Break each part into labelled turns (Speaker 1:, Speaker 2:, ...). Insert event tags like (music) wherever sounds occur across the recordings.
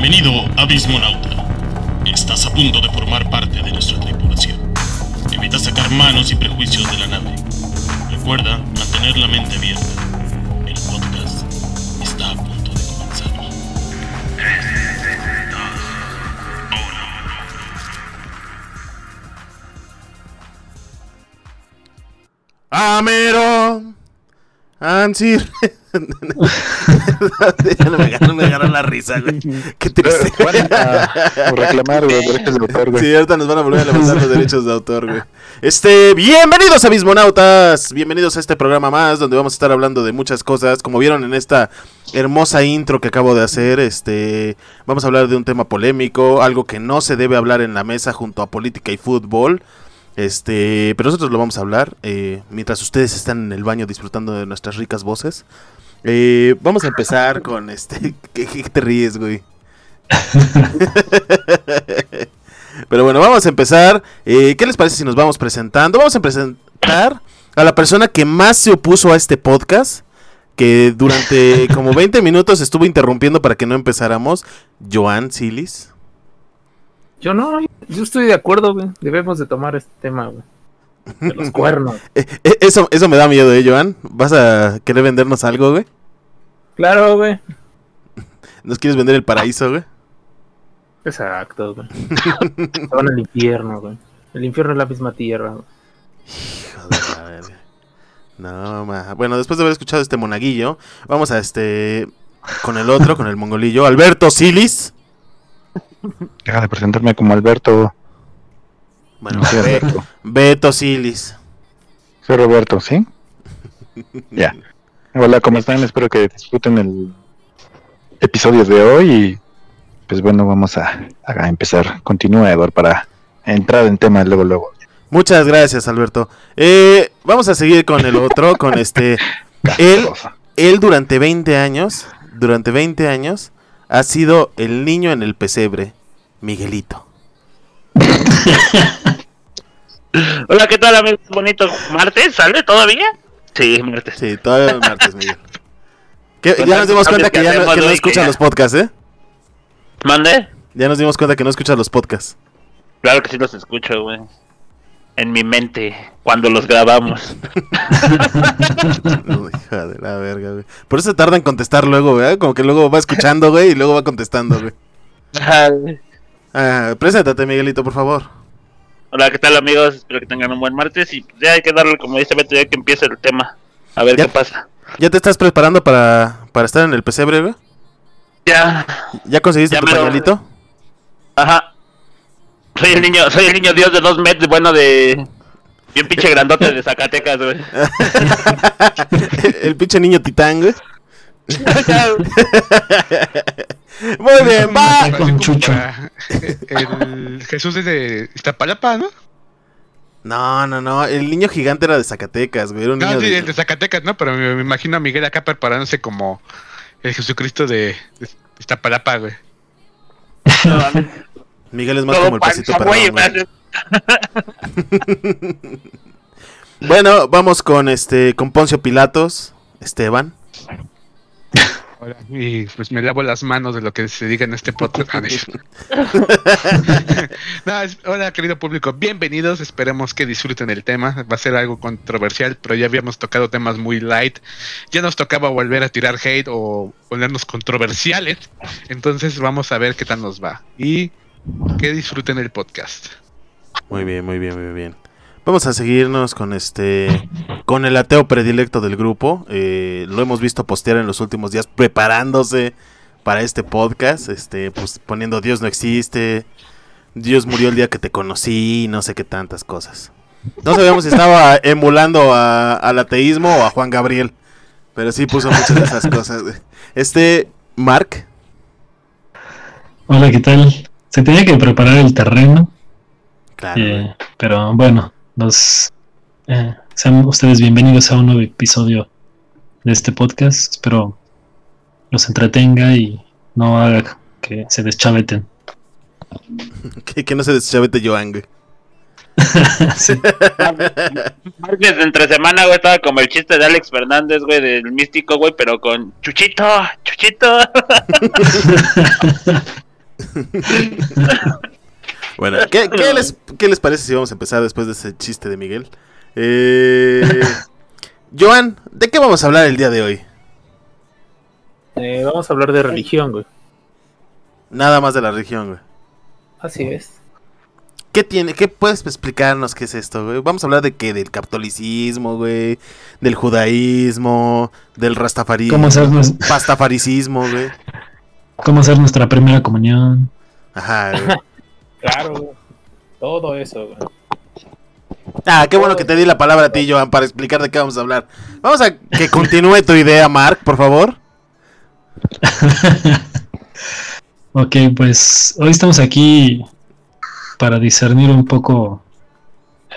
Speaker 1: Bienvenido, Abismonauta. Estás a punto de formar parte de nuestra tripulación. Evita sacar manos y prejuicios de la nave. Recuerda mantener la mente abierta. El podcast está a punto de comenzar.
Speaker 2: Amero. Ansir. Ya no me agarro, me agarro la risa, güey. Qué triste.
Speaker 3: Van a reclamar los derechos de autor, güey.
Speaker 2: Sí, ahorita nos van a volver a levantar los derechos de autor, güey. Este, bienvenidos a Bismonautas. Bienvenidos a este programa más donde vamos a estar hablando de muchas cosas. Como vieron en esta hermosa intro que acabo de hacer, este, vamos a hablar de un tema polémico, algo que no se debe hablar en la mesa junto a política y fútbol. Este, pero nosotros lo vamos a hablar eh, mientras ustedes están en el baño disfrutando de nuestras ricas voces. Eh, vamos a empezar con este. (laughs) ¿Qué, qué te ríes, güey? (laughs) Pero bueno, vamos a empezar. Eh, ¿Qué les parece si nos vamos presentando? Vamos a presentar a la persona que más se opuso a este podcast. Que durante (laughs) como 20 minutos estuvo interrumpiendo para que no empezáramos. Joan Silis.
Speaker 4: Yo no, yo estoy de acuerdo, güey. Debemos de tomar este tema, güey. De los (laughs) cuernos.
Speaker 2: Eh, eh, eso, eso me da miedo, ¿eh, Joan? ¿Vas a querer vendernos algo, güey?
Speaker 4: Claro, güey.
Speaker 2: ¿Nos quieres vender el paraíso, güey?
Speaker 4: Exacto, güey. Se van al infierno, güey. El infierno es la misma tierra, güey.
Speaker 2: Hijo de la verga. No, ma. Bueno, después de haber escuchado este monaguillo, vamos a este. Con el otro, con el mongolillo, Alberto Silis.
Speaker 3: Deja de presentarme como Alberto.
Speaker 2: Bueno, Be-
Speaker 3: Alberto.
Speaker 2: Beto Silis.
Speaker 3: Soy Roberto, ¿sí? (laughs) Ya. Hola, ¿cómo están? Espero que disfruten el episodio de hoy y pues bueno, vamos a, a empezar. Continúa, Edward, para entrar en tema luego, luego.
Speaker 2: Muchas gracias, Alberto. Eh, vamos a seguir con el otro, con este. (laughs) Él, él durante 20 años, durante 20 años, ha sido el niño en el pesebre, Miguelito.
Speaker 5: Hola, ¿qué tal, amigos? Bonito martes, ¿sale todavía? Sí, martes.
Speaker 2: Sí, todavía es martes, Miguel. Ya nos dimos cuenta que ya no, que no
Speaker 5: güey,
Speaker 2: escuchan
Speaker 5: que ya-
Speaker 2: los podcasts, ¿eh?
Speaker 5: ¿Mande?
Speaker 2: Ya nos dimos cuenta que no escuchan los podcasts.
Speaker 5: Claro que sí los escucho, güey. En mi mente, cuando los grabamos. (laughs)
Speaker 2: Uy, hija de la verga, güey. Por eso se tarda en contestar luego, ¿verdad? Como que luego va escuchando, güey, y luego va contestando, güey. Ah, preséntate, Miguelito, por favor.
Speaker 5: Hola, ¿qué tal, amigos? Espero que tengan un buen martes y pues, ya hay que darle, como dice Beto, ya que empiece el tema. A ver
Speaker 2: Ya.
Speaker 5: qué pasa.
Speaker 2: ¿Ya te estás preparando para, para estar en el pesebre, güey?
Speaker 5: Ya.
Speaker 2: ¿Ya conseguiste
Speaker 5: Ya
Speaker 2: tu
Speaker 5: me lo-
Speaker 2: pañuelito?
Speaker 5: Ajá. Soy el niño, soy el niño dios de dos metros, bueno, de... Bien pinche grandote de Zacatecas, güey. (laughs)
Speaker 2: el pinche niño titán, güey. (laughs) Muy bien, va.
Speaker 6: Chucho.
Speaker 7: para- El Jesús es de Iztapalapa, ¿no?
Speaker 2: No, no, no. El niño gigante era de Zacatecas, güey. Era un
Speaker 7: No,
Speaker 2: niño
Speaker 7: sí,
Speaker 2: de-
Speaker 7: el de Zacatecas, ¿no? Pero me, me imagino a Miguel acá preparándose como el Jesucristo de, de Iztapalapa, güey.
Speaker 2: Miguel es más
Speaker 5: Todo
Speaker 2: como el pasito
Speaker 5: hace- (laughs)
Speaker 2: Bueno, vamos con este con Poncio Pilatos, Esteban.
Speaker 7: Ahora, y pues me lavo las manos de lo que se diga en este podcast. (laughs) (laughs) No, es- hola, querido público, bienvenidos. Esperemos que disfruten el tema. Va a ser algo controversial, pero ya habíamos tocado temas muy light. Ya nos tocaba volver a tirar hate o ponernos controversiales. Entonces, vamos a ver qué tal nos va. Y que disfruten el podcast.
Speaker 2: Muy bien, muy bien, muy bien. Vamos a seguirnos con este con el ateo predilecto del grupo. Eh, lo hemos visto postear en los últimos días preparándose para este podcast, este pues poniendo Dios no existe, Dios murió el día que te conocí, no sé qué tantas cosas. No sabíamos si estaba (laughs) emulando a- al ateísmo o a Juan Gabriel, pero sí puso muchas de esas cosas. Este Mark,
Speaker 6: Hola, ¿qué tal? Se tenía que preparar el terreno,
Speaker 2: claro.
Speaker 6: eh, pero bueno, los eh, sean ustedes bienvenidos a un nuevo episodio de este podcast. Espero los entretenga y no haga que se deschaveten. (laughs)
Speaker 2: Que, que no se deschavete Joan, güey. (laughs)
Speaker 6: Sí.
Speaker 5: Martes entre semana, güey, estaba como el chiste de Alex Fernández, güey, del místico, güey, pero con Chuchito, Chuchito. (laughs)
Speaker 2: Bueno, ¿qué, qué les, qué les parece si vamos a empezar después de ese chiste de Miguel? Eh, (laughs) Joan, ¿de qué vamos a hablar el día de hoy?
Speaker 4: Eh, vamos a hablar de religión, güey.
Speaker 2: Nada más de la religión, güey.
Speaker 4: Así es.
Speaker 2: ¿Qué tiene? ¿Qué puedes explicarnos qué es esto, güey? Vamos a hablar de qué, del catolicismo, güey, del judaísmo, del rastafarismo,
Speaker 6: ¿Cómo
Speaker 2: pastafaricismo, güey.
Speaker 6: cómo hacer nuestra primera comunión?
Speaker 2: Ajá, güey. (laughs)
Speaker 4: Claro, güey. Todo eso, güey.
Speaker 2: Ah, qué bueno que te di la palabra a ti, Joan, para explicar de qué vamos a hablar. Vamos a que continúe tu idea, Mark, por favor. (laughs)
Speaker 6: Ok, pues hoy estamos aquí para discernir un poco,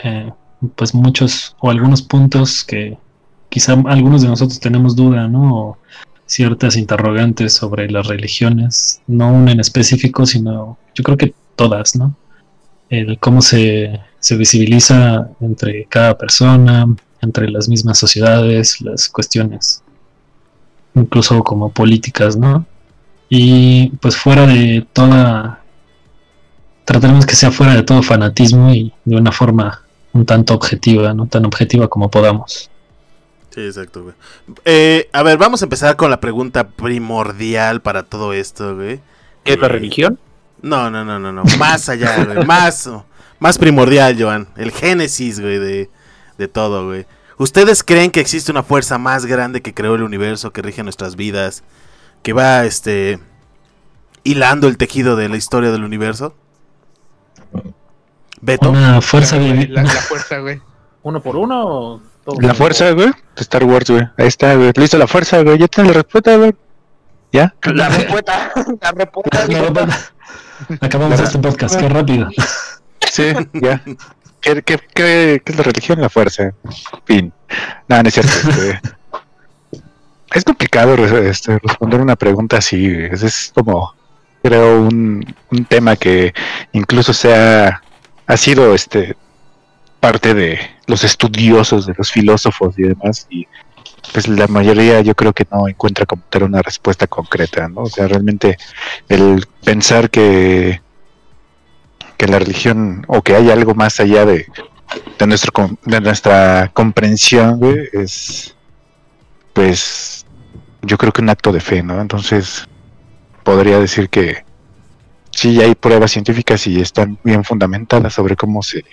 Speaker 6: eh, pues muchos o algunos puntos que quizá algunos de nosotros tenemos duda, ¿no? O ciertas interrogantes sobre las religiones, no una en específico, sino yo creo que todas, ¿no? El cómo se, se visibiliza entre cada persona, entre las mismas sociedades, las cuestiones, incluso como políticas, ¿no? Y pues fuera de toda... Trataremos que sea fuera de todo fanatismo y de una forma un tanto objetiva, no tan objetiva como podamos.
Speaker 2: Sí, exacto, güey. Eh, a ver, vamos a empezar con la pregunta primordial para todo esto, güey.
Speaker 4: ¿Qué es la
Speaker 2: Eh,
Speaker 4: religión?
Speaker 2: No, no, no, no, no. Más allá, güey. (laughs) Más, más primordial, Joan. El génesis, güey, de, de todo, güey. ¿Ustedes creen que existe una fuerza más grande que creó el universo, que rige nuestras vidas, que va, este, hilando el tejido de la historia del universo? Beto.
Speaker 6: Una fuerza
Speaker 7: la,
Speaker 6: de...
Speaker 7: la- la fuerza, güey.
Speaker 4: ¿Uno por uno o todo?
Speaker 3: La fuerza, güey, Star Wars, güey. Ahí está, güey. Listo, la fuerza, güey. Ya tienes la respuesta, güey. ¿Ya?
Speaker 5: La respuesta, (laughs) la respuesta.
Speaker 6: La (laughs) Acabamos este podcast, qué rápido.
Speaker 3: Sí, (laughs) ya. ¿Qué, qué, qué, qué es la religión? La fuerza. Fin. No, no es cierto. este. (laughs) Es complicado este, responder una pregunta así. es como, creo, un, un tema que incluso se ha, ha sido este parte de los estudiosos, de los filósofos y demás. Y pues la mayoría yo creo que no encuentra como tal una respuesta concreta, ¿no? O sea, realmente el pensar que que la religión o que hay algo más allá de, de nuestro de nuestra comprensión es pues yo creo que un acto de fe no entonces podría decir que sí hay pruebas científicas y están bien fundamentadas sobre cómo se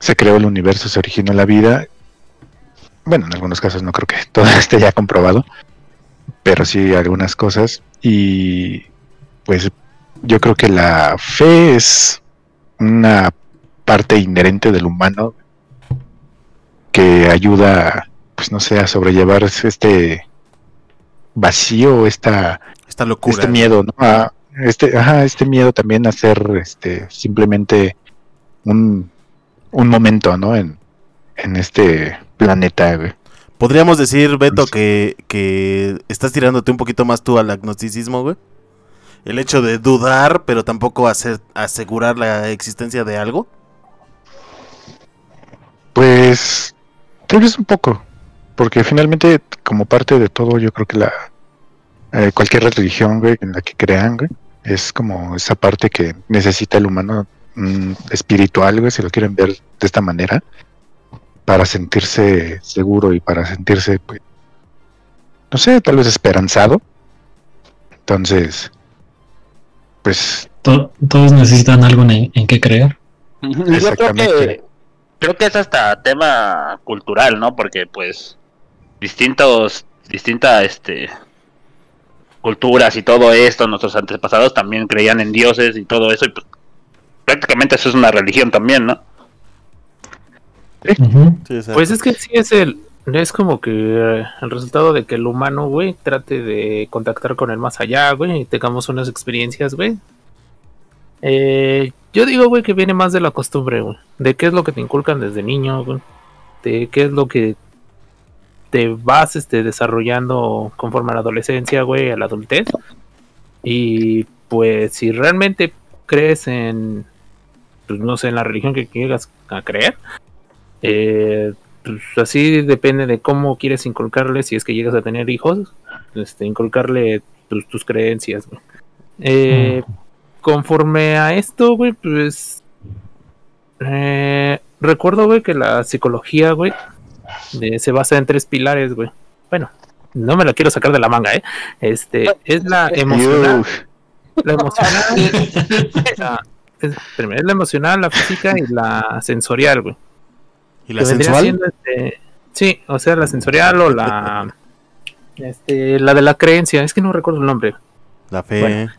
Speaker 3: se creó el universo se originó la vida. Bueno en algunos casos no creo que (laughs) todo esté ya comprobado pero sí algunas cosas. Y pues yo creo que la fe es una parte inherente del humano que ayuda, pues no sé, a sobrellevar este vacío, esta,
Speaker 2: Esta locura.
Speaker 3: este miedo, ¿no? A- este, ajá, este miedo también a ser este, simplemente un, un momento, ¿no? En, en este planeta, güey.
Speaker 2: Podríamos decir, Beto, que, que estás tirándote un poquito más tú al agnosticismo, güey. El hecho de dudar, pero tampoco hacer, asegurar la existencia de algo.
Speaker 3: Pues tal vez un poco, porque finalmente como parte de todo yo creo que la eh, cualquier religión güey, en la que crean güey, es como esa parte que necesita el humano mm, espiritual, güey, si lo quieren ver de esta manera, para sentirse seguro y para sentirse, pues, no sé, tal vez esperanzado. Entonces, pues
Speaker 6: To- todos necesitan algo en, en qué creer.
Speaker 5: Yo creo que, creo que es hasta tema cultural, ¿no? Porque pues distintos, distintas este culturas y todo esto, nuestros antepasados también creían en dioses y todo eso, y pues prácticamente eso es una religión también, ¿no?
Speaker 6: Ujú.
Speaker 4: Pues es que sí es el. Es como que eh, el resultado de que el humano, güey, trate de contactar con el más allá, güey, y tengamos unas experiencias, güey. Eh, yo digo, güey, que viene más de la costumbre, güey. De qué es lo que te inculcan desde niño, güey. De qué es lo que te vas este, desarrollando conforme a la adolescencia, güey, a la adultez. Y pues si realmente crees en, pues no sé, en la religión que quieras a creer, eh, pues así depende de cómo quieres inculcarle, si es que llegas a tener hijos, este, inculcarle tus, tus creencias. güey. Eh, Conforme a esto, güey, pues. eh, recuerdo, güey, que la psicología, güey, de- se basa en tres pilares, güey. Bueno, no me la quiero sacar de la manga, ¿eh? Este, es la emocional, la emocional, (laughs) la, es, es la emocional, la física y la sensorial, güey.
Speaker 2: ¿Y la sensual?
Speaker 4: este, sí, o sea, la sensorial o la, (laughs) este, la de la creencia, es que no recuerdo el nombre.
Speaker 2: La fe.
Speaker 4: Bueno.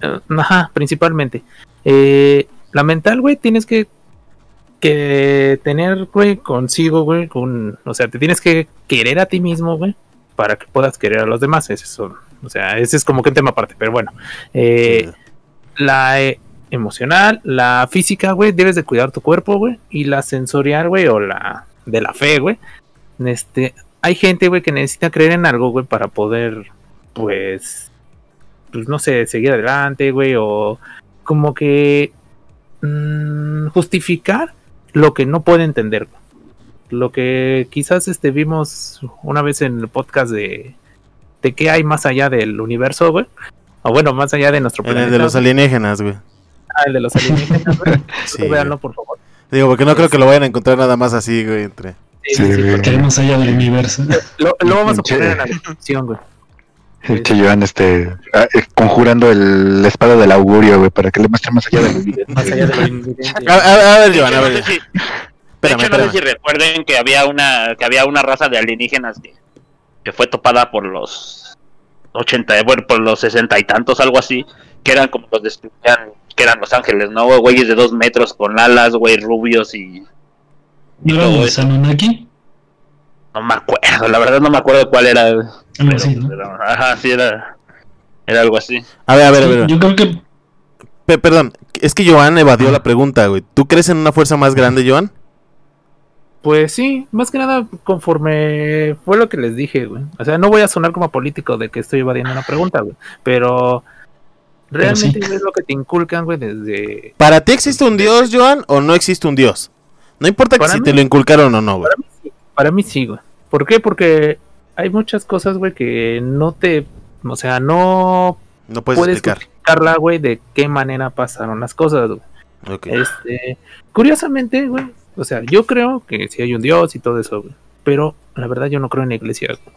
Speaker 4: Eh, Ajá, principalmente. Eh, la mental, güey, tienes que, que tener, güey, consigo, güey, con, o sea, te tienes que querer a ti mismo, güey, para que puedas querer a los demás. Es, un- o sea, ese es como que un tema aparte, pero bueno. Eh, la eh, emocional, la física, güey, debes de cuidar tu cuerpo, güey, y la sensorial, güey, o la de la fe, güey. Este, hay gente, güey, que necesita creer en algo, güey, para poder, pues, pues no sé, seguir adelante, güey, o como que mm, justificar lo que no puede entender. Lo que quizás este vimos una vez en el podcast de de qué hay más allá del universo, güey. O bueno, más allá de nuestro planeta.
Speaker 2: el de los alienígenas, güey.
Speaker 4: Ah, el de los alienígenas, güey. (laughs)
Speaker 2: Sí,
Speaker 4: Véanlo, por favor.
Speaker 2: Digo, porque no creo que lo vayan a encontrar nada más así, güey, entre...
Speaker 4: Sí,
Speaker 3: Sí,
Speaker 4: sí, porque
Speaker 6: más allá del universo.
Speaker 4: Lo, lo vamos a poner en la descripción, güey.
Speaker 3: El que llevan este ah, eh, conjurando el, la espada del augurio, güey, para que le muestre más allá del evidente. (laughs)
Speaker 4: Más allá de evidente.
Speaker 2: A, a- a ver,
Speaker 5: De
Speaker 2: Joan,
Speaker 5: hecho,
Speaker 2: a
Speaker 5: no
Speaker 2: ver.
Speaker 5: sé si- de
Speaker 2: Espérame,
Speaker 5: hecho, no sé si recuerden que había una que había una raza de alienígenas que, que fue topada por los 80, bueno, por los 60 y tantos, algo así, que eran como los describían, que eran los ángeles, ¿no? Güeyes de dos metros con alas, güey, rubios y
Speaker 6: ¿No
Speaker 5: todo
Speaker 6: los. Anunnaki?
Speaker 5: no me acuerdo, la verdad no me acuerdo cuál era.
Speaker 6: Algo
Speaker 5: pero-
Speaker 6: así, ¿no?
Speaker 5: pero- ajá, sí, era, era algo así.
Speaker 2: A ver, a ver, a ver.
Speaker 6: Yo creo que
Speaker 2: Pe- perdón, es que Joan evadió la pregunta, güey. ¿Tú crees en una fuerza más grande, Joan?
Speaker 4: Pues sí, más que nada conforme fue lo que les dije, güey. O sea, no voy a sonar como político de que estoy evadiendo una pregunta, güey. Pero realmente
Speaker 6: sí.
Speaker 4: es lo que te inculcan, güey, desde...
Speaker 2: ¿Para ti existe un dios, Joan, o no existe un dios? No importa que si
Speaker 4: mí-
Speaker 2: te lo inculcaron o no, güey.
Speaker 4: Para mí sí, para mí sí, güey. ¿Por qué? Porque hay muchas cosas, güey, que no te... O sea, no
Speaker 2: No puedes
Speaker 4: puedes
Speaker 2: explicar.
Speaker 4: explicarla, güey, de qué manera pasaron las cosas, güey.
Speaker 2: Ok.
Speaker 4: Este, curiosamente, güey, o sea, yo creo que sí hay un Dios y todo eso, güey, pero la verdad yo no creo en la iglesia. güey.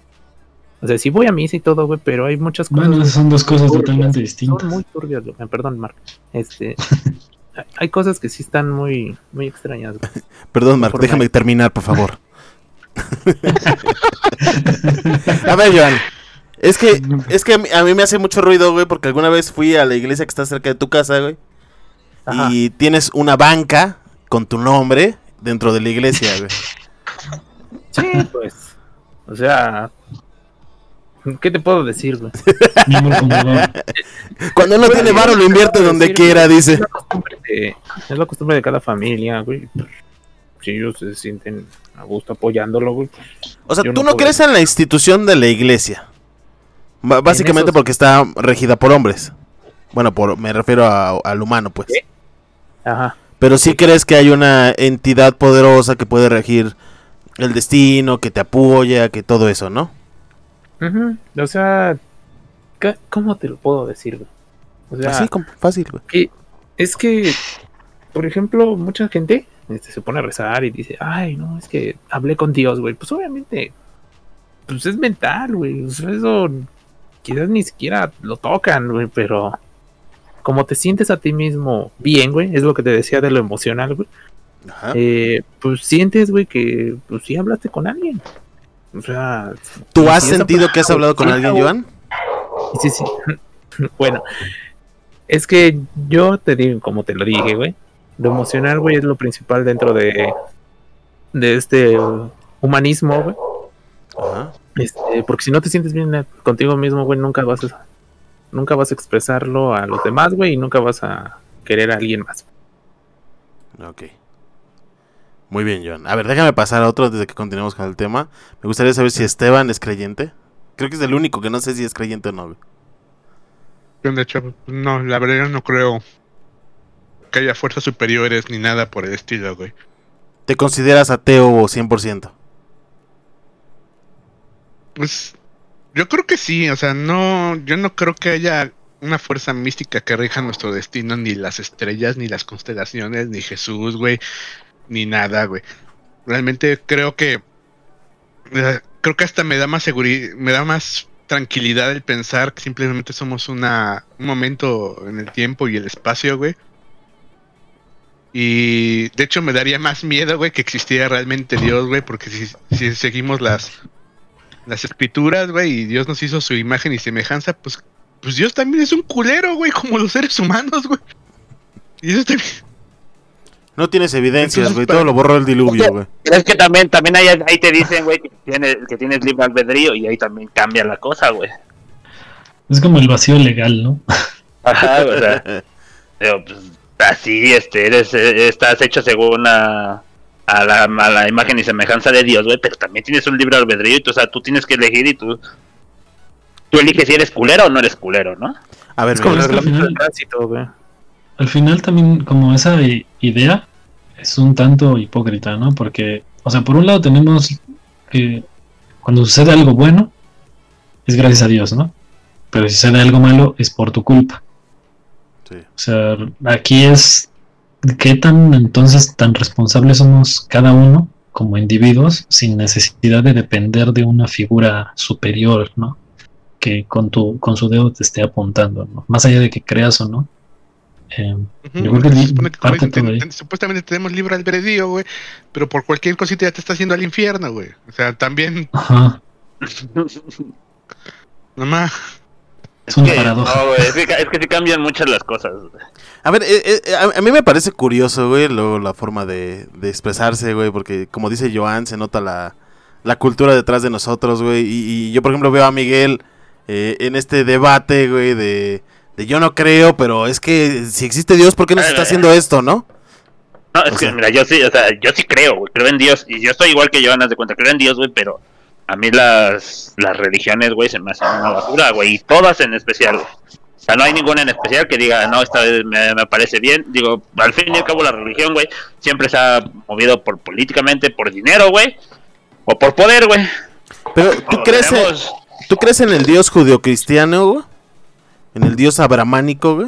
Speaker 4: O sea, sí voy a misa y todo, güey, pero hay muchas cosas.
Speaker 6: Bueno, esas son dos cosas
Speaker 4: turbias,
Speaker 6: totalmente
Speaker 4: Son
Speaker 6: distintas.
Speaker 4: muy turbias, güey. Perdón, Mark. Este, (laughs) hay- cosas que sí están muy, muy extrañas. güey.
Speaker 2: Perdón, Mark,
Speaker 4: Conforme-
Speaker 2: déjame terminar, por favor. (laughs) a ver, Joan. Es que, es que a mí, a mí me hace mucho ruido, güey, porque alguna vez fui a la iglesia que está cerca de tu casa, güey.
Speaker 4: Ajá.
Speaker 2: Y tienes una banca con tu nombre dentro de la iglesia, güey.
Speaker 4: Sí, pues, o sea, ¿qué te puedo decir, güey? (laughs)
Speaker 2: Cuando uno tiene varo, lo
Speaker 4: te
Speaker 2: invierte donde
Speaker 4: decir,
Speaker 2: quiera, dice.
Speaker 4: Es la costumbre de, es la costumbre de cada familia, güey. Si ellos se sienten a gusto apoyándolo, güey.
Speaker 2: O sea, tú
Speaker 4: no
Speaker 2: crees en la institución de la iglesia. Básicamente
Speaker 4: esos-
Speaker 2: porque está regida por hombres. Bueno, por, me refiero a- al humano, pues.
Speaker 4: Sí. Ajá.
Speaker 2: Pero sí crees que hay una entidad poderosa que puede regir el destino, que te apoya, que todo eso, ¿no?
Speaker 4: Ujú, O sea, ¿qué- ¿cómo te lo puedo decir, güey? O sea,
Speaker 2: Así, como fácil, güey.
Speaker 4: que es que, por ejemplo, mucha gente este, se pone a rezar y dice, ay, no, es que hablé con Dios, güey. Pues obviamente, pues es mental, güey. O sea, eso quizás ni siquiera lo tocan, güey, pero como te sientes a ti mismo bien, güey, es lo que te decía de lo emocional, güey.
Speaker 2: Ajá.
Speaker 4: eh, pues sientes, güey, que pues sí hablaste con alguien. O sea,
Speaker 2: ¿Tú has sentido que has hablado con
Speaker 4: sí,
Speaker 2: alguien, Joan?
Speaker 4: Sí, sí. (laughs) bueno, es que yo te digo, como te lo dije, güey, lo emocional, güey, es lo principal dentro de, de este humanismo, güey.
Speaker 2: Ajá.
Speaker 4: Este, porque si no te sientes bien eh, contigo mismo, güey, nunca vas a, nunca vas a expresarlo a los demás, güey, y nunca vas a querer a alguien más.
Speaker 2: Ok. Muy bien, Joan. A ver, déjame pasar a otro desde que continuemos con el tema. Me gustaría saber si Esteban es creyente. Creo que es el único que no sé si es creyente o no.
Speaker 7: De hecho, no, la verdad no creo que haya fuerzas superiores ni nada por el estilo, güey.
Speaker 2: ¿Te consideras ateo o 100%?
Speaker 7: Pues yo creo que sí, o sea, no, yo no creo que haya una fuerza mística que rija nuestro destino, ni las estrellas, ni las constelaciones, ni Jesús, güey, ni nada, güey. Realmente creo que creo que hasta me da más seguridad, me da más tranquilidad el pensar que simplemente somos una un momento en el tiempo y el espacio, güey. Y de hecho me daría más miedo, güey, que existiera realmente Dios, güey, porque si, si seguimos las las escrituras, güey, y Dios nos hizo su imagen y semejanza, pues pues Dios también es un culero, güey, como los seres humanos, güey. Y eso también
Speaker 2: No tienes evidencias, güey. Todo lo borró el diluvio, güey.
Speaker 5: Es que también, también ahí, ahí te dicen, güey, que tienes, que tienes libre albedrío y ahí también cambia la cosa, güey.
Speaker 6: Es como el vacío legal, ¿no?
Speaker 5: Ajá, o sea, digo, pues, así, este, eres, eh, estás hecho según a, a, la, a la imagen y semejanza de Dios, güey, pero también tienes un libre albedrío y tú, o sea, tú tienes que elegir y tú, tú eliges si eres culero o no eres culero, ¿no?
Speaker 2: A ver,
Speaker 4: Es como el
Speaker 2: mira,
Speaker 6: es que al
Speaker 4: reglamento
Speaker 6: final-
Speaker 4: de tránsito, güey.
Speaker 6: Al final también como esa idea es un tanto hipócrita, ¿no? Porque, o sea, por un lado tenemos que cuando sucede algo bueno es gracias a Dios, ¿no? Pero si sucede algo malo es por tu culpa.
Speaker 2: Sí.
Speaker 6: O sea, aquí es qué tan entonces tan responsables somos cada uno como individuos sin necesidad de depender de una figura superior, ¿no? Que con tu con su dedo te esté apuntando, ¿no? Más allá de que creas o no. Eh,
Speaker 7: Ujú,
Speaker 6: Yo creo
Speaker 7: porque
Speaker 6: que
Speaker 7: se
Speaker 6: di-
Speaker 7: supone que, como
Speaker 6: parte
Speaker 7: dicen,
Speaker 6: todo ahí.
Speaker 7: ten- ten- supuestamente tenemos libre albedrío, güey, pero por cualquier cosita ya te está haciendo al infierno, güey. O sea, también,
Speaker 6: ajá, (laughs)
Speaker 7: nomás,
Speaker 6: es una
Speaker 5: Que,
Speaker 6: paradoja.
Speaker 5: no, güey, es, que, es que sí cambian muchas las cosas.
Speaker 2: A ver, eh, eh, a, a mí me parece curioso, güey, luego la forma de, de expresarse, güey, porque como dice Joan, se nota la, la cultura detrás de nosotros, güey, y, y yo, por ejemplo, veo a Miguel eh, en este debate, güey, de, de yo no creo, pero es que si existe Dios, ¿por qué nos está haciendo esto, no?
Speaker 5: No, es
Speaker 2: O
Speaker 5: que,
Speaker 2: sea-
Speaker 5: mira, yo sí, o sea, yo sí creo, güey, creo en Dios, y yo estoy igual que Joanas de cuenta, creo en Dios, güey, pero a mí las, las religiones, güey, se me hacen una basura, güey, y todas en especial, güey. O sea, no hay ninguna en especial que diga, no, esta vez me, me parece bien. Digo, al fin y al cabo la religión, güey, siempre se ha movido por políticamente, por dinero, güey, o por poder, güey.
Speaker 2: Pero, ¿tú crees, en, ¿tú crees en el Dios judeocristiano, güey? En el Dios abramánico, güey.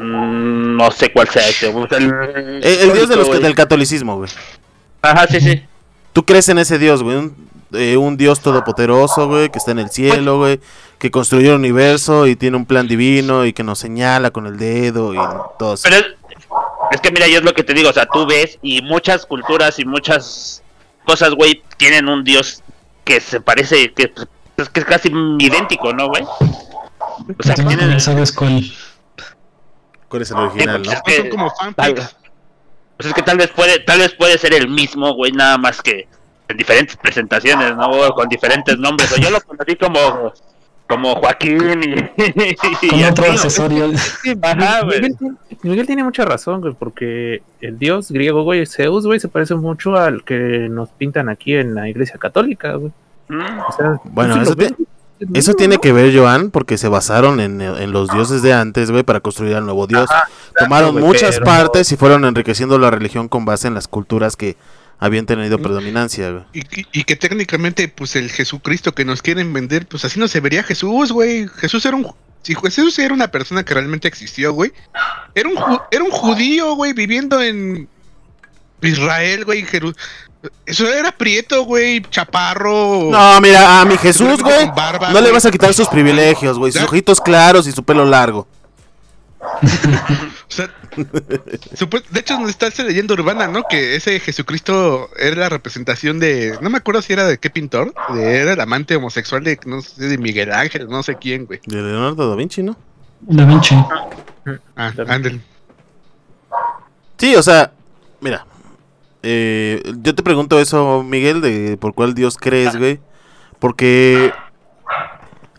Speaker 5: Mm, no sé cuál sea ese, güey. sea, el,
Speaker 2: El, el Dios de los,
Speaker 5: güey.
Speaker 2: del catolicismo, güey.
Speaker 5: Ajá, sí, sí.
Speaker 2: ¿Tú crees en ese Dios, güey? Un, eh, un Dios todopoderoso, güey, que está en el cielo, güey, que construyó el universo y tiene un plan divino y que nos señala con el dedo y todo eso.
Speaker 5: Pero es, es que mira, yo es lo que te digo, o sea, tú ves y muchas culturas y muchas cosas, güey, tienen un dios que se parece, que, pues, que es casi idéntico, ¿no, güey? O sea, que
Speaker 6: No,
Speaker 5: tienen...
Speaker 6: no sabes cuál.
Speaker 2: ¿Cuál es el original,
Speaker 5: Sí,
Speaker 2: no?
Speaker 5: Es
Speaker 7: no
Speaker 5: que-
Speaker 7: son como fanfics.
Speaker 5: pues es que tal vez puede, tal vez puede ser el mismo, güey, nada más que en diferentes presentaciones, ¿no? Con diferentes nombres. O yo lo conocí como, como Joaquín y, (laughs) y
Speaker 6: Con otro
Speaker 5: así, ¿no?
Speaker 6: accesorio. (laughs)
Speaker 5: Ajá, güey.
Speaker 4: Miguel, tiene- Miguel tiene mucha razón, güey, porque el dios griego, güey, Zeus, güey, se parece mucho al que nos pintan aquí en la iglesia católica, güey.
Speaker 5: Mm.
Speaker 4: O sea,
Speaker 2: Bueno, eso te- Eso
Speaker 4: mismo,
Speaker 2: tiene que ver, Joan, porque se basaron en, en los dioses de antes, güey, para construir al nuevo dios.
Speaker 4: Ajá, exacto,
Speaker 2: Tomaron muchas
Speaker 4: pero-
Speaker 2: partes y fueron enriqueciendo la religión con base en las culturas que habían tenido predominancia, güey.
Speaker 7: Y, y- y que técnicamente, pues el Jesucristo que nos quieren vender, pues así no se vería Jesús, güey. Jesús era un. Si Jesús era una persona que realmente existió, güey. Era un, era un judío, güey, viviendo en Israel, güey. Eso era prieto, güey, chaparro.
Speaker 2: No, mira, a mi Jesús,
Speaker 7: Seguramente
Speaker 2: güey,
Speaker 7: barba,
Speaker 2: no le vas a quitar sus privilegios, güey, sus ojitos claros y su pelo largo. (laughs)
Speaker 7: O sea, de hecho, está esa leyenda urbana, ¿no? Que ese Jesucristo era la representación de. No me acuerdo si era de qué pintor. de- era el amante homosexual de, no sé, de Miguel Ángel, no sé quién, güey.
Speaker 2: De Leonardo da Vinci, ¿no?
Speaker 6: Da Vinci.
Speaker 7: Ah.
Speaker 2: Sí, o sea, mira, eh, yo te pregunto eso, Miguel, de por cuál Dios crees, güey, porque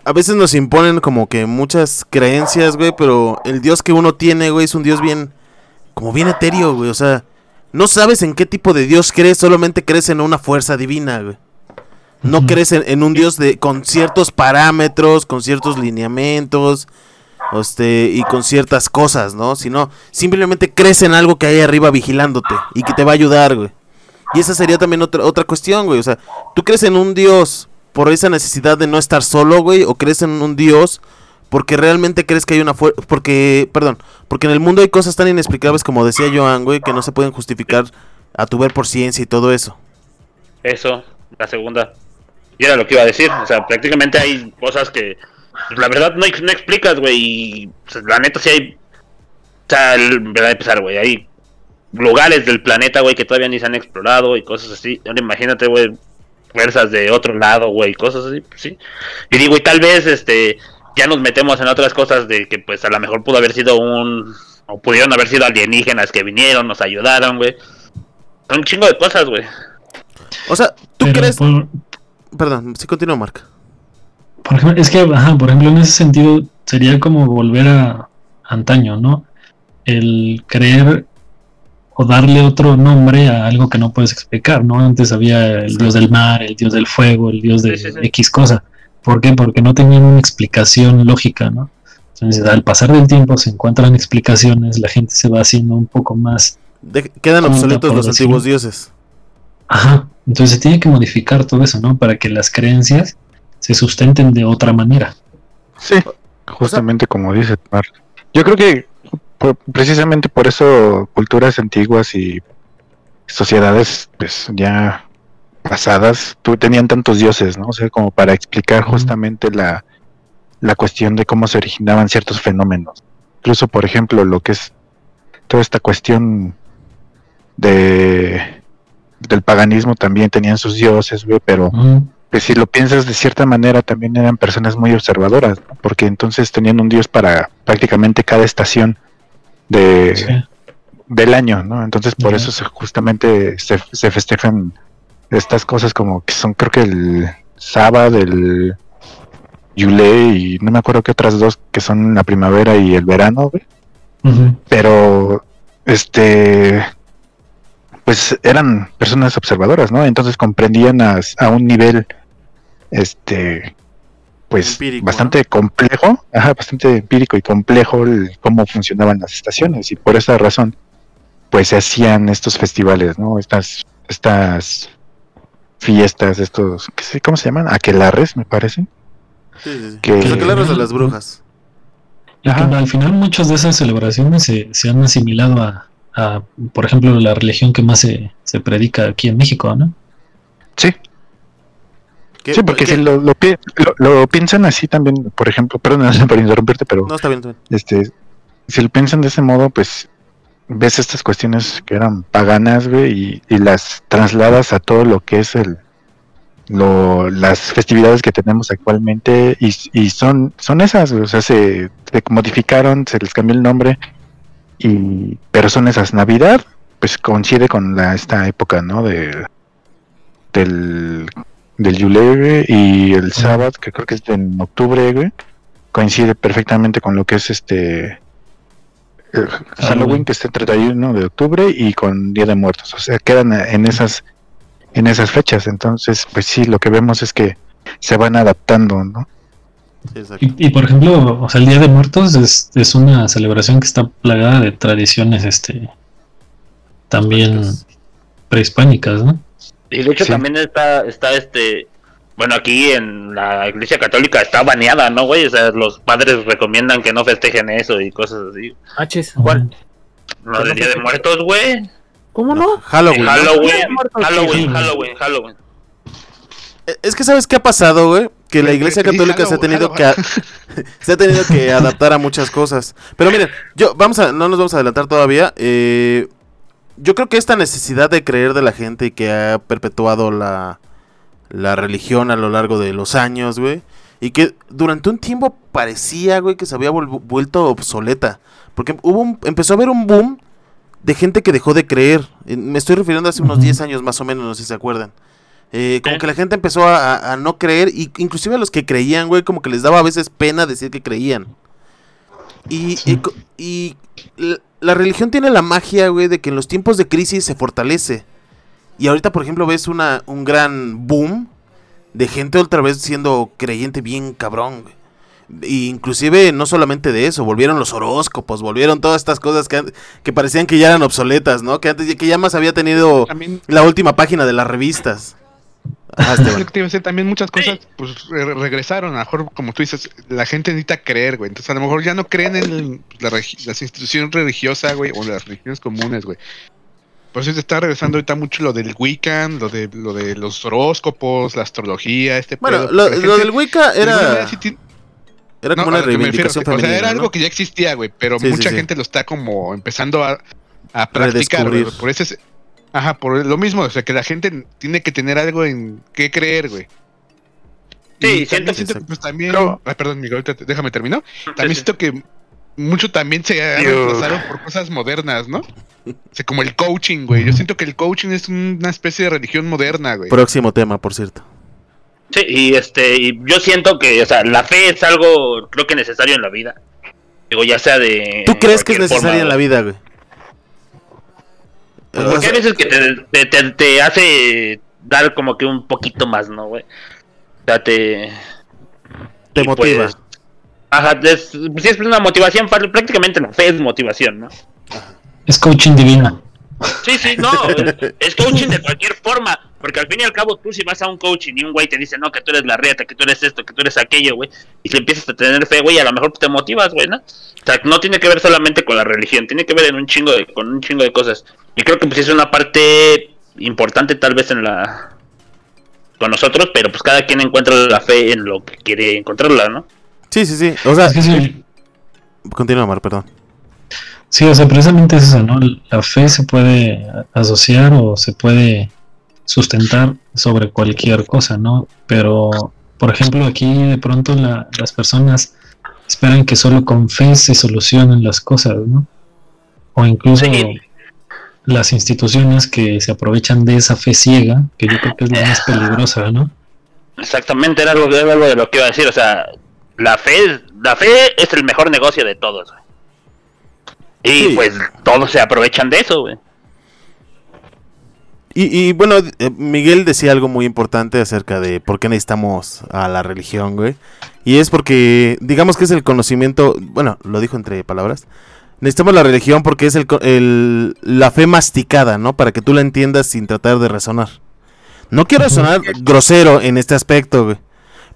Speaker 2: a veces nos imponen como que muchas creencias, güey, pero el Dios que uno tiene, güey, es un Dios bien, como bien etéreo, güey, o sea, no sabes en qué tipo de Dios crees, solamente crees en una fuerza divina, güey. No crees en, en un Dios de con ciertos parámetros, con ciertos lineamientos, este, y con ciertas cosas, ¿no? Sino simplemente crees en algo que hay arriba vigilándote y que te va a ayudar, güey. Y esa sería también otra, otra cuestión, güey. O sea, ¿tú crees en un Dios por esa necesidad de no estar solo, güey? ¿O crees en un Dios porque realmente crees que hay una fuerza, porque, perdón, porque en el mundo hay cosas tan inexplicables como decía Joan, güey, que no se pueden justificar a tu ver por ciencia y todo eso.
Speaker 5: Eso, la segunda. Y era lo que iba a decir. O sea, prácticamente hay cosas que pues, la verdad no, no explicas, güey. Y pues, la neta sí hay. O sea, el- verdad de empezar, güey. Hay lugares del planeta, güey, que todavía ni se han explorado y cosas así. Ahora imagínate, güey, fuerzas de otro lado, güey, cosas así, pues sí. Y digo, y tal vez, este, ya nos metemos en otras cosas de que, pues, a lo mejor pudo haber sido un. O pudieron haber sido alienígenas que vinieron, nos ayudaron, güey. Son un chingo de cosas, güey.
Speaker 2: O sea, ¿tú
Speaker 6: Pero
Speaker 2: crees?
Speaker 6: por-
Speaker 2: Perdón, sí continúa, Marc.
Speaker 6: Por ejemplo, es que, ajá, por ejemplo, en ese sentido sería como volver a antaño, ¿no? El creer o darle otro nombre a algo que no puedes explicar, ¿no? Antes había el dios del mar, el dios del fuego, el dios de
Speaker 5: Sí, sí, sí.
Speaker 6: X cosa. ¿Por qué? Porque no tenían una explicación lógica, ¿no? Entonces, al pasar del tiempo se encuentran explicaciones, la gente se va haciendo un poco más
Speaker 2: De- quedan
Speaker 6: ¿Cómo te
Speaker 2: obsoletos los
Speaker 6: decir?
Speaker 2: antiguos dioses.
Speaker 6: Ajá, entonces se tiene que modificar todo eso, ¿no? Para que las creencias se sustenten de otra manera.
Speaker 3: Sí, justamente como dice Mar. Yo creo que por- precisamente por eso culturas antiguas y sociedades pues ya pasadas tú tenían tantos dioses, ¿no? O sea, como para explicar justamente la, la cuestión de cómo se originaban ciertos fenómenos. Incluso, por ejemplo, lo que es toda esta cuestión de del paganismo también tenían sus dioses, güey, pero pues si lo piensas de cierta manera también eran personas muy observadoras, ¿no? porque entonces tenían un dios para prácticamente cada estación de,
Speaker 6: sí.
Speaker 3: del año, ¿no? Entonces por eso se- justamente se, se festejan estas cosas como que son creo que el sábado, el Yule y no me acuerdo qué otras dos que son la primavera y el verano, pero este pues eran personas observadoras, ¿no? Entonces comprendían a, a un nivel este pues
Speaker 2: Empírico,
Speaker 3: bastante complejo, ajá, bastante empírico y complejo el cómo funcionaban las estaciones y por esa razón pues se hacían estos festivales, ¿no? Estas estas fiestas, estos ¿qué sé- ¿cómo se llaman? Aquelarres, me parece.
Speaker 2: Sí, sí, sí.
Speaker 3: Que-
Speaker 2: Los aquelarres de las brujas.
Speaker 6: Y que
Speaker 3: Ajá.
Speaker 6: al final muchas de esas celebraciones se, se han asimilado a, a, por ejemplo, la religión que más se, se predica aquí en México, ¿no?
Speaker 3: Sí,
Speaker 2: ¿Qué-
Speaker 3: Sí, porque si lo, lo, lo- lo piensan así también, por ejemplo, perdón (laughs) por interrumpirte, pero
Speaker 2: No, está bien, está bien.
Speaker 3: este, si lo piensan de ese modo, pues ves estas cuestiones que eran paganas, güey, y, y las trasladas a todo lo que es el lo, las festividades que tenemos actualmente y, y son son esas, o sea, se, se modificaron, se les cambió el nombre y pero son esas Navidad, pues coincide con la esta época, ¿no? De del del Yule güey, y el sábado, que creo que es en octubre, güey, coincide perfectamente con lo que es este eh, Halloween, que es el 31 de octubre, y con Día de Muertos. O sea, quedan en esas, en esas fechas. Entonces, pues sí, lo que vemos es que se van adaptando, ¿no?
Speaker 2: Sí, exacto.
Speaker 6: Y, y, por ejemplo, o sea, el Día de Muertos es, es una celebración que está plagada de tradiciones, este, también prehispánicas, ¿no?
Speaker 5: Y de hecho
Speaker 3: Sí.
Speaker 5: también está, está este, bueno, aquí en la iglesia católica está baneada, ¿no, güey? O sea, los padres recomiendan que no festejen eso y cosas así.
Speaker 4: Hachis, ¿cuál?
Speaker 5: Lo del Día de Muertos, güey.
Speaker 4: ¿Cómo no?
Speaker 2: Halloween. ¿no?
Speaker 5: Halloween, Halloween,
Speaker 6: sí.
Speaker 5: Halloween, Halloween.
Speaker 2: Eh, Es que sabes qué ha pasado, güey, que la Iglesia Católica se ha tenido que a- (laughs) se ha tenido que adaptar a muchas cosas. Pero miren, yo vamos a no nos vamos a adelantar todavía. eh, yo creo que esta necesidad de creer de la gente y que ha perpetuado la la religión a lo largo de los años, güey, y que durante un tiempo parecía, güey, que se había vuel- vuelto obsoleta, porque hubo un- empezó a haber un boom de gente que dejó de creer. Me estoy refiriendo a hace unos
Speaker 6: Ujú.
Speaker 2: 10 años más o menos, no sé si se acuerdan. Eh, como que la gente empezó a, no creer, y inclusive a los que creían, güey, como que les daba a veces pena decir que creían. Y,
Speaker 6: Sí.
Speaker 2: y y la, religión tiene la magia, güey, de que en los tiempos de crisis se fortalece. Y ahorita, por ejemplo, ves una, un gran boom de gente otra vez siendo creyente bien cabrón, güey. Y inclusive no solamente de eso, volvieron los horóscopos, volvieron todas estas cosas que, que parecían que ya eran obsoletas, ¿no? Que antes que ya más había tenido
Speaker 7: También
Speaker 2: la última página de las revistas. Ah,
Speaker 7: Es
Speaker 2: Esteban.
Speaker 7: lo que te iba a decir, también muchas cosas pues re- regresaron, a lo mejor como tú dices, la gente necesita creer, güey, entonces a lo mejor ya no creen en la las instituciones religiosas, güey, o las religiones comunes, güey. Por eso te está regresando ahorita mucho lo del Wiccan, lo de lo de los horóscopos, la astrología, este
Speaker 2: Bueno,
Speaker 7: pedo,
Speaker 2: lo,
Speaker 7: la
Speaker 2: lo
Speaker 7: gente,
Speaker 2: del Wicca era, era como
Speaker 7: no,
Speaker 2: una reivindicación
Speaker 7: o sea, era
Speaker 2: ¿no?
Speaker 7: algo que ya existía, güey, pero
Speaker 2: Sí,
Speaker 7: mucha
Speaker 2: sí.
Speaker 7: gente lo está como empezando a, a practicar, güey. Por ese, ajá, por lo mismo, o sea, que la gente tiene que tener algo en qué creer, güey.
Speaker 5: Sí,
Speaker 7: Y
Speaker 5: siento-
Speaker 7: también siento que, pues también,
Speaker 3: Pero-
Speaker 7: ah, perdón, Miguel, ahorita te- déjame terminar. También
Speaker 5: sí.
Speaker 7: siento que mucho también se reemplazaron por cosas modernas, ¿no? O sea, como el coaching, güey. Yo siento que el coaching es una especie de religión moderna, güey.
Speaker 2: Próximo tema, por cierto.
Speaker 5: Sí, y este, y yo siento que, o sea, la fe es algo, creo que necesario en la vida. Digo, ya sea de.
Speaker 2: ¿Tú crees que es necesaria
Speaker 5: forma,
Speaker 2: en la vida, güey?
Speaker 5: Pues porque hay veces que te, te, te- te hace dar como que un poquito más, ¿no, güey? O sea, te.
Speaker 2: te
Speaker 5: y
Speaker 2: motiva.
Speaker 5: pues, ajá, es, sí, es una motivación, prácticamente la fe es motivación, ¿no?
Speaker 6: Es coaching divino.
Speaker 5: Sí, sí, no, es, es coaching de cualquier forma, porque al fin y al cabo tú si vas a un coaching y un güey te dice, no, que tú eres la reta, que tú eres esto, que tú eres aquello, güey, y si empiezas a tener fe, güey, a lo mejor te motivas, güey, ¿no? O sea, no tiene que ver solamente con la religión, tiene que ver en un chingo de, con un chingo de cosas. Y creo que pues es una parte importante tal vez en la... con nosotros, pero pues cada quien encuentra la fe en lo que quiere encontrarla, ¿no?
Speaker 2: Sí, sí, sí. O sea,
Speaker 6: Es que sí,
Speaker 2: continúa, Mar, perdón.
Speaker 6: sí, o sea, precisamente es eso, ¿no? La fe se puede asociar o se puede sustentar sobre cualquier cosa, ¿no? Pero, por ejemplo, aquí de pronto la- las personas esperan que solo con fe se solucionen las cosas, ¿no? O incluso
Speaker 5: Sí.
Speaker 6: las instituciones que se aprovechan de esa fe ciega, que yo creo que es la más peligrosa, ¿no?
Speaker 5: Exactamente, era algo, era algo de lo que iba a decir, o sea, la fe, la fe es el mejor negocio de todos, güey. Y
Speaker 2: Sí.
Speaker 5: pues todos se aprovechan de eso, güey.
Speaker 2: Y, y, bueno, eh, Miguel decía algo muy importante acerca de por qué necesitamos a la religión, güey. Y es porque, digamos que es el conocimiento, bueno, lo dijo entre palabras. Necesitamos la religión porque es el, el- la fe masticada, ¿no? Para que tú la entiendas sin tratar de razonar. No quiero sonar grosero en este aspecto, güey.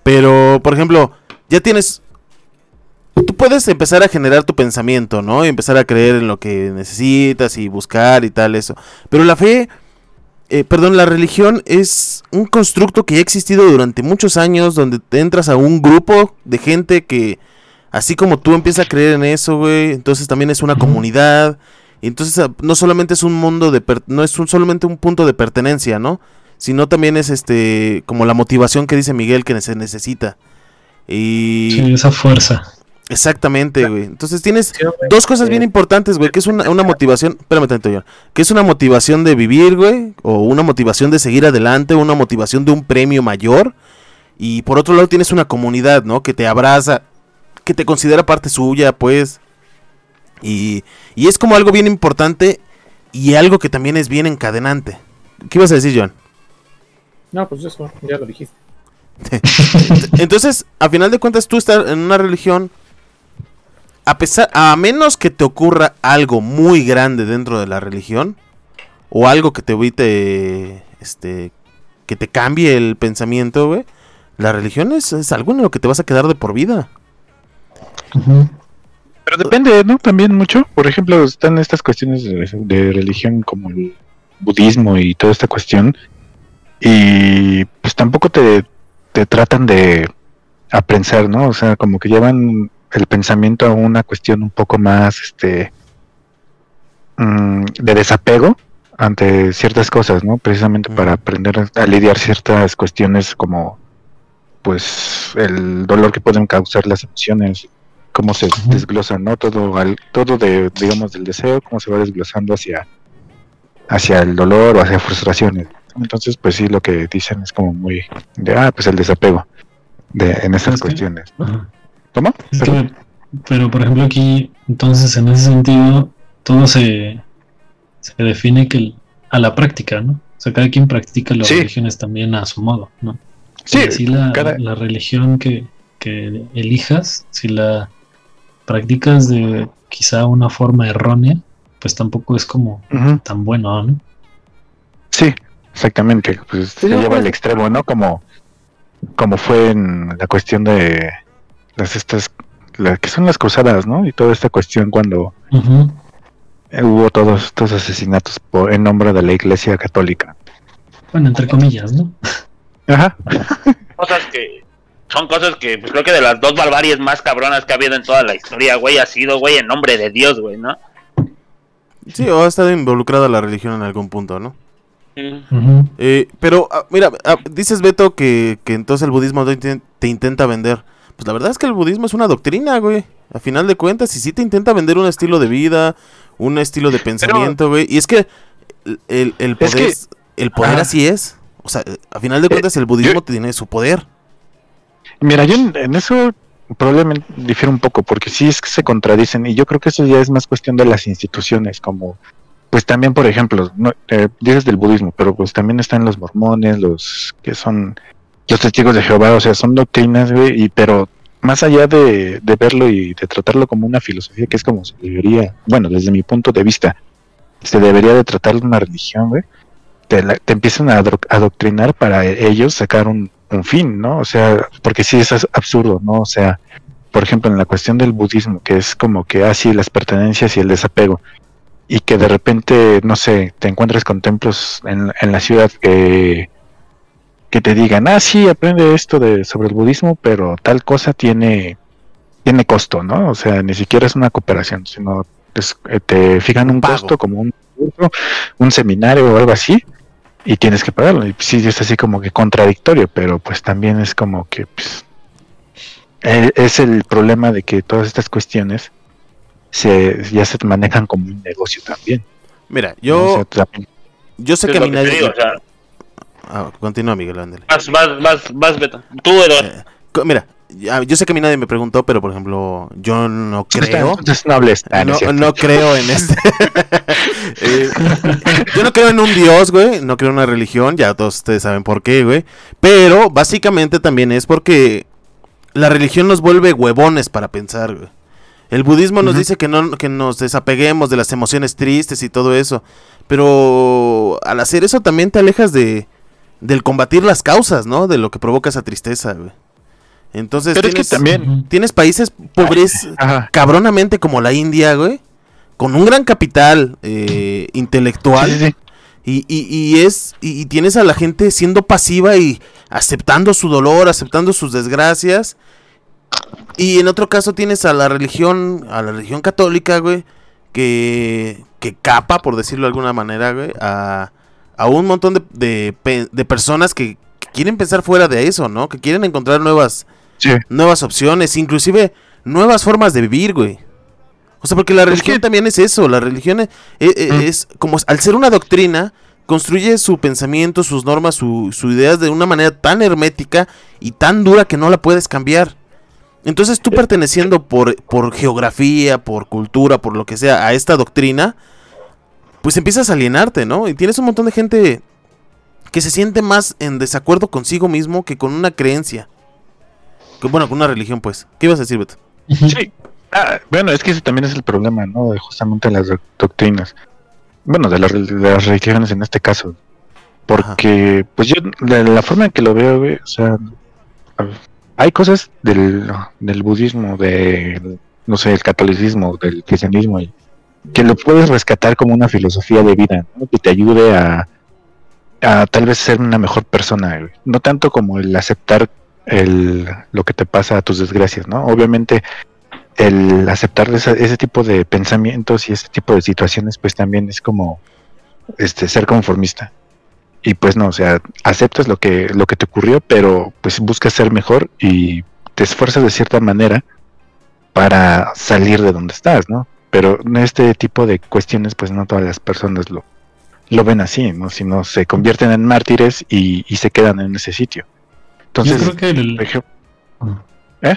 Speaker 2: Pero, por ejemplo, ya tienes... Tú puedes empezar a generar tu pensamiento, ¿no? Y empezar a creer en lo que necesitas y buscar y tal, eso. Pero la fe eh, perdón, la religión es un constructo que ya ha existido durante muchos años, donde te entras a un grupo de gente que, así como tú empiezas a creer en eso, güey, entonces también es una comunidad, y entonces ah, no solamente es un mundo de, per- no es un, solamente un punto de pertenencia, ¿no? Sino también es este, como la motivación que dice Miguel que se necesita. Y
Speaker 6: Sí, esa fuerza.
Speaker 2: Exactamente, güey. Entonces tienes
Speaker 4: Sí, güey.
Speaker 2: Dos cosas bien importantes, güey, que es una, una motivación, espérame tantito, John, que es una motivación de vivir, güey, o una motivación de seguir adelante, una motivación de un premio mayor, y por otro lado tienes una comunidad, ¿no? Que te abraza, que te considera parte suya, pues, y, y es como algo bien importante y algo que también es bien encadenante. ¿Qué ibas a decir, John?
Speaker 4: No, pues eso, ya lo dijiste. (laughs)
Speaker 2: Entonces, a final de cuentas, tú estás en una religión, a pesar, a menos que te ocurra algo muy grande dentro de la religión, o algo que te evite, este, que te cambie el pensamiento, güey, la religión es, es algo en lo que te vas a quedar de por vida.
Speaker 3: Pero depende, ¿no? También mucho. Por ejemplo, están estas cuestiones de, de religión como el budismo y toda esta cuestión. Y pues tampoco te, te tratan de aprensar, ¿no? O sea, como que llevan el pensamiento a una cuestión un poco más, este, mm, de desapego ante ciertas cosas, ¿no? Precisamente para aprender a- lidiar ciertas cuestiones como, pues, el dolor que pueden causar las emociones, cómo se
Speaker 6: Ujú.
Speaker 3: desglosa, ¿no? Todo, al, todo de, digamos, del deseo, cómo se va desglosando hacia, hacia el dolor o hacia frustraciones. Entonces, pues sí, lo que dicen es como muy de, ah, pues el desapego de, en esas
Speaker 6: Ok.
Speaker 3: cuestiones. ¿no?
Speaker 6: Que, pero por ejemplo aquí, entonces en ese sentido, todo se, se define que el- a la práctica, ¿no? O sea, cada quien practica las
Speaker 3: Sí.
Speaker 6: religiones también a su modo, ¿no?
Speaker 3: Sí,
Speaker 6: así la,
Speaker 3: cada-
Speaker 6: la religión que, que elijas, si la practicas de quizá una forma errónea, pues tampoco es como tan bueno, ¿no?
Speaker 3: Sí, exactamente. Pues se lleva al extremo, ¿no? Como, como fue en la cuestión de las estas, las que son las cruzadas, ¿no? Y toda esta cuestión cuando hubo todos estos asesinatos por, en nombre de la Iglesia Católica.
Speaker 6: Bueno, entre comillas, ¿no?
Speaker 3: Ajá.
Speaker 5: Cosas que son cosas que pues, creo que de las dos barbaries más cabronas que ha habido en toda la historia, güey, ha sido, güey, en nombre de Dios, güey, ¿no?
Speaker 2: Sí, o ha estado involucrada la religión en algún punto, ¿no? Eh, pero, ah, mira, ah, dices Beto que, que entonces el budismo te intenta vender. Pues la verdad es que el budismo es una doctrina, güey. A final de cuentas, y sí te intenta vender un estilo de vida, un estilo de pensamiento, güey. Y es que el, el-
Speaker 3: Es
Speaker 2: poder,
Speaker 3: que-
Speaker 2: el poder así es. O sea, eh, a final de cuentas, el budismo tiene su poder.
Speaker 3: Mira, yo en, en eso probablemente difiere un poco, porque sí es que se contradicen, y yo creo que eso ya es más cuestión de las instituciones, como, pues también, por ejemplo, no, eh, dices del budismo, pero pues también están los mormones, los que son los testigos de Jehová, o sea, son doctrinas, güey, y pero más allá de, de verlo y de tratarlo como una filosofía, que es como se debería, bueno, desde mi punto de vista, se debería de tratar una religión, güey, te, empiezan a adoctrinar para ellos sacar un, un fin, ¿no? O sea, porque sí es absurdo, ¿no? O sea, por ejemplo, en la cuestión del budismo, que es como que así las pertenencias y el desapego, y que de repente, no sé, te encuentres con templos en, en la ciudad que, que te digan, ah, sí, aprende esto de, sobre el budismo, pero tal cosa tiene, tiene costo, ¿no? O sea, ni siquiera es una cooperación, sino es- eh, te fijan un
Speaker 2: Pago.
Speaker 3: costo como un curso, un seminario o algo así, y tienes que pagarlo. Y sí, es así como que contradictorio, pero pues también es como que pues, eh, es el problema de que todas estas cuestiones se ya se manejan como un negocio también.
Speaker 2: Mira, yo,
Speaker 3: sea, también-
Speaker 2: yo sé que a mí nadie...
Speaker 5: digo, o sea,
Speaker 2: Ah, continúa, Miguel, ándale.
Speaker 5: vas, vas, vas, vas, Beto. Tú, Eduardo.
Speaker 2: Eh, mira, yo sé que a mí nadie me preguntó, pero por ejemplo, yo no creo...
Speaker 3: Entonces no hables. Ah, no
Speaker 2: creo en este. (laughs) (laughs) Eh, yo no creo en un dios, güey. No creo en una religión. Ya todos ustedes saben por qué, güey. Pero básicamente también es porque la religión nos vuelve huevones para pensar, güey. El budismo nos
Speaker 3: Ujú.
Speaker 2: dice que no que nos desapeguemos de las emociones tristes y todo eso. Pero al hacer eso también te alejas de del combatir las causas, ¿no? De lo que provoca esa tristeza, güey. Entonces
Speaker 3: Pero es que
Speaker 2: tienes,
Speaker 3: también-
Speaker 2: tienes países pobres
Speaker 3: Ajá.
Speaker 2: cabronamente como la India, güey, con un gran capital eh, intelectual
Speaker 3: Sí, sí, sí.
Speaker 2: Y, y- y es y, y tienes a la gente siendo pasiva y aceptando su dolor, aceptando sus desgracias. Y en otro caso tienes a la religión, a la religión católica, güey, que, que capa, por decirlo de alguna manera, güey, a, a un montón de, de pe- de personas que, que quieren pensar fuera de eso, ¿no? Que quieren encontrar nuevas,
Speaker 3: Sí.
Speaker 2: nuevas opciones, inclusive nuevas formas de vivir, güey. O sea, porque la religión
Speaker 3: que-
Speaker 2: también es eso, la religión es, es-
Speaker 3: Mm.
Speaker 2: es como al ser una doctrina, construye su pensamiento, sus normas, su, su ideas de una manera tan hermética y tan dura que no la puedes cambiar. Entonces tú perteneciendo por, por geografía, por cultura, por lo que sea, a esta doctrina, pues empiezas a alienarte, ¿no? Y tienes un montón de gente que se siente más en desacuerdo consigo mismo que con una creencia. Que, bueno, con una religión, pues. ¿Qué ibas a decir, Beto?
Speaker 3: Sí. Ah, bueno, es que ese también es el problema, ¿no? De justamente las doc- doctrinas. Bueno, de, las rel- de las religiones en este caso. Porque, pues yo, de la forma en que lo veo, güey, o sea, hay cosas del, del budismo, de, no sé, el catolicismo, del cristianismo, y que lo puedes rescatar como una filosofía de vida, ¿no? Que te ayude a, tal vez ser una mejor persona. No tanto como el aceptar el, lo que te pasa a tus desgracias, ¿no? Obviamente el aceptar ese tipo de pensamientos y ese tipo de situaciones, pues también es como este ser conformista. Y pues no, o sea, aceptas lo que, lo que te ocurrió, pero pues buscas ser mejor y te esfuerzas de cierta manera para salir de donde estás, ¿no? Pero en este tipo de cuestiones, pues no todas las personas lo, lo ven así, ¿no? Sino se convierten en mártires y, y se quedan en ese sitio.
Speaker 6: Yo
Speaker 3: Entonces,
Speaker 6: creo que el...
Speaker 3: por ejemplo,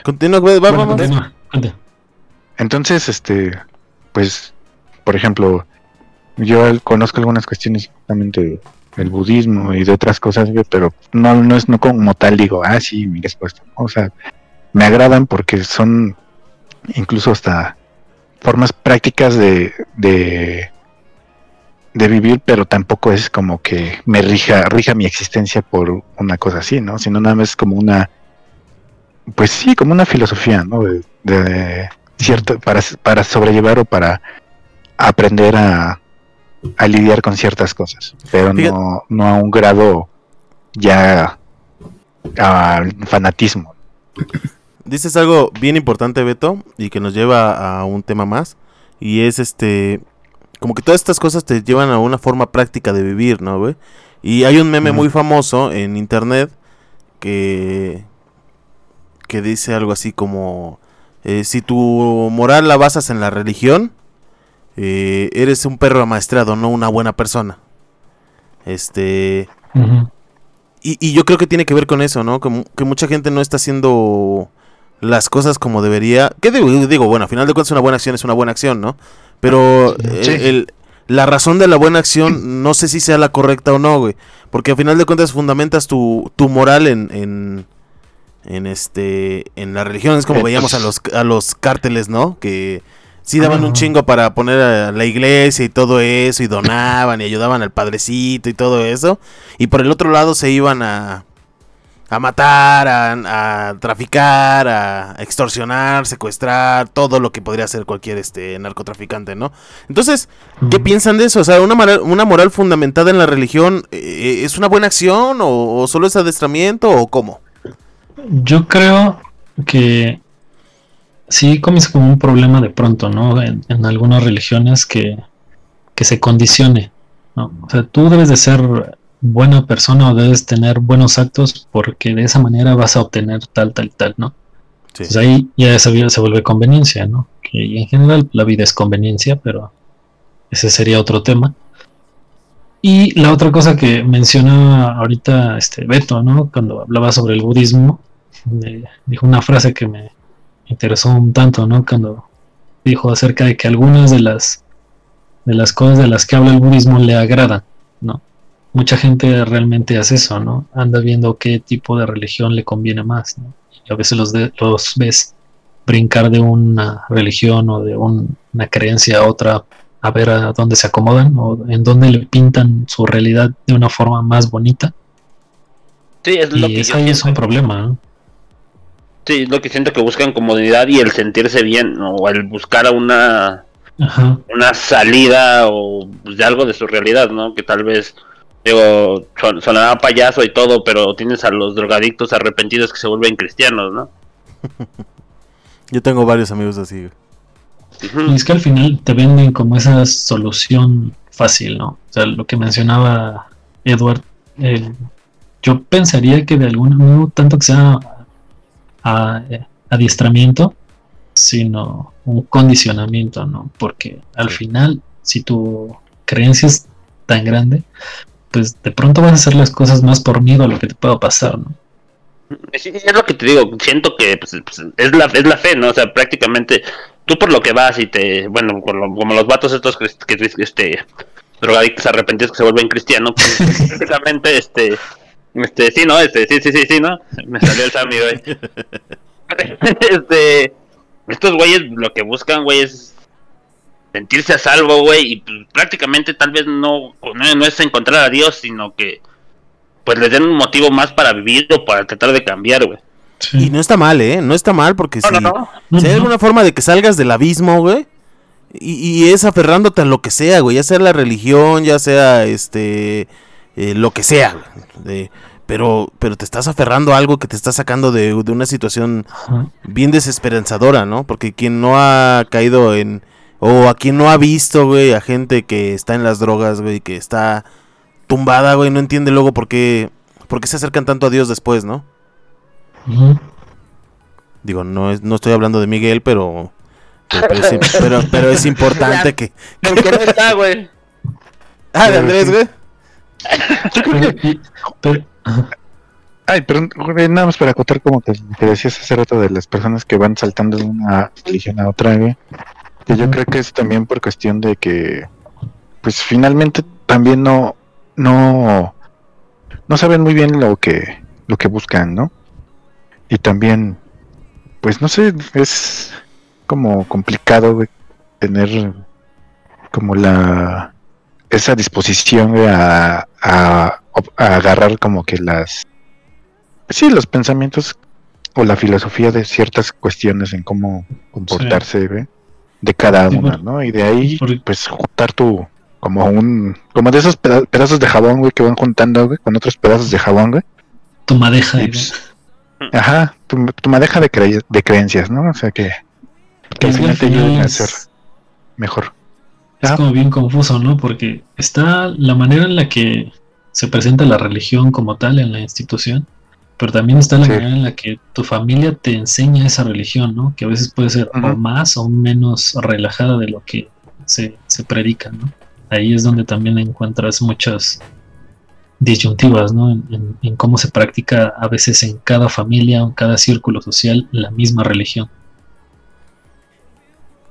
Speaker 2: Continúa, güey, va,
Speaker 6: Bueno,
Speaker 2: va, va.
Speaker 6: continúa, continúa.
Speaker 3: Entonces, este, pues, por ejemplo, yo conozco algunas cuestiones justamente del budismo y de otras cosas, pero no, no es no como tal digo, ah, sí, mi respuesta. O sea, me agradan porque son incluso hasta formas prácticas de, de, de vivir, pero tampoco es como que me rija, rija mi existencia por una cosa así, ¿no? Sino nada más como una, pues sí, como una filosofía, ¿no? De, de cierto, para, para sobrellevar o para aprender a, a lidiar con ciertas cosas, pero
Speaker 2: Fíjate-
Speaker 3: no, no a un grado ya al fanatismo.
Speaker 2: Dices algo bien importante, Beto, y que nos lleva a un tema más. Y es este. Como que todas estas cosas te llevan a una forma práctica de vivir, ¿no, güey? Y hay un meme muy famoso en internet que. que dice algo así como. eh, si tu moral la basas en la religión, eh, eres un perro amaestrado, no una buena persona. Este. Y, y yo creo que tiene que ver con eso, ¿no? Como que mucha gente no está haciendo las cosas como debería. ¿Qué digo? Digo, bueno, a final de cuentas una buena acción es una buena acción, ¿no? Pero
Speaker 3: Sí.
Speaker 2: el- la razón de la buena acción no sé si sea la correcta o no, güey. Porque a final de cuentas fundamentas tu, tu moral en, en, en este en la religión. Es como
Speaker 3: Eh,
Speaker 2: veíamos a
Speaker 3: pues-
Speaker 2: los, a los cárteles, ¿no? Que sí daban un chingo para poner a la iglesia y todo eso, y donaban y ayudaban al padrecito y todo eso. Y por el otro lado se iban a, a matar, a, a traficar, a extorsionar, secuestrar, todo lo que podría hacer cualquier este narcotraficante, ¿no? Entonces, ¿qué piensan de eso? O sea, una moral, una moral fundamentada en la religión, eh, ¿es una buena acción o, o solo es adestramiento o cómo?
Speaker 6: Yo creo que sí comienza como un problema de pronto, ¿no? En, en algunas religiones que, que se condicione, ¿no? O sea, tú debes de ser buena persona o debes tener buenos actos porque de esa manera vas a obtener tal, tal, tal, ¿no?
Speaker 2: Sí.
Speaker 6: Entonces ahí ya se, se vuelve conveniencia, ¿no? Que en general la vida es conveniencia, pero ese sería otro tema. Y la otra cosa que menciona ahorita este Beto, ¿no? Cuando hablaba sobre el budismo, me dijo una frase que me interesó un tanto, ¿no? Cuando dijo acerca de que algunas de las de las cosas de las que habla el budismo le agradan, ¿no? Mucha gente realmente hace eso, ¿no? Anda viendo qué tipo de religión le conviene más, ¿no? Y a veces los, de- los ves brincar de una religión o de un- una creencia a otra a ver a dónde se acomodan o en dónde le pintan su realidad de una forma más bonita.
Speaker 5: Sí, es lo
Speaker 6: Y
Speaker 5: que
Speaker 6: eso ahí es un problema, ¿no?
Speaker 5: Sí, es lo que siento que buscan comodidad y el sentirse bien, o el buscar a una,
Speaker 6: Ajá.
Speaker 5: una salida o pues, de algo de su realidad, ¿no? Que tal vez, digo, son- sonará payaso y todo, pero tienes a los drogadictos arrepentidos que se vuelven cristianos, ¿no? (laughs)
Speaker 2: Yo tengo varios amigos así.
Speaker 6: Y es que al final te venden como esa solución fácil, ¿no? O sea, lo que mencionaba Edward, eh, yo pensaría que de alguna no tanto que sea a- adiestramiento, sino un condicionamiento, ¿no? Porque al final, si tu creencia es tan grande, pues de pronto vas a hacer las cosas más por miedo a lo que te pueda pasar, ¿no?
Speaker 5: Sí, es lo que te digo, siento que pues, pues, es, la, es la fe, ¿no? O sea, prácticamente tú por lo que vas y te, bueno, lo- como los vatos estos que, que este, drogadictos arrepentidos que se vuelven cristianos, pues, (laughs) prácticamente, este, este, sí, ¿no? Este, sí, sí, sí, sí, ¿no? Me salió el Sammy, güey. (laughs) (laughs) este, estos güeyes lo que buscan, güey, es sentirse a salvo, güey, y pues, prácticamente tal vez no, no, no es encontrar a Dios, sino que pues les den un motivo más para vivir o para tratar de cambiar, güey.
Speaker 2: Y no está mal, ¿eh? No está mal porque
Speaker 5: No,
Speaker 2: si,
Speaker 5: no, no.
Speaker 6: No,
Speaker 2: si hay alguna forma de que salgas del abismo, güey, y, y es aferrándote a lo que sea, güey, ya sea la religión, ya sea este, eh, lo que sea, de- pero, pero te estás aferrando a algo que te está sacando de, de una situación bien desesperanzadora, ¿no? Porque quien no ha caído en, o a quien no ha visto, güey, a gente que está en las drogas, güey, que está tumbada, güey, no entiende luego por qué, por qué se acercan tanto a Dios después, ¿no?
Speaker 6: Ujú.
Speaker 2: Digo, no, es, no estoy hablando de Miguel, pero. Pero, pero es, (laughs) pero- pero es importante que.
Speaker 5: No está, güey. (laughs)
Speaker 2: Ah, de Andrés, güey. (laughs)
Speaker 6: Pero-.
Speaker 3: Ay, pero güey, nada más para acotar como que, que decías hace rato de las personas que van saltando de una religión a otra, güey. Que yo creo que es también por cuestión de que, pues finalmente también no, no, no saben muy bien lo que, lo que buscan, ¿no? Y también, pues no sé, es como complicado, güey, tener como la, esa disposición güey, a, a, a agarrar como que las, sí, los pensamientos o la filosofía de ciertas cuestiones en cómo comportarse güey, de cada
Speaker 6: Sí,
Speaker 3: una, ¿no? Y de ahí, pues, juntar tu, como un, como de esos peda- pedazos de jabón, güey, que van juntando, güey, con otros pedazos de jabón, güey.
Speaker 6: Tu madeja. Güey.
Speaker 3: pues, Ajá, tu, tu madeja de, cre- de creencias, ¿no? O sea que, que al
Speaker 6: Y
Speaker 3: final te ayuden a ser mejor.
Speaker 6: Es
Speaker 3: Ajá.
Speaker 6: como bien confuso, ¿no? Porque está la manera en la que se presenta la religión como tal en la institución, pero también está la
Speaker 3: Sí.
Speaker 6: manera en la que tu familia te enseña esa religión, ¿no? Que a veces puede ser o más o menos relajada de lo que se, se predica, ¿no? Ahí es donde también encuentras muchas disyuntivas, ¿no? En, en- en cómo se practica a veces en cada familia o en cada círculo social la misma religión.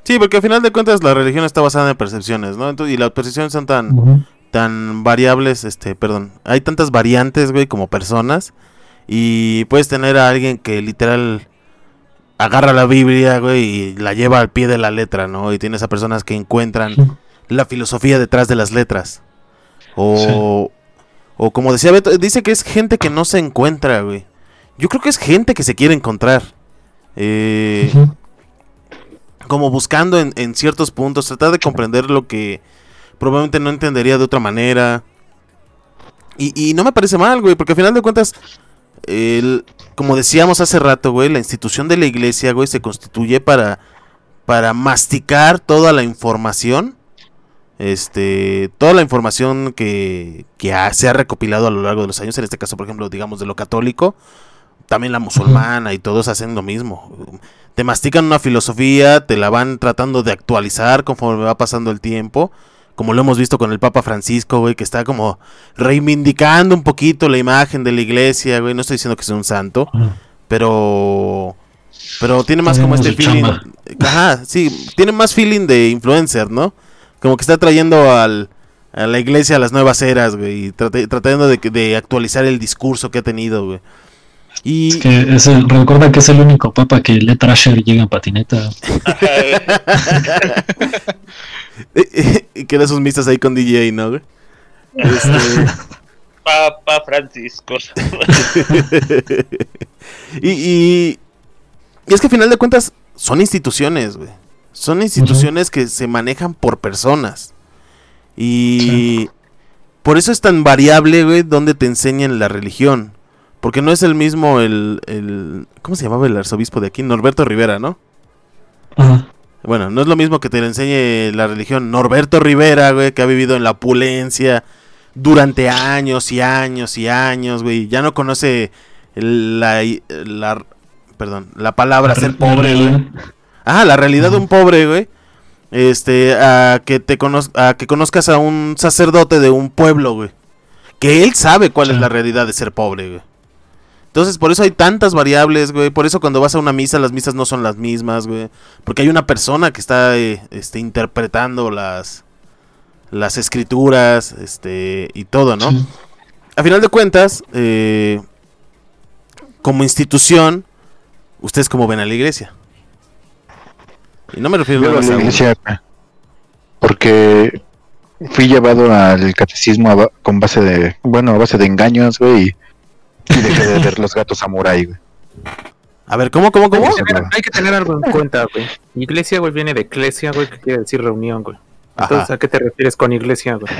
Speaker 2: Sí, porque al final de cuentas la religión está basada en percepciones, ¿no? Entonces, y las percepciones son tan, tan variables, este, perdón, hay tantas variantes, güey, como personas. Y puedes tener a alguien que literal agarra la Biblia, güey, y la lleva al pie de la letra, ¿no? Y tienes a personas que encuentran la filosofía detrás de las letras. O, o como decía Beto, dice que es gente que no se encuentra, güey. Yo creo que es gente que se quiere encontrar. Eh, como buscando en, en ciertos puntos, tratar de comprender lo que probablemente no entendería de otra manera. Y, y no me parece mal, güey, porque al final de cuentas, el- como decíamos hace rato, güey, la institución de la iglesia, güey, se constituye para, para masticar toda la información. Este, toda la información que, que ha- se ha recopilado a lo largo de los años, en este caso, por ejemplo, digamos de lo católico, también la musulmana y todos hacen lo mismo te mastican una filosofía, te la van tratando de actualizar conforme va pasando el tiempo. Como lo hemos visto con el Papa Francisco, güey, que está como reivindicando un poquito la imagen de la iglesia, güey. No estoy diciendo que sea un santo, pero. Pero tiene más como este feeling.
Speaker 6: chamba.
Speaker 2: Ajá, sí, tiene más feeling de influencer, ¿no? Como que está trayendo al, a la iglesia a las nuevas eras, güey. Y trate- tratando de, actualizar el discurso que ha tenido, güey. Y.
Speaker 6: Es que es el, recuerda que es el único papa que Lee Trasher llega en patineta. (laughs) (laughs)
Speaker 2: y (laughs) que da sus misas ahí con DJ, ¿no, güey? Este, (laughs)
Speaker 5: Papa Francisco. (laughs)
Speaker 2: y, y, y es que al final de cuentas son instituciones, güey. Son instituciones que se manejan por personas. Y por eso es tan variable, güey, donde te enseñan la religión. Porque no es el mismo el, el... ¿Cómo se llamaba el arzobispo de aquí? Norberto Rivera, ¿no?
Speaker 6: Ajá.
Speaker 2: Bueno, no es lo mismo que te enseñe la religión Norberto Rivera, güey, que ha vivido en la opulencia durante años y años y años, güey. Ya no conoce la, la- perdón, la palabra ser pobre, güey. Ah, la realidad de un pobre, güey. Este, a que te conoz- a que conozcas a un sacerdote de un pueblo, güey. Que él sabe cuál es la realidad de ser pobre, güey. Entonces, por eso hay tantas variables, güey. Por eso cuando vas a una misa, las misas no son las mismas, güey. Porque hay una persona que está eh, este, interpretando las, las escrituras, este, y todo, ¿no?
Speaker 6: Sí.
Speaker 2: A final de cuentas, eh, como institución, ¿ustedes cómo ven a la iglesia? Y no me refiero
Speaker 3: Yo a la
Speaker 2: a
Speaker 3: iglesia porque fui llevado al catecismo con base de, bueno, a base de engaños, güey, y, (laughs) y dejé de ver los gatos samurai, güey.
Speaker 2: A ver, ¿cómo, cómo, cómo?
Speaker 4: Hay que, tener, hay que tener algo en cuenta, güey. Iglesia, güey, viene de eclesia, güey, que quiere decir reunión, güey. Entonces,
Speaker 2: Ajá.
Speaker 4: ¿a qué te refieres con iglesia, güey?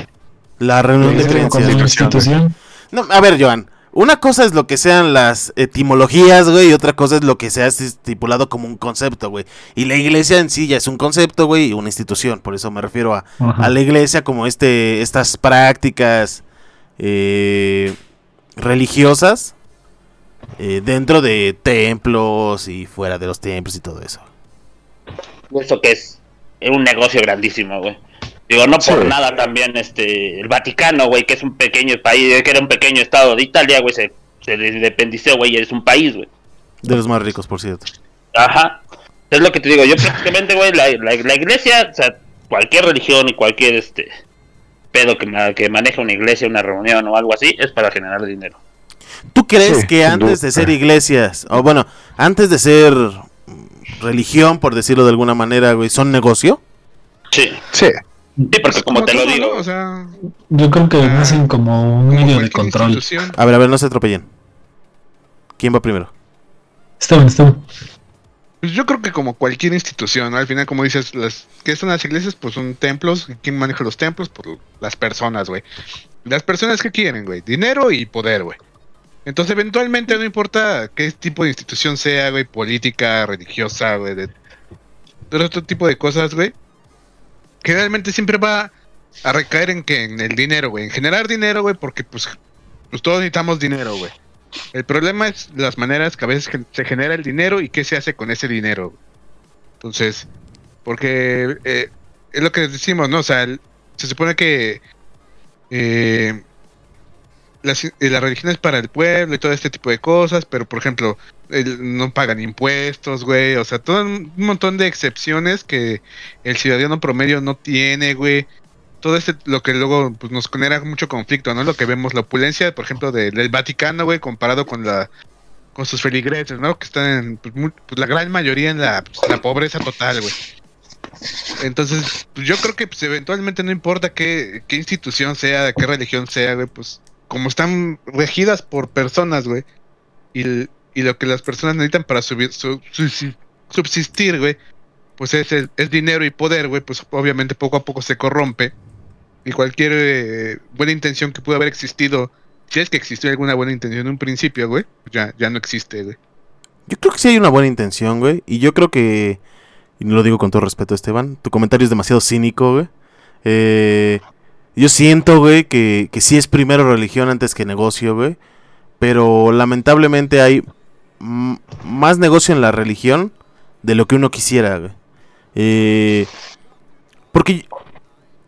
Speaker 2: La reunión de creencias.
Speaker 6: Como institución.
Speaker 2: No, a ver, Joan. Una cosa es lo que sean las etimologías, güey, y otra cosa es lo que se ha estipulado como un concepto, güey. Y la iglesia en sí ya es un concepto, güey, y una institución. Por eso me refiero a, a la iglesia como este estas prácticas eh, religiosas eh, dentro de templos y fuera de los templos y todo eso.
Speaker 5: Eso que es un negocio grandísimo, güey. Digo, no por
Speaker 3: Sí.
Speaker 5: nada también este el Vaticano, güey, que es un pequeño país, que era un pequeño estado de Italia, güey, se, se independizó, güey, y es un país, güey.
Speaker 2: De los más ricos, por cierto.
Speaker 5: Ajá. Es lo que te digo, yo (laughs) prácticamente, güey, la, la, la iglesia, o sea, cualquier religión y cualquier este pedo que, que maneja una iglesia, una reunión o algo así, es para generar dinero.
Speaker 2: ¿Tú crees
Speaker 3: Sí,
Speaker 2: que antes de ser iglesias, o bueno, antes de ser religión, por decirlo de alguna manera, güey, son negocio?
Speaker 5: Sí.
Speaker 3: Sí,
Speaker 5: Sí, porque como te lo digo,
Speaker 7: ¿no? O sea,
Speaker 6: Yo creo que
Speaker 7: Ah,
Speaker 6: hacen como un medio de control.
Speaker 2: A ver, a ver, no se atropellen. ¿Quién va primero?
Speaker 6: Esteban, Esteban.
Speaker 7: Pues yo creo que como cualquier institución, ¿no? al final, como dices, las que son las iglesias, pues son templos. ¿Y ¿Quién maneja los templos? Pues las personas, güey. Las personas que quieren, güey. Dinero y poder, güey. Entonces, eventualmente, no importa qué tipo de institución sea, güey, política, religiosa, güey, de, de otro tipo de cosas, güey. Generalmente siempre va a recaer en que en el dinero, güey. En generar dinero, güey, porque pues, pues todos necesitamos dinero, güey. El problema es las maneras que a veces se genera el dinero y qué se hace con ese dinero. Entonces, porque eh, es lo que decimos, ¿no? O sea, el- se supone que eh, las- eh, la religión es para el pueblo y todo este tipo de cosas, pero por ejemplo, el- no pagan impuestos, güey. O sea, todo un montón de excepciones que el ciudadano promedio no tiene, güey todo este lo que luego pues, nos genera mucho conflicto, ¿no? Lo que vemos, la opulencia, por ejemplo, de- del Vaticano, güey, comparado con la con sus feligreses, ¿no? Que están en, pues, pues, la gran mayoría en la, pues, la pobreza total, güey. Entonces, yo creo que pues, eventualmente no importa qué, qué institución sea, qué religión sea, güey, pues como están regidas por personas, güey, y, y lo que las personas necesitan para subir, su- su- subsistir, güey, pues es, es dinero y poder, güey, pues obviamente poco a poco se corrompe. Y cualquier eh, buena intención que pudo haber existido, si es que existió alguna buena intención en un principio, güey, ya, ya no existe, güey.
Speaker 2: Yo creo que sí hay una buena intención, güey. Y yo creo que. Y lo digo con todo respeto, Esteban. Tu comentario es demasiado cínico, güey. Eh, yo siento, güey, que, que sí es primero religión antes que negocio, güey. Pero lamentablemente hay más negocio en la religión de lo que uno quisiera, güey. Eh, porque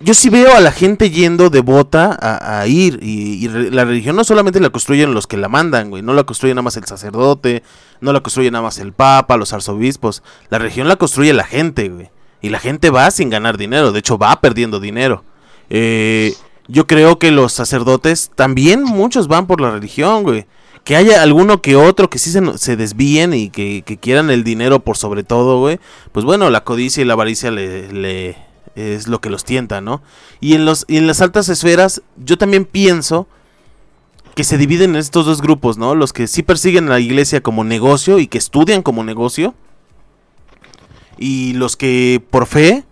Speaker 2: yo sí veo a la gente yendo devota a, a ir. Y, y la religión no solamente la construyen los que la mandan, güey. No la construye nada más el sacerdote. No la construye nada más el papa, los arzobispos. La religión la construye la gente, güey. Y la gente va sin ganar dinero. De hecho, va perdiendo dinero. Eh, yo creo que los sacerdotes también muchos van por la religión, güey. Que haya alguno que otro que sí se, se desvíen y que, que quieran el dinero por sobre todo, güey. Pues bueno, la codicia y la avaricia le, le- es lo que los tienta, ¿no? Y en, los, y en las altas esferas, yo también pienso que se dividen en estos dos grupos, ¿no? Los que sí persiguen a la iglesia como negocio y que estudian como negocio. Y los que por fe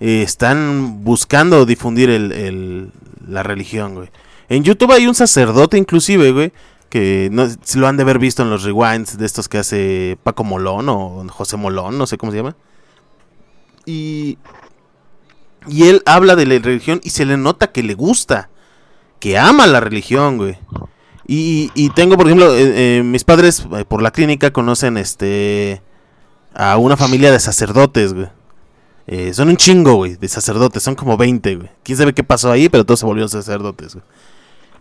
Speaker 2: eh, están buscando difundir el, el- la religión, güey. En YouTube hay un sacerdote inclusive, güey, que no, lo han de haber visto en los rewinds de estos que hace Paco Molón o José Molón, no sé cómo se llama. Y, y él habla de la religión y se le nota que le gusta, que ama la religión, güey. Y, y tengo, por ejemplo, eh, eh, mis padres eh, por la clínica conocen este a una familia de sacerdotes, güey. Son un chingo, güey, de sacerdotes, son como 20, güey. Quién sabe qué pasó ahí, pero todos se volvieron sacerdotes.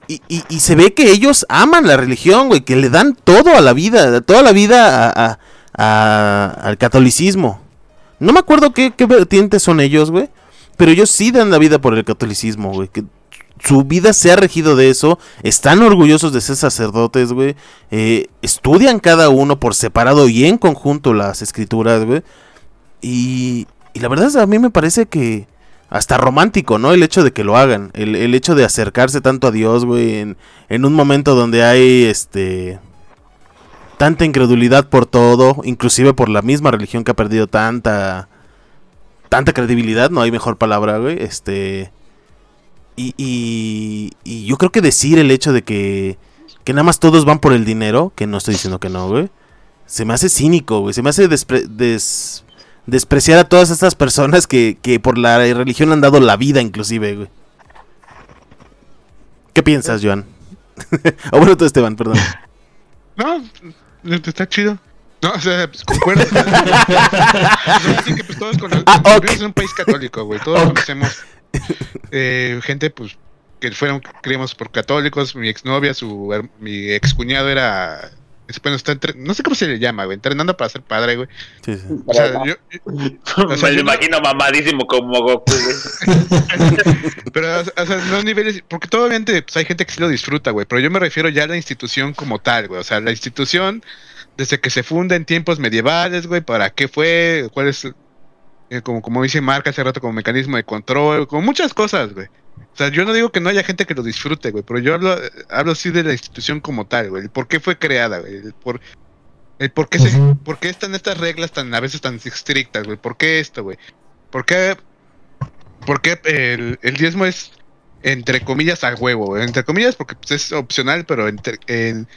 Speaker 2: Y, y- se ve que ellos aman la religión, güey, que le dan todo a la vida, toda la vida a- al catolicismo. No me acuerdo qué, qué vertientes son ellos, güey, pero ellos sí dan la vida por el catolicismo, güey. Que su vida se ha regido de eso, están orgullosos de ser sacerdotes, güey. eh, estudian cada uno por separado y en conjunto las escrituras, güey. Y, y la verdad es, a mí me parece que hasta romántico, ¿no? El hecho de que lo hagan, el, el hecho de acercarse tanto a Dios, güey, en, en un momento donde hay, este, tanta incredulidad por todo, inclusive por la misma religión que ha perdido tanta, tanta credibilidad, no hay mejor palabra, güey, este, y, y, yo creo que decir el hecho de que, que nada más todos van por el dinero, que no estoy diciendo que no, güey, se me hace cínico, güey, se me hace despre- des- despreciar a todas estas personas que, que por la religión han dado la vida, inclusive, güey. ¿Qué piensas, Joan? (laughs) o bueno, Esteban, perdón.
Speaker 7: No, está chido. No, o sea, pues, concuerdo. (laughs) así que pues todos con
Speaker 2: Ah,
Speaker 7: en un país católico, güey. Todos conocemos eh, gente, pues, que fueron criamos por católicos. Mi exnovia, su mi excuñado era. es- Bueno, está entre- no sé cómo se le llama, güey, entrenando para ser padre, güey.
Speaker 2: Sí, sí.
Speaker 7: O sea, yo, O sea,
Speaker 5: Me
Speaker 7: yo
Speaker 5: imagino mamadísimo como Goku, güey. (laughs)
Speaker 7: Pero, o sea, los niveles, porque todo obviamente pues, hay gente que sí lo disfruta, güey, pero yo me refiero ya a la institución como tal, güey, o sea, la institución desde que se funda en tiempos medievales, güey, para qué fue, cuál es eh, como, como dice Mark hace rato, como mecanismo de control, como muchas cosas, güey. O sea, yo no digo que no haya gente que lo disfrute, güey, pero yo hablo, hablo sí de la institución como tal, güey. El por qué fue creada, güey. El por, el por qué, se, por qué están estas reglas tan a veces tan estrictas, güey. ¿Por qué esto, güey? ¿Por qué, por qué el, el diezmo es entre comillas a huevo? güey? Entre comillas porque pues, es opcional, pero entre, en-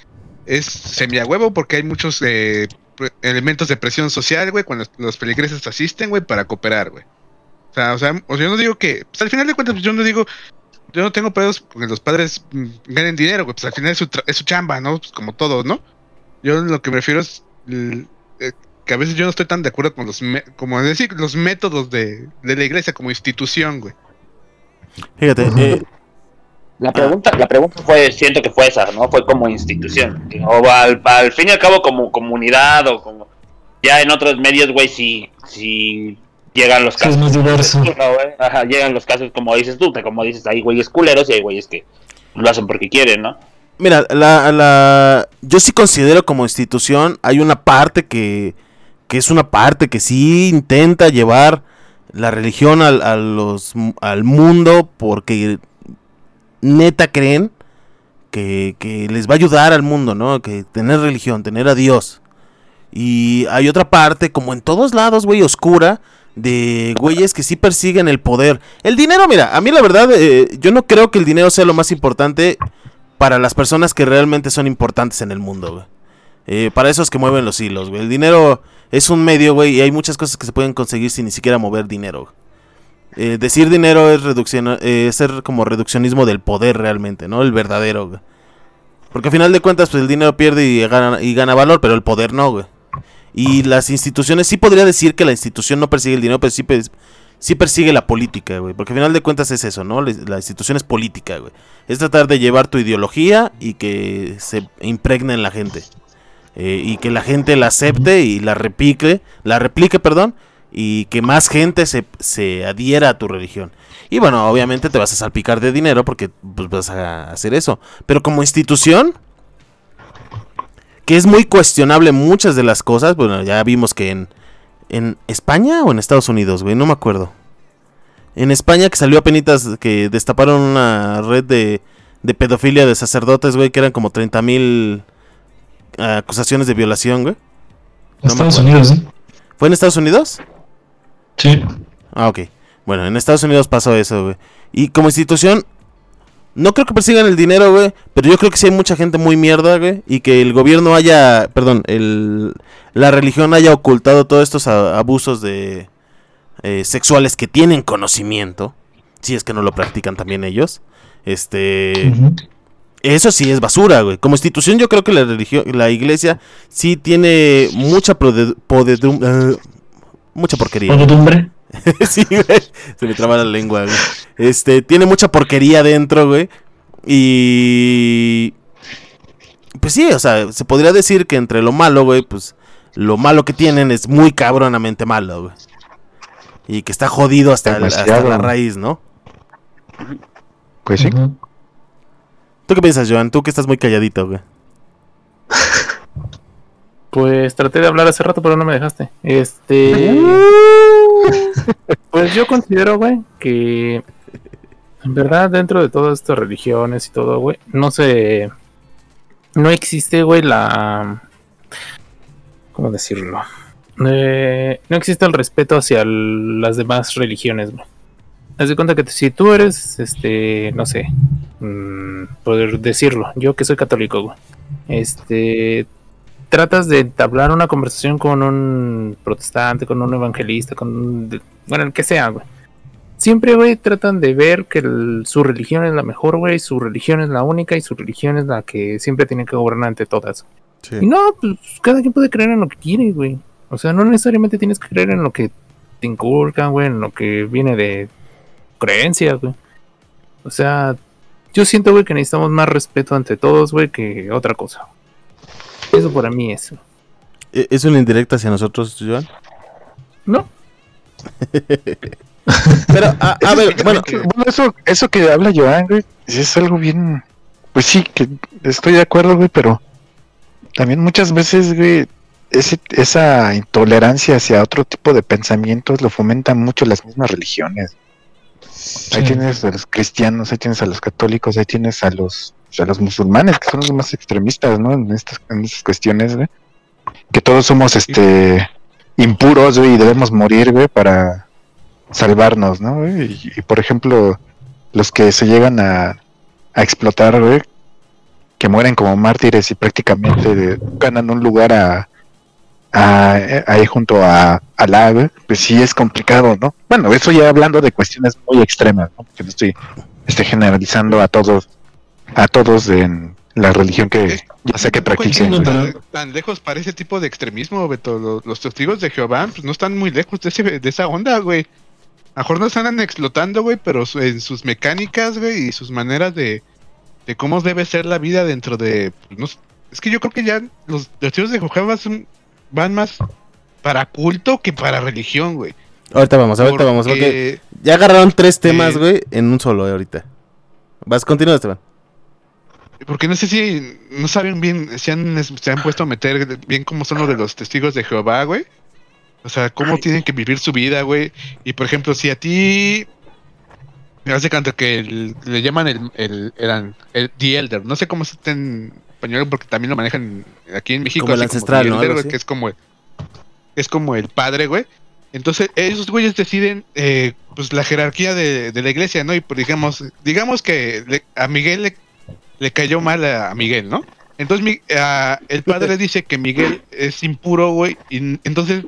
Speaker 7: es semi a huevo porque hay muchos eh, elementos de presión social, güey, cuando los, los feligreses asisten, güey, para cooperar, güey. O sea, o sea, o sea, yo no digo que, pues al final de cuentas, pues, yo no digo, yo no tengo pedos porque los padres mm, ganen dinero, güey, pues al final es su, tra- es su chamba, ¿no? Pues como todo, ¿no? Yo lo que me refiero es eh, que a veces yo no estoy tan de acuerdo con los, me- como decir, los métodos de, de la iglesia como institución, güey.
Speaker 2: Fíjate, eh,
Speaker 5: La pregunta, la pregunta fue, siento que fue esa, ¿no? Fue como institución. O al, al fin y al cabo como comunidad o como... Ya en otros medios, güey, si, si llegan los
Speaker 6: Sí, es
Speaker 5: casos.
Speaker 6: más diverso.
Speaker 5: No, güey. Ajá, llegan los casos como dices tú, que como dices, hay güeyes culeros y hay güeyes que lo hacen porque quieren, ¿no?
Speaker 2: Mira, la, la, yo sí considero como institución, hay una parte que, que es una parte que sí intenta llevar la religión al, a los, al mundo porque neta creen que, que les va a ayudar al mundo, ¿no? Que tener religión, tener a Dios. Y hay otra parte, como en todos lados, güey, oscura, de güeyes que sí persiguen el poder. El dinero, mira, a mí la verdad, eh, yo no creo que el dinero sea lo más importante para las personas que realmente son importantes en el mundo, güey. Eh, para esos que mueven los hilos, güey. El dinero es un medio, güey, y hay muchas cosas que se pueden conseguir sin ni siquiera mover dinero. Eh, decir dinero es reducción, eh, es ser como reduccionismo del poder realmente, ¿no? El verdadero, güey. Porque al final de cuentas, pues el dinero pierde y gana, y gana valor, pero el poder no, güey. Y las instituciones, sí podría decir que la institución no persigue el dinero, pero sí, pers- sí persigue la política, güey. Porque al final de cuentas es eso, ¿no? La la institución es política, güey. Es tratar de llevar tu ideología y que se impregne en la gente. Eh, y que la gente la acepte y la replique, la replique, perdón, y que más gente se, se adhiera a tu religión. Y bueno, obviamente te vas a salpicar de dinero porque pues, vas a hacer eso. Pero como institución, que es muy cuestionable muchas de las cosas, bueno, ya vimos que en, en España o en Estados Unidos, güey, no me acuerdo. En España que salió a penitas que destaparon una red de, de pedofilia de sacerdotes, güey, que eran como 30 mil acusaciones de violación, güey. No
Speaker 6: Estados. Unidos, ¿eh?
Speaker 2: ¿Fue en Estados Unidos?
Speaker 6: Sí.
Speaker 2: Ah, ok. Bueno, en Estados Unidos pasó eso, güey. Y como institución, no creo que persigan el dinero, güey. Pero yo creo que sí hay mucha gente muy mierda, güey. Y que el gobierno haya, perdón, el, la religión haya ocultado todos estos a- abusos de eh, sexuales que tienen conocimiento. Si es que no lo practican también ellos. Este... Eso sí es basura, güey. Como institución yo creo que la religión, la iglesia sí tiene mucha prode- podedum- eh, mucha porquería.
Speaker 6: Podedumbre. (laughs)
Speaker 2: sí, güey. Se me traba la lengua, güey. Este, tiene mucha porquería dentro, güey. Y pues sí, o sea, se podría decir que entre lo malo, güey, pues lo malo que tienen es muy cabronamente malo, güey. Y que está jodido hasta, el- hasta
Speaker 3: Demasiado.
Speaker 2: la raíz, ¿no?
Speaker 3: Pues sí.
Speaker 2: ¿Tú qué piensas, Joan? Tú que estás muy calladito, güey.
Speaker 4: Pues traté de hablar hace rato, pero no me dejaste. Este. (laughs) Pues yo considero, güey, que. En verdad, dentro de todas estas religiones y todo, güey, no se. No existe, güey, la. ¿Cómo decirlo? Eh, no existe el respeto hacia el- las demás religiones, güey. Haz de cuenta que si tú eres, este, no sé, mm, poder decirlo, yo que soy católico, güey, este, tratas de entablar una conversación con un protestante, con un evangelista, con un, bueno, el que sea, güey. Siempre, güey, tratan de ver que el- su religión es la mejor, güey, su religión es la única y su religión es la que siempre tiene que gobernar ante todas. Y no, pues cada quien puede creer en lo que quiere, güey. O sea, no necesariamente tienes que creer en lo que te inculcan, güey, en lo que viene de creencias, güey. O sea, yo siento, güey, que necesitamos más respeto ante todos, güey, que otra cosa. Eso para mí es.
Speaker 2: ¿E- ¿Es una indirecta hacia nosotros, Joan?
Speaker 4: No, (laughs)
Speaker 2: Pero, a, a ver, bueno,
Speaker 3: Bueno, eso, eso que habla Joan, güey, es algo bien. Pues sí, que estoy de acuerdo, güey, pero también muchas veces, güey, ese, esa intolerancia hacia otro tipo de pensamientos lo fomentan mucho las mismas religiones. Ahí tienes a los cristianos, ahí tienes a los católicos, ahí tienes a los, a los musulmanes, que son los más extremistas, ¿no? En estas, en estas cuestiones, güey. Que todos somos, este, impuros, güey, y debemos morir, güey, para salvarnos, ¿no? Y, y, por ejemplo, los que se llegan a, a explotar, güey, que mueren como mártires y prácticamente de- ganan un lugar a, a- ahí junto a Alá, güey, pues sí es complicado, ¿no? Bueno, eso ya hablando de cuestiones muy extremas, ¿no? Que no estoy este, generalizando a todos, a todos en la religión que ya sea que practiquen.
Speaker 7: tan, tan lejos para ese tipo de extremismo, Beto. Los, los testigos de Jehová pues, no están muy lejos de, ese, de esa onda, güey. A lo mejor no se andan explotando, güey, pero su- en sus mecánicas, güey, y sus maneras de, de cómo debe ser la vida dentro de... pues, no es que yo creo que ya los testigos de Jehová son- van más para culto que para religión, güey.
Speaker 2: Ahorita vamos, ahorita vamos. porque
Speaker 7: Porque-
Speaker 2: ya agarraron tres temas,
Speaker 7: Eh,
Speaker 2: güey, en un solo eh, ahorita. Vas, continúa, Esteban.
Speaker 7: Porque no sé si no saben bien, si han, se han puesto a meter bien cómo son los de los testigos de Jehová, güey. O sea, cómo tienen que vivir su vida, güey. Y por ejemplo, si a ti me hace canto que el- le llaman el, el, eran el The Elder, no sé cómo se está en español porque también lo manejan aquí en México.
Speaker 2: Como el ancestral,
Speaker 7: The
Speaker 2: ¿no?
Speaker 7: Elder, que es como el, es como el padre, güey. Entonces, esos güeyes deciden, eh, pues, la jerarquía de, de la iglesia, ¿no? Y, pues, digamos, digamos que le- a Miguel le, le cayó mal a, Miguel, ¿no? Entonces, el padre dice que Miguel es impuro, güey, y entonces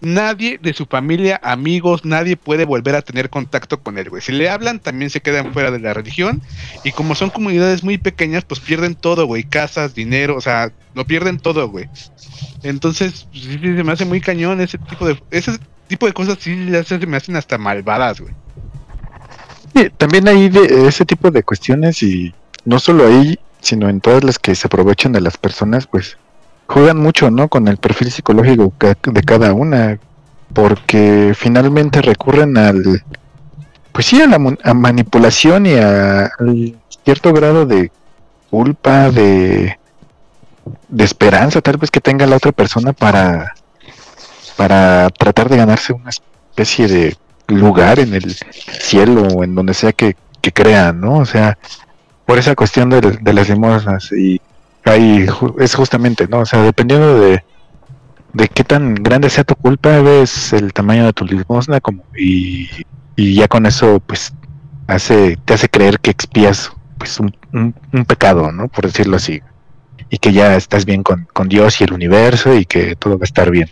Speaker 7: nadie de su familia, amigos, nadie puede volver a tener contacto con él, güey. Si le hablan, también se quedan fuera de la religión, y como son comunidades muy pequeñas, pues pierden todo, güey, casas, dinero, o sea, lo pierden todo, güey. Entonces, pues, sí, se me hace muy cañón ese tipo de... Ese tipo de cosas sí se me hacen hasta malvadas, güey.
Speaker 3: Sí, también hay de ese tipo de cuestiones y no solo ahí, sino en todas las que se aprovechan de las personas, pues juegan mucho, ¿no? Con el perfil psicológico de cada una, porque finalmente recurren al, pues sí, a la a manipulación y a, cierto grado de culpa, de, de esperanza, tal vez que tenga la otra persona para, para tratar de ganarse una especie de lugar en el cielo o en donde sea que, que ¿no? O sea, por esa cuestión de, las limosnas y ahí es justamente, ¿no? O sea, dependiendo de, de qué tan grande sea tu culpa, ves el tamaño de tu limosna como y, y ya con eso pues hace te hace creer que expías pues un, un- un pecado, ¿no? Por decirlo así. Y que ya estás bien con, con Dios y el universo y que todo va a estar bien.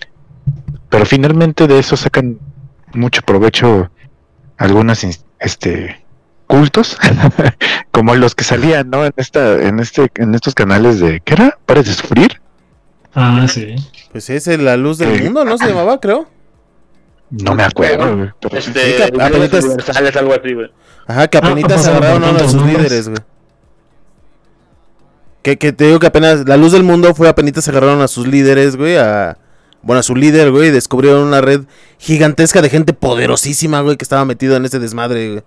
Speaker 3: Pero finalmente de eso sacan mucho provecho algunos ins- este cultos (laughs) como los que salían no en esta en este en estos canales de ¿qué era? ¿Pares de sufrir?
Speaker 6: Ah, sí.
Speaker 2: Pues es la luz del mundo, ¿no? Se llamaba, creo.
Speaker 3: No me acuerdo, güey, pero.
Speaker 5: Este,
Speaker 2: Sí, que
Speaker 5: universales, algo así, güey.
Speaker 2: Ajá, que
Speaker 6: Ah,
Speaker 2: apenas
Speaker 6: pasaron por
Speaker 2: agarraron a uno de sus líderes, güey. Que, que te digo que apenas la luz del mundo fue apenas agarraron a sus líderes, güey, a bueno, a su líder, güey, y descubrieron una red gigantesca de gente poderosísima, güey, que estaba metida en ese desmadre, güey.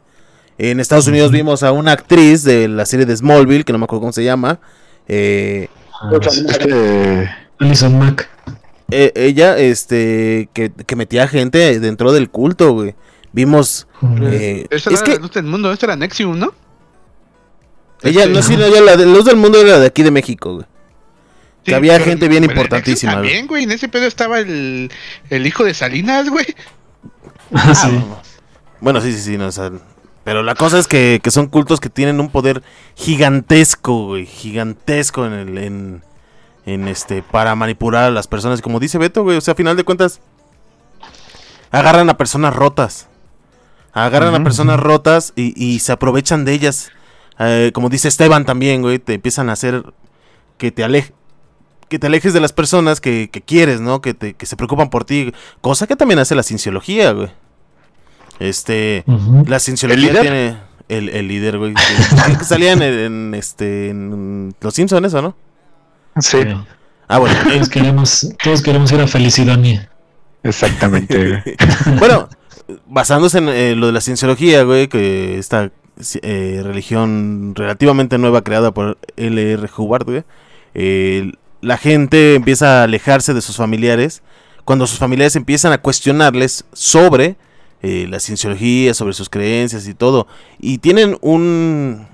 Speaker 2: En Estados Unidos vimos a una actriz de la serie de Smallville, que no me acuerdo cómo se llama. eh,
Speaker 6: Ah,
Speaker 3: Este,
Speaker 6: Alison Mack.
Speaker 2: eh, ella, este, que, que metía gente dentro del culto, güey. Vimos, eh,
Speaker 7: Esa
Speaker 2: es
Speaker 7: era
Speaker 2: que
Speaker 7: la luz del mundo, esta era Nexium, ¿no?
Speaker 2: ella,
Speaker 7: Este,
Speaker 2: no, sí, no, ella, la de luz del mundo era de aquí de México, güey.
Speaker 7: Sí,
Speaker 2: que había
Speaker 7: pero-
Speaker 2: gente bien importantísima,
Speaker 7: También, güey, en ese pedo estaba el, el hijo de Salinas, güey. (laughs)
Speaker 6: Ah, sí.
Speaker 2: Bueno, sí, sí, sí, no, o sea, pero la cosa es que, que son cultos que tienen un poder gigantesco, güey, gigantesco en el, en, en este, para manipular a las personas, como dice Beto, güey, o sea, a final de cuentas, agarran a personas rotas, agarran a personas rotas y, y se aprovechan de ellas, Eh, como dice Esteban también, güey, te empiezan a hacer que te aleje, que te alejes de las personas que, que quieres, ¿no? Que, te, que se preocupan por ti, cosa que también hace la cienciología, güey. Este, la cienciología tiene el, el líder, güey. (laughs) que, salían en, en, este en Los Simpsons eso, ¿no?
Speaker 3: sí.
Speaker 2: Ah, bueno. eh,
Speaker 6: Todos queremos, todos queremos ir a Felicidonia.
Speaker 3: exactamente. (laughs)
Speaker 2: bueno, basándose en eh, lo de la cienciología, güey, que esta eh, religión relativamente nueva creada por L.R. Hubbard, güey, eh, la gente empieza a alejarse de sus familiares, cuando sus familiares empiezan a cuestionarles sobre eh, la cienciología, sobre sus creencias y todo, y tienen un,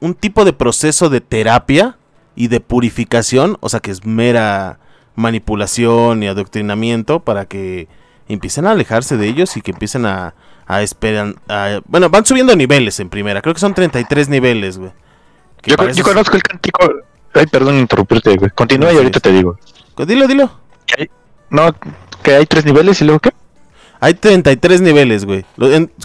Speaker 2: un tipo de proceso de terapia y de purificación, o sea que es mera manipulación y adoctrinamiento para que empiecen a alejarse de ellos y que empiecen a, a esperar. a- bueno, van subiendo niveles en primera, creo que son 33 niveles, güey.
Speaker 3: Yo, conozco el cántico. Ay, perdón interrumpirte, güey. Continúa y ahorita te digo.
Speaker 2: Dilo, dilo.
Speaker 3: No, que hay tres niveles y luego qué?
Speaker 2: Hay 33 niveles, güey.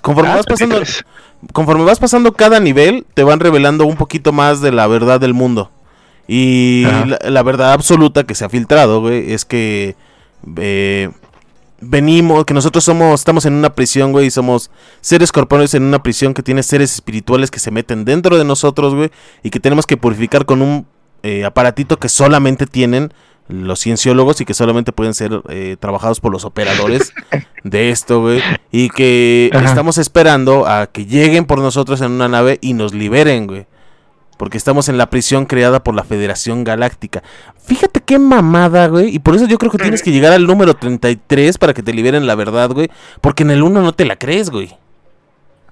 Speaker 2: Conforme
Speaker 3: Ah,
Speaker 2: vas pasando,
Speaker 3: 33.
Speaker 2: conforme vas pasando cada nivel, te van revelando un poquito más de la verdad del mundo. Y la, la verdad absoluta que se ha filtrado, güey, es que eh, venimos, que nosotros somos, estamos en una prisión, güey, y somos seres corpóreos en una prisión que tiene seres espirituales que se meten dentro de nosotros, güey, y que tenemos que purificar con un eh, aparatito que solamente tienen los cienciólogos y que solamente pueden ser eh, trabajados por los operadores (laughs) de esto, güey, y que
Speaker 3: Ajá.
Speaker 2: estamos esperando a que lleguen por nosotros en una nave y nos liberen, güey. Porque estamos en la prisión creada por la Federación Galáctica. Fíjate qué mamada, güey. Y por eso yo creo que tienes que llegar al número 33 para que te liberen la verdad, güey. Porque en el 1 no te la crees, güey.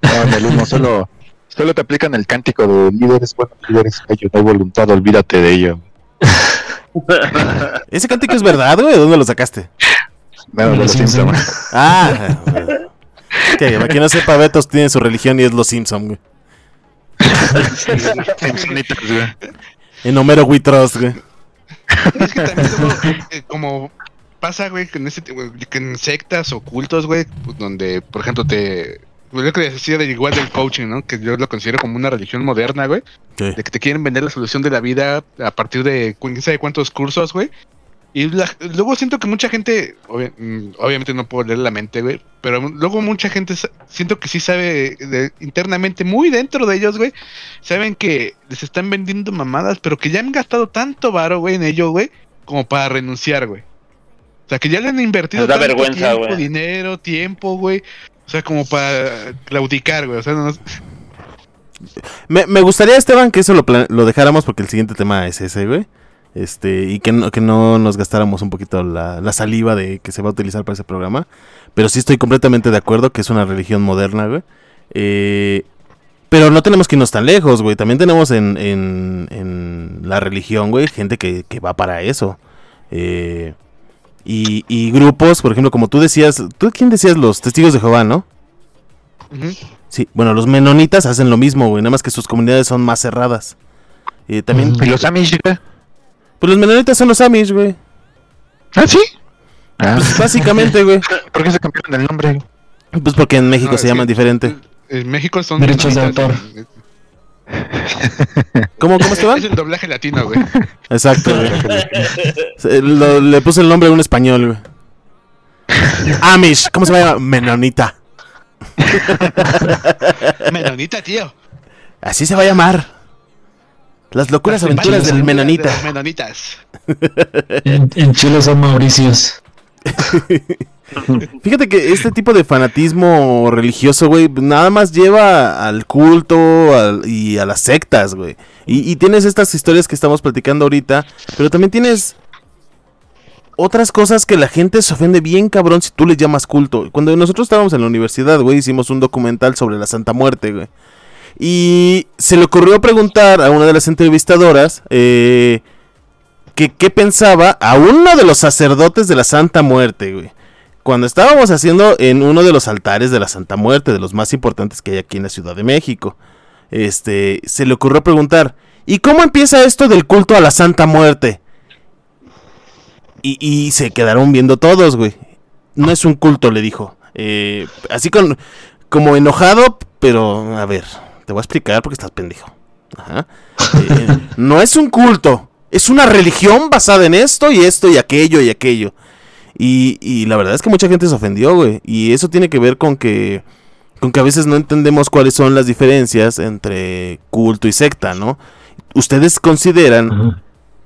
Speaker 3: No, en el uno solo, solo te aplican el cántico de líderes, bueno, líderes, ello, no hay voluntad, olvídate de ello. (laughs)
Speaker 2: Ese cántico es verdad, güey. ¿De dónde lo sacaste?
Speaker 3: No, de
Speaker 6: Los
Speaker 3: los
Speaker 6: Simpson.
Speaker 2: Ah, que para quien no sepa, Betos tiene su religión y es los Simpson, güey. (laughs)
Speaker 3: Simpsonitas, güey.
Speaker 2: En Homero We Trust, güey.
Speaker 7: Es que también eh, como pasa, güey, que en, ese, tipo- que en sectas o cultos, güey, pues, donde, por ejemplo, te... pues, Lo que decía de igual del coaching, ¿no? Que yo lo considero como una religión moderna, güey.
Speaker 2: Sí.
Speaker 7: De que te quieren vender la solución de la vida a partir de quién sabe cuántos cursos, güey. Y la- luego siento que mucha gente, obvia- mm, obviamente no puedo leer la mente, güey, pero luego mucha gente siento que sí sabe de- internamente, muy dentro de ellos, güey, saben que les están vendiendo mamadas, pero que ya han gastado tanto varo, güey, en ello, güey, como para renunciar, güey. O sea, que ya le han invertido
Speaker 5: da
Speaker 7: tanto
Speaker 5: vergüenza,
Speaker 7: tiempo,
Speaker 5: güey.
Speaker 7: dinero, tiempo, güey. O sea, como para claudicar, güey. O sea, no,
Speaker 2: Me, me gustaría, Esteban, que eso lo, lo dejáramos porque el siguiente tema es ese, güey. Este, y que no, que no nos gastáramos un poquito la, la saliva de que se va a utilizar para ese programa. Pero sí estoy completamente de acuerdo que es una religión moderna, güey. Eh, pero no tenemos que irnos tan lejos, güey. También tenemos en, en, en la religión, güey, gente que, que va para eso. Eh, y, y grupos, por ejemplo, como tú decías, ¿tú quién decías? Los testigos de Jehová, ¿no? Sí, bueno, los menonitas hacen lo mismo, güey, nada más que sus comunidades son más cerradas. Y también,
Speaker 6: Ujú.
Speaker 3: ¿Y los Amish, güey?
Speaker 2: pues los menonitas son los Amish, güey.
Speaker 3: ¿Ah, sí? Ah,
Speaker 2: Pues básicamente, güey. (laughs)
Speaker 3: ¿Por qué se cambiaron el nombre?
Speaker 2: Pues porque en México
Speaker 7: No,
Speaker 2: se llaman
Speaker 7: que-
Speaker 2: diferente.
Speaker 7: En México son
Speaker 6: Derechos de autor. (laughs)
Speaker 2: ¿Cómo, cómo
Speaker 7: Es
Speaker 2: Esteban?
Speaker 7: el doblaje latino, güey. (laughs)
Speaker 2: Exacto, güey. (laughs) Lo- le puse el nombre a un español, güey. Amish, ¿cómo se llama? Menonita.
Speaker 7: Menonita, tío.
Speaker 2: Así se va a llamar. Las locuras
Speaker 7: Las
Speaker 2: aventuras del
Speaker 7: de
Speaker 2: menonita.
Speaker 7: menonitas.
Speaker 6: En, en Chile son Mauricios. (laughs)
Speaker 2: Fíjate que este tipo de fanatismo religioso, güey, nada más lleva al culto y a las sectas, güey. Y, y tienes estas historias que estamos platicando ahorita, pero también tienes otras cosas que la gente se ofende bien cabrón si tú le llamas culto. Cuando nosotros estábamos en la universidad, güey, hicimos un documental sobre la Santa Muerte, güey. Y se le ocurrió preguntar a una de las entrevistadoras eh, que qué pensaba a uno de los sacerdotes de la Santa Muerte, güey. Cuando estábamos haciendo en uno de los altares de la Santa Muerte, de los más importantes que hay aquí en la Ciudad de México, este, se le ocurrió preguntar, ¿y cómo empieza esto del culto a la Santa Muerte? Y, se quedaron viendo todos, güey. No es un culto, le dijo. Eh, así con, como enojado, pero a ver, te voy a explicar porque estás pendejo. Ajá. Eh, (laughs) no es un culto, es una religión basada en esto y esto y aquello y aquello. Y, y la verdad es que mucha gente se ofendió, güey. Y eso tiene que ver con que, con que a veces no entendemos cuáles son las diferencias entre culto y secta, ¿no? ¿Ustedes consideran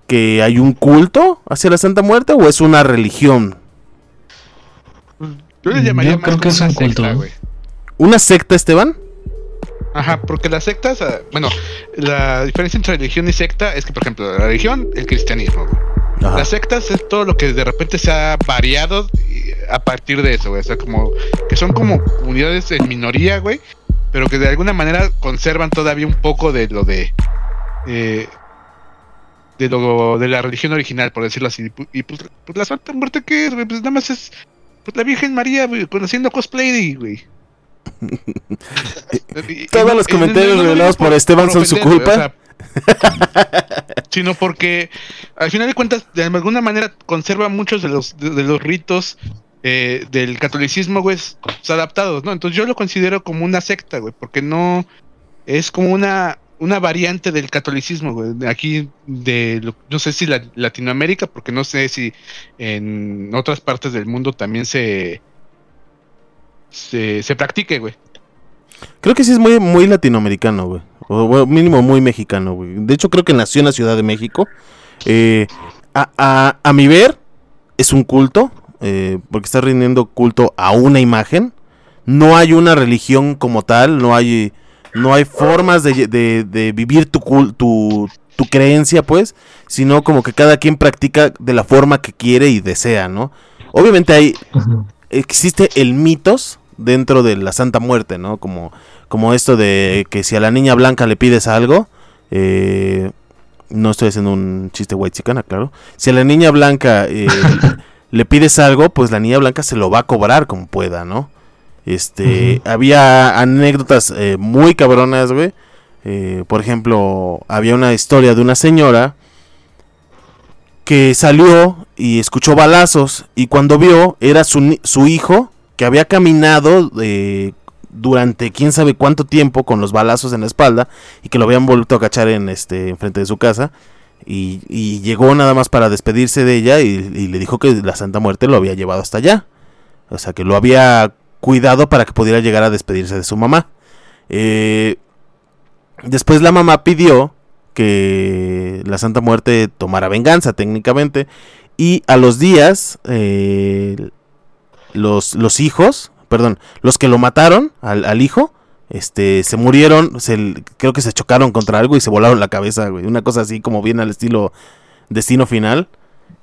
Speaker 2: que hay un culto hacia la Santa Muerte o es una religión?
Speaker 7: Yo le llamaría
Speaker 6: Yo
Speaker 7: más
Speaker 6: creo que es un
Speaker 7: una secta,
Speaker 6: culto.
Speaker 7: güey.
Speaker 2: ¿Una secta, Esteban?
Speaker 7: Ajá, porque las sectas, ah, bueno, la diferencia entre religión y secta es que, por ejemplo, la religión, el cristianismo, güey.
Speaker 2: Ajá.
Speaker 7: Las sectas es todo lo que de repente se ha variado a partir de eso, güey. O sea, como que son como comunidades en minoría, güey, pero que de alguna manera conservan todavía un poco de lo de. eh, de lo de la religión original, por decirlo así. Y pu- Y pues, pues la Santa Muerte, ¿qué es, güey? Pues nada más es pues, la Virgen María, güey, haciendo cosplay, güey.
Speaker 2: Todos los comentarios revelados por Esteban son su culpa. (laughs)
Speaker 7: sino porque al final de cuentas de alguna manera conserva muchos de los de, los ritos eh, del catolicismo güey s- adaptados no entonces yo lo considero como una secta güey porque no es como una una variante del catolicismo güey aquí de lo- no sé si la, Latinoamérica porque no sé si en otras partes del mundo también se se, se practique güey
Speaker 2: Creo que sí es muy, muy latinoamericano, güey. O bueno, mínimo muy mexicano, güey. De hecho, creo que nació en la Ciudad de México. Eh, a, a- a mi ver, es un culto. eh, porque está rindiendo culto a una imagen. No hay una religión como tal. No hay, no hay formas de, de- de vivir tu, tu, tu creencia, pues. Sino como que cada quien practica de la forma que quiere y desea, ¿no? Obviamente hay, existe el mitos dentro de la Santa Muerte, ¿no? Como, como esto de que si a la niña blanca le pides algo, eh, no estoy haciendo un chiste white chicana, claro. Si a la niña blanca eh, (laughs) le pides algo, pues la niña blanca se lo va a cobrar como pueda, ¿no? Este, había anécdotas eh, muy cabronas, güey. Eh, por ejemplo, había una historia de una señora que salió y escuchó balazos y cuando vio era su, su hijo que había caminado eh, durante quién sabe cuánto tiempo con los balazos en la espalda y que lo habían vuelto a cachar en este enfrente de su casa y, y llegó nada más para despedirse de ella y, le dijo que la Santa Muerte lo había llevado hasta allá. O sea, que lo había cuidado para que pudiera llegar a despedirse de su mamá. Eh, después la mamá pidió que la Santa Muerte tomara venganza técnicamente y a los días eh, los, los hijos, perdón, los que lo mataron al, hijo, este, se murieron, se, creo que se chocaron contra algo y se volaron la cabeza, güey. Una cosa así como bien al estilo Destino Final.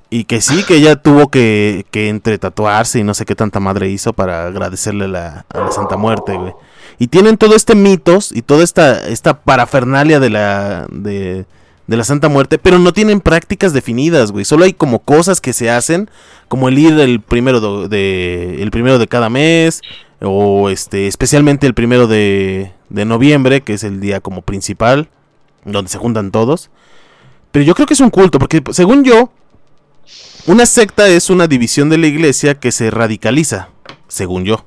Speaker 2: Y que sí, que ella tuvo que, que entre tatuarse y no sé qué tanta madre hizo para agradecerle la, a la Santa Muerte, güey. Y tienen todo este mitos y toda esta, esta parafernalia de la, de, de la Santa Muerte, pero no tienen prácticas definidas, güey. Solo hay como cosas que se hacen, como el ir el primero de, el primero de cada mes, o este, especialmente el primero de, de noviembre, que es el día como principal, donde se juntan todos. Pero yo creo que es un culto, porque según yo, una secta es una división de la iglesia que se radicaliza, según yo.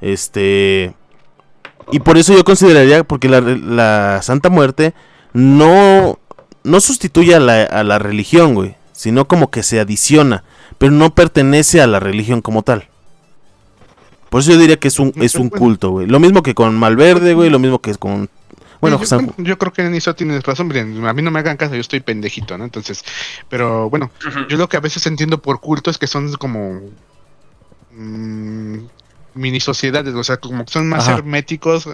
Speaker 2: Este. Y por eso yo consideraría, porque la, la Santa Muerte no, no sustituye a la, a la religión, güey, sino como que se adiciona, pero no pertenece a la religión como tal. Por eso yo diría que es un, es un culto, güey. Lo mismo que con Malverde, güey, lo mismo que con... Bueno,
Speaker 7: yo,
Speaker 2: San-
Speaker 7: yo creo que en eso tienes razón, miren, a mí no me hagan caso, yo estoy pendejito, ¿no? Entonces, pero bueno, yo lo que a veces entiendo por culto es que son como mm, mini sociedades, o sea, como que son más
Speaker 2: Ajá.
Speaker 7: herméticos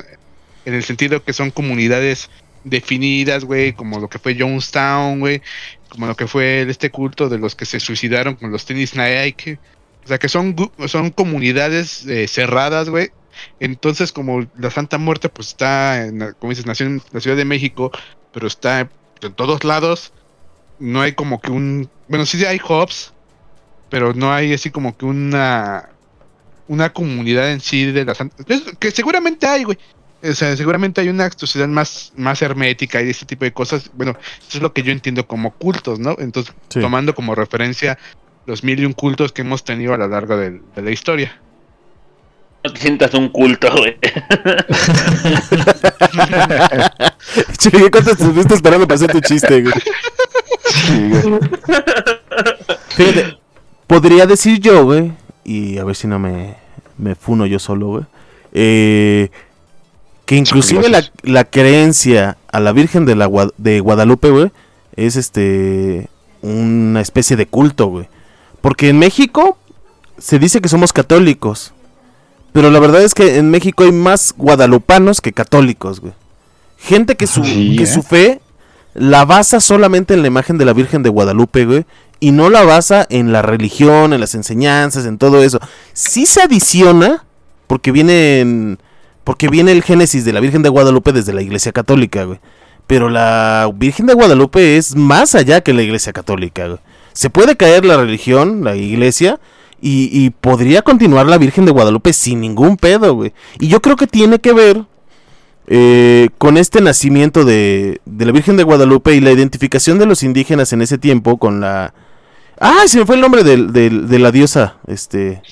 Speaker 7: en el sentido que son comunidades definidas, güey, como lo que fue Jonestown, güey, como lo que fue este culto de los que se suicidaron con los tenis Nike, o sea, que son son comunidades eh, cerradas, güey, entonces, como la Santa Muerte, pues está, en, como dices, nació en la Ciudad de México, pero está en todos lados. No hay como que un. Bueno, sí hay hubs, pero no hay así como que una. Una comunidad en sí de la Santa. Que seguramente hay, güey. O sea, seguramente hay una sociedad más, más hermética y ese tipo de cosas. Bueno, eso es lo que yo entiendo como cultos, ¿no? Entonces,
Speaker 2: Sí.
Speaker 7: tomando como referencia los mil y un cultos que hemos tenido a lo largo de la historia.
Speaker 5: No te sientas un culto, güey. (laughs)
Speaker 2: Che, ¿cuánto estuviste esperando para hacer tu chiste, güey?
Speaker 3: Sí, güey.
Speaker 2: Fíjate, podría decir yo, güey, y a ver si no me, me funo yo solo, güey, eh, que inclusive la, la creencia a la Virgen de, la, Gua- de Guadalupe, güey, es este una especie de culto, güey. Porque en México se dice que somos católicos, Pero la verdad es que en México hay más guadalupanos que católicos, güey. Gente que su,
Speaker 3: Sí,
Speaker 2: que
Speaker 3: ¿eh?
Speaker 2: su fe la basa solamente en la imagen de la Virgen de Guadalupe, güey. Y no la basa en la religión, en las enseñanzas, en todo eso. Sí se adiciona, porque viene en- porque viene el génesis de la Virgen de Guadalupe desde la Iglesia Católica, güey. Pero la Virgen de Guadalupe es más allá que la Iglesia Católica, güey. Se puede caer la religión, la Iglesia, y, y podría continuar la Virgen de Guadalupe sin ningún pedo, güey. Y yo creo que tiene que ver eh, con este nacimiento de, de la Virgen de Guadalupe y la identificación de los indígenas en ese tiempo con la... ¡Ah! Se me fue el nombre del- de, la diosa, este...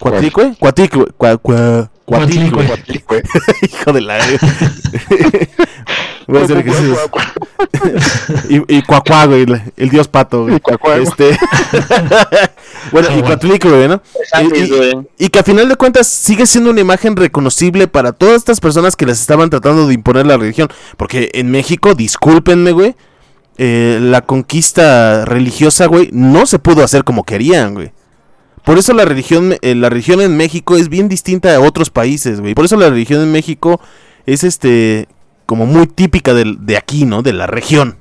Speaker 2: ¿Cuatlicue? Cuatlicue. Cua- cua- Cuatlicue.
Speaker 6: Cuatlicue. (laughs)
Speaker 2: Hijo de la... (laughs) Voy a hacer ejercicios. y, y Cuacuá, güey, el dios pato, güey.
Speaker 3: Y Cuacuá.
Speaker 2: Este... (laughs) bueno, y
Speaker 6: bueno.
Speaker 2: Cuatlicue, güey, ¿no? Y- y- y que a final de cuentas sigue siendo una imagen reconocible para todas estas personas que les estaban tratando de imponer la religión. Porque en México, discúlpenme, güey, eh, la conquista religiosa, güey, no se pudo hacer como querían, güey. Por eso la religión, eh, la religión en México es bien distinta a otros países, güey. Por eso la religión en México es este como muy típica del- de aquí, ¿no? De la región.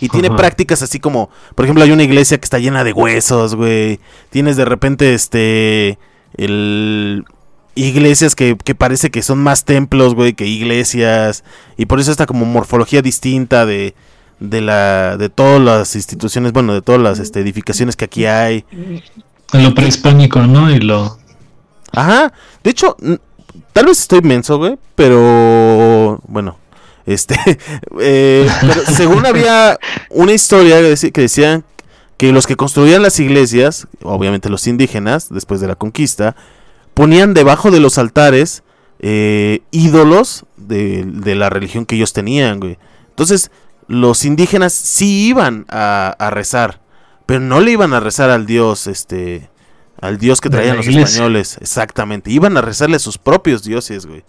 Speaker 2: Y tiene
Speaker 6: Ajá.
Speaker 2: prácticas así como, por ejemplo, hay una iglesia que está llena de huesos, güey. Tienes de repente, este, el iglesias que, que parece que son más templos, güey, que iglesias. Y por eso está como morfología distinta de, de la, de todas las instituciones, bueno, de todas las este, edificaciones que aquí hay.
Speaker 6: Lo prehispánico, ¿no? Y lo.
Speaker 2: Ajá. De hecho, tal vez estoy menso, güey, pero bueno, este, (laughs) eh, pero según había una historia que decían que los que construían las iglesias, obviamente los indígenas, después de la conquista, ponían debajo de los altares eh, ídolos de, de la religión que ellos tenían, güey. Entonces, los indígenas sí iban a, a rezar, pero no le iban a rezar al dios, este, al dios que traían los españoles, exactamente. Iban a rezarle a sus propios dioses, güey.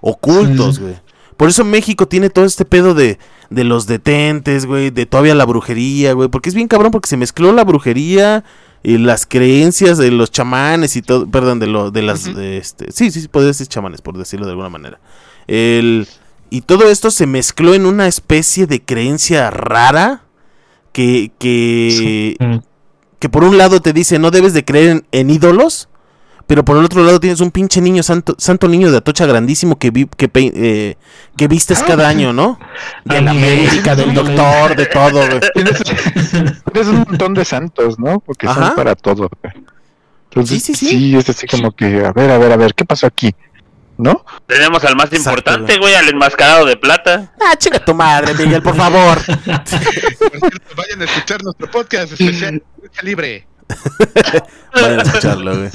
Speaker 2: Ocultos,
Speaker 6: Sí.
Speaker 2: güey. Por eso México tiene todo este pedo de, de los detentes, güey, de todavía la brujería, güey. Porque es bien cabrón porque se mezcló la brujería y las creencias de los chamanes y todo, perdón, de lo, de las, de este, sí, sí, sí, podría decir chamanes, por decirlo de alguna manera. El, y todo esto se mezcló en una especie de creencia rara que, que, que por un lado te dice no debes de creer en, en ídolos, pero por el otro lado tienes un pinche niño santo, santo niño de Atocha grandísimo que, vi- que, eh, que vistes cada año, ¿no? De la
Speaker 6: Ah.
Speaker 2: América, del doctor, de todo, güey. (laughs)
Speaker 3: Tienes, tienes un montón de santos, ¿no? Porque
Speaker 2: Ajá.
Speaker 3: son para todo. güey. Entonces,
Speaker 2: Sí, sí, sí.
Speaker 3: sí, es así como que, a ver, a ver, a ver, ¿qué pasó aquí? ¿No?
Speaker 5: Tenemos al más
Speaker 2: Exacto,
Speaker 5: importante,
Speaker 2: güey.
Speaker 5: al enmascarado de plata.
Speaker 2: Ah, chinga tu madre, Miguel, por favor. (laughs) (laughs)
Speaker 7: Vayan a escuchar nuestro podcast especial Lucha Libre. (laughs)
Speaker 2: Vayan a escucharlo, güey.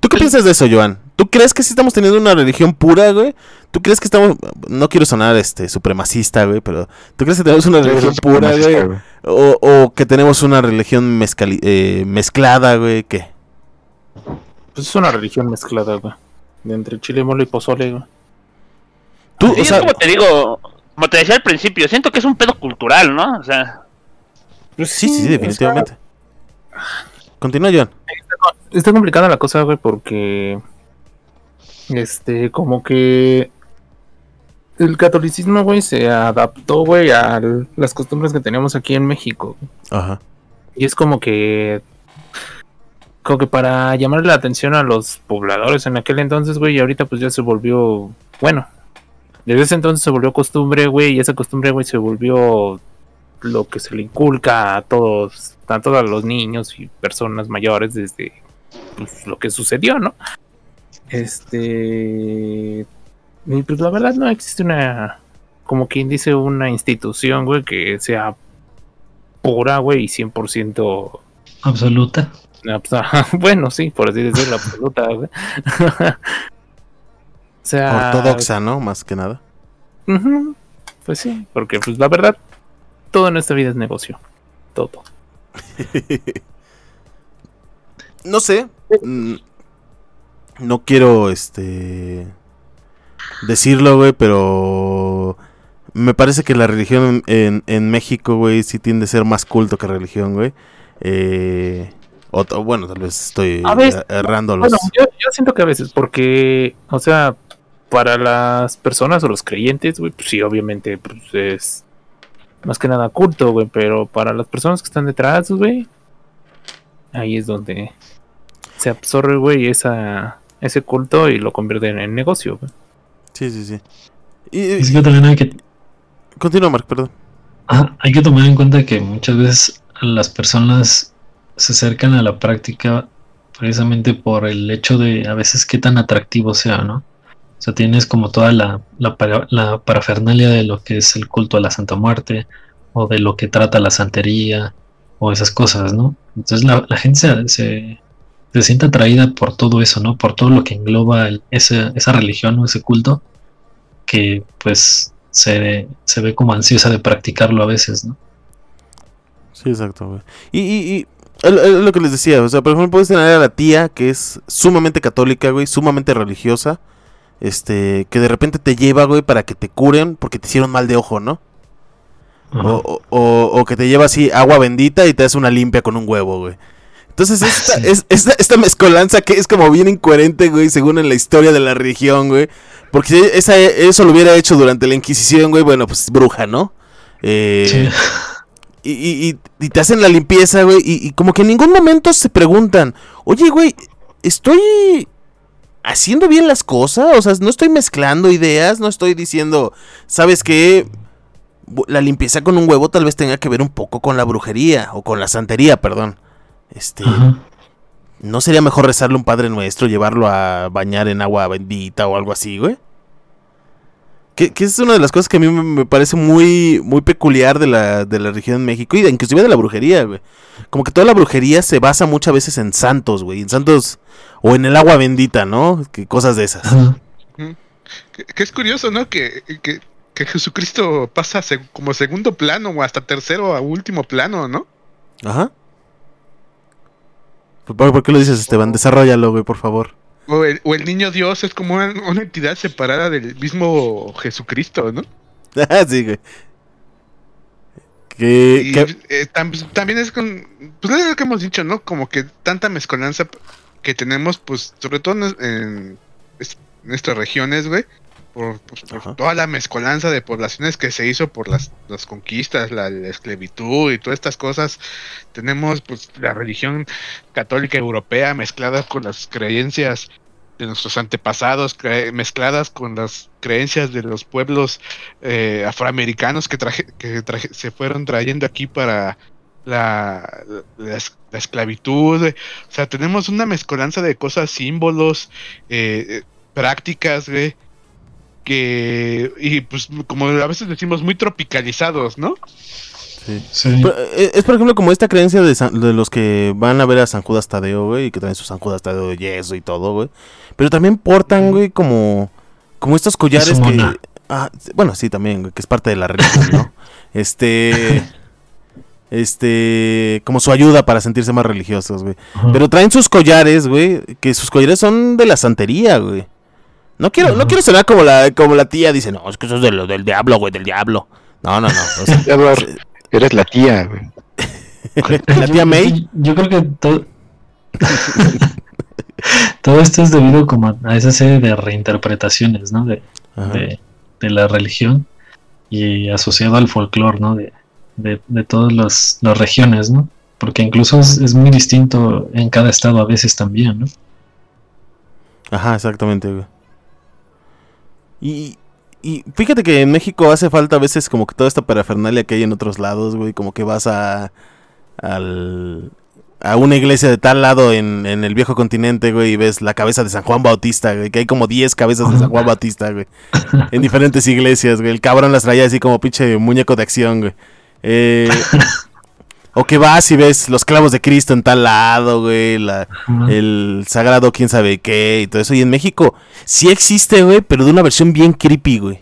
Speaker 2: ¿Tú qué piensas de eso, Joan? ¿Tú crees que sí estamos teniendo una religión pura, güey? ¿Tú crees que estamos... No quiero sonar este supremacista, güey, pero... ¿Tú crees que tenemos una religión pura, güey? O, o que tenemos una religión mezcali- eh, mezclada, güey, ¿qué?
Speaker 4: Pues es una religión mezclada, güey. De entre chile, mole y pozole, güey.
Speaker 2: Tú,
Speaker 5: Sí,
Speaker 2: o
Speaker 5: es
Speaker 2: sea,
Speaker 5: como te digo, como te decía al principio, siento que es un pedo cultural, ¿no? O sea,
Speaker 4: Pues
Speaker 2: sí, sí, sí, definitivamente. Continúa, Joan.
Speaker 4: Está complicada la cosa, güey, porque. Este, como que. El catolicismo, güey, se adaptó, güey, a las costumbres que tenemos aquí en México.
Speaker 2: Ajá.
Speaker 4: Y es como que. Como que para llamar la atención a los pobladores en aquel entonces, güey, y ahorita pues ya se volvió. Bueno, desde ese entonces se volvió costumbre, güey, y esa costumbre, güey, se volvió lo que se le inculca a todos, a todos los niños y personas mayores desde pues, lo que sucedió, ¿no? Este. Y pues la verdad no existe una. Como quien dice, una institución, güey, que sea pura, güey, y 100%.
Speaker 6: Absoluta.
Speaker 4: Absa- (laughs) Bueno, sí, por así decirlo, absoluta, (laughs) o sea.
Speaker 2: Ortodoxa, ¿no? Más que nada.
Speaker 4: Pues sí, porque pues la verdad, todo en esta vida es negocio. Todo. (laughs)
Speaker 2: No sé. mm, No quiero, este... Decirlo, güey, pero... Me parece que la religión en, en México, güey, sí tiende a ser más culto que religión, güey. Eh, O, o bueno, tal vez estoy
Speaker 4: A veces-
Speaker 2: er- errando los...
Speaker 4: Bueno, yo, yo siento que a veces, porque, o sea, para las personas o los creyentes, güey, pues sí, obviamente, pues es más que nada culto, güey, pero para las personas que están detrás, güey, ahí es donde se absorbe, güey, esa, ese culto y lo convierten en negocio, güey.
Speaker 2: Sí, sí, sí. Y,
Speaker 6: Es que también hay que,
Speaker 2: continúa, Mark, perdón.
Speaker 6: ah, hay que tomar en cuenta que muchas veces las personas se acercan a la práctica precisamente por el hecho de a veces qué tan atractivo sea, ¿no? O sea, tienes como toda la, la, la parafernalia de lo que es el culto a la Santa Muerte o de lo que trata la santería o esas cosas, ¿no? Entonces la, la gente se, se, siente atraída por todo eso, ¿no? Por todo lo que engloba esa religión o ese culto que pues se, se ve como ansiosa de practicarlo a veces, ¿no?
Speaker 2: Sí, exacto, y es lo- que les decía, o sea, por ejemplo, puedes tener a la tía que es sumamente católica, güey, sumamente religiosa, este, que de repente te lleva, güey, para que te curen porque te hicieron mal de ojo, ¿no? O, o- o- o que te lleva así agua bendita y te hace una limpia con un huevo, güey. Entonces, esta,
Speaker 6: Sí.
Speaker 2: es, esta, esta mezcolanza que es como bien incoherente, güey, según en la historia de la religión, güey. Porque si esa, eso lo hubiera hecho durante la Inquisición, güey, bueno, pues bruja, ¿no? Eh,
Speaker 6: Sí.
Speaker 2: Y, y- y- y te hacen la limpieza, güey. Y, y como que en ningún momento se preguntan, oye, güey, estoy haciendo bien las cosas. O sea, no estoy mezclando ideas, no estoy diciendo, ¿sabes qué? La limpieza con un huevo tal vez tenga que ver un poco con la brujería o con la santería, perdón. Este,
Speaker 6: Ajá.
Speaker 2: ¿no sería mejor rezarle un Padre Nuestro, llevarlo a bañar en agua bendita o algo así, güey? Que, que es una de las cosas que a mí me, parece muy, muy peculiar de la, de la región de México y de, inclusive de la brujería, güey. Como que toda la brujería se basa muchas veces en santos, güey. En santos o en el agua bendita, ¿no? Que cosas de esas.
Speaker 7: Que, que es curioso, ¿no? Que, que, que Jesucristo pasa seg- como segundo plano o hasta tercero a último plano, ¿no?
Speaker 2: Ajá. ¿Por, por qué lo dices, Esteban? Desarrollalo, güey, por favor.
Speaker 7: O el, o el niño Dios es como una, una entidad separada del mismo Jesucristo, ¿no? (laughs)
Speaker 2: Sí, güey. Que,
Speaker 7: Y
Speaker 2: que-
Speaker 7: eh, tam- también es con. Pues es lo que hemos dicho, ¿no? Como que tanta mezcolanza que tenemos, pues, sobre todo en, en es- nuestras regiones, güey. Por, pues, toda la mezcolanza de poblaciones que se hizo por las, las conquistas, la, la esclavitud y todas estas cosas. Tenemos, pues, la religión católica europea mezclada con las creencias de nuestros antepasados, mezcladas con las creencias de los pueblos eh, afroamericanos que, traje, que traje- se fueron trayendo aquí para la, la es- la esclavitud. O sea, tenemos una mezcolanza de cosas, símbolos, eh, eh, prácticas, güey, que, y pues como a veces decimos, muy tropicalizados, ¿no?
Speaker 2: sí.
Speaker 6: Sí.
Speaker 2: Pero, eh, Es por ejemplo como esta creencia de, San- de los que van a ver a San Judas Tadeo, güey, y que traen su San Judas Tadeo de yeso y todo, güey. Pero también portan, güey, como, como estos collares que... Ah, bueno, sí, también, güey, que es parte de la religión, ¿no? (laughs) Este... Este... Como su ayuda para sentirse más religiosos, güey.
Speaker 6: Ajá.
Speaker 2: Pero traen sus collares, güey, que sus collares son de la santería, güey. No quiero, no quiero sonar como la, como la tía dice, no, es que eso es de lo, del diablo, güey, del diablo. No, no, no. o sea, (laughs)
Speaker 3: Eduardo, eres la tía, güey. (laughs)
Speaker 2: ¿La tía May?
Speaker 6: Yo creo que todo. (laughs) todo esto es debido como a- a esa serie de reinterpretaciones, ¿no? De, de, de la religión y asociado al folclore, ¿no? De, de, de todas las, las regiones, ¿no? Porque incluso es, es muy distinto en cada estado a veces también, ¿no?
Speaker 2: Ajá, exactamente, güey. Y, y fíjate que en México hace falta a veces como que toda esta parafernalia que hay en otros lados, güey. Como que vas a, al, a una iglesia de tal lado en, en el viejo continente, güey, y ves la cabeza de San Juan Bautista, güey. Que hay como 10 cabezas de San Juan Bautista, güey. (laughs) En diferentes iglesias, güey. El cabrón las traía así como pinche muñeco de acción, güey. Eh, (laughs) o que vas y ves los clavos de Cristo en tal lado, güey. La, el sagrado quién sabe qué y todo eso. Y en México sí existe, güey, pero de una versión bien creepy, güey.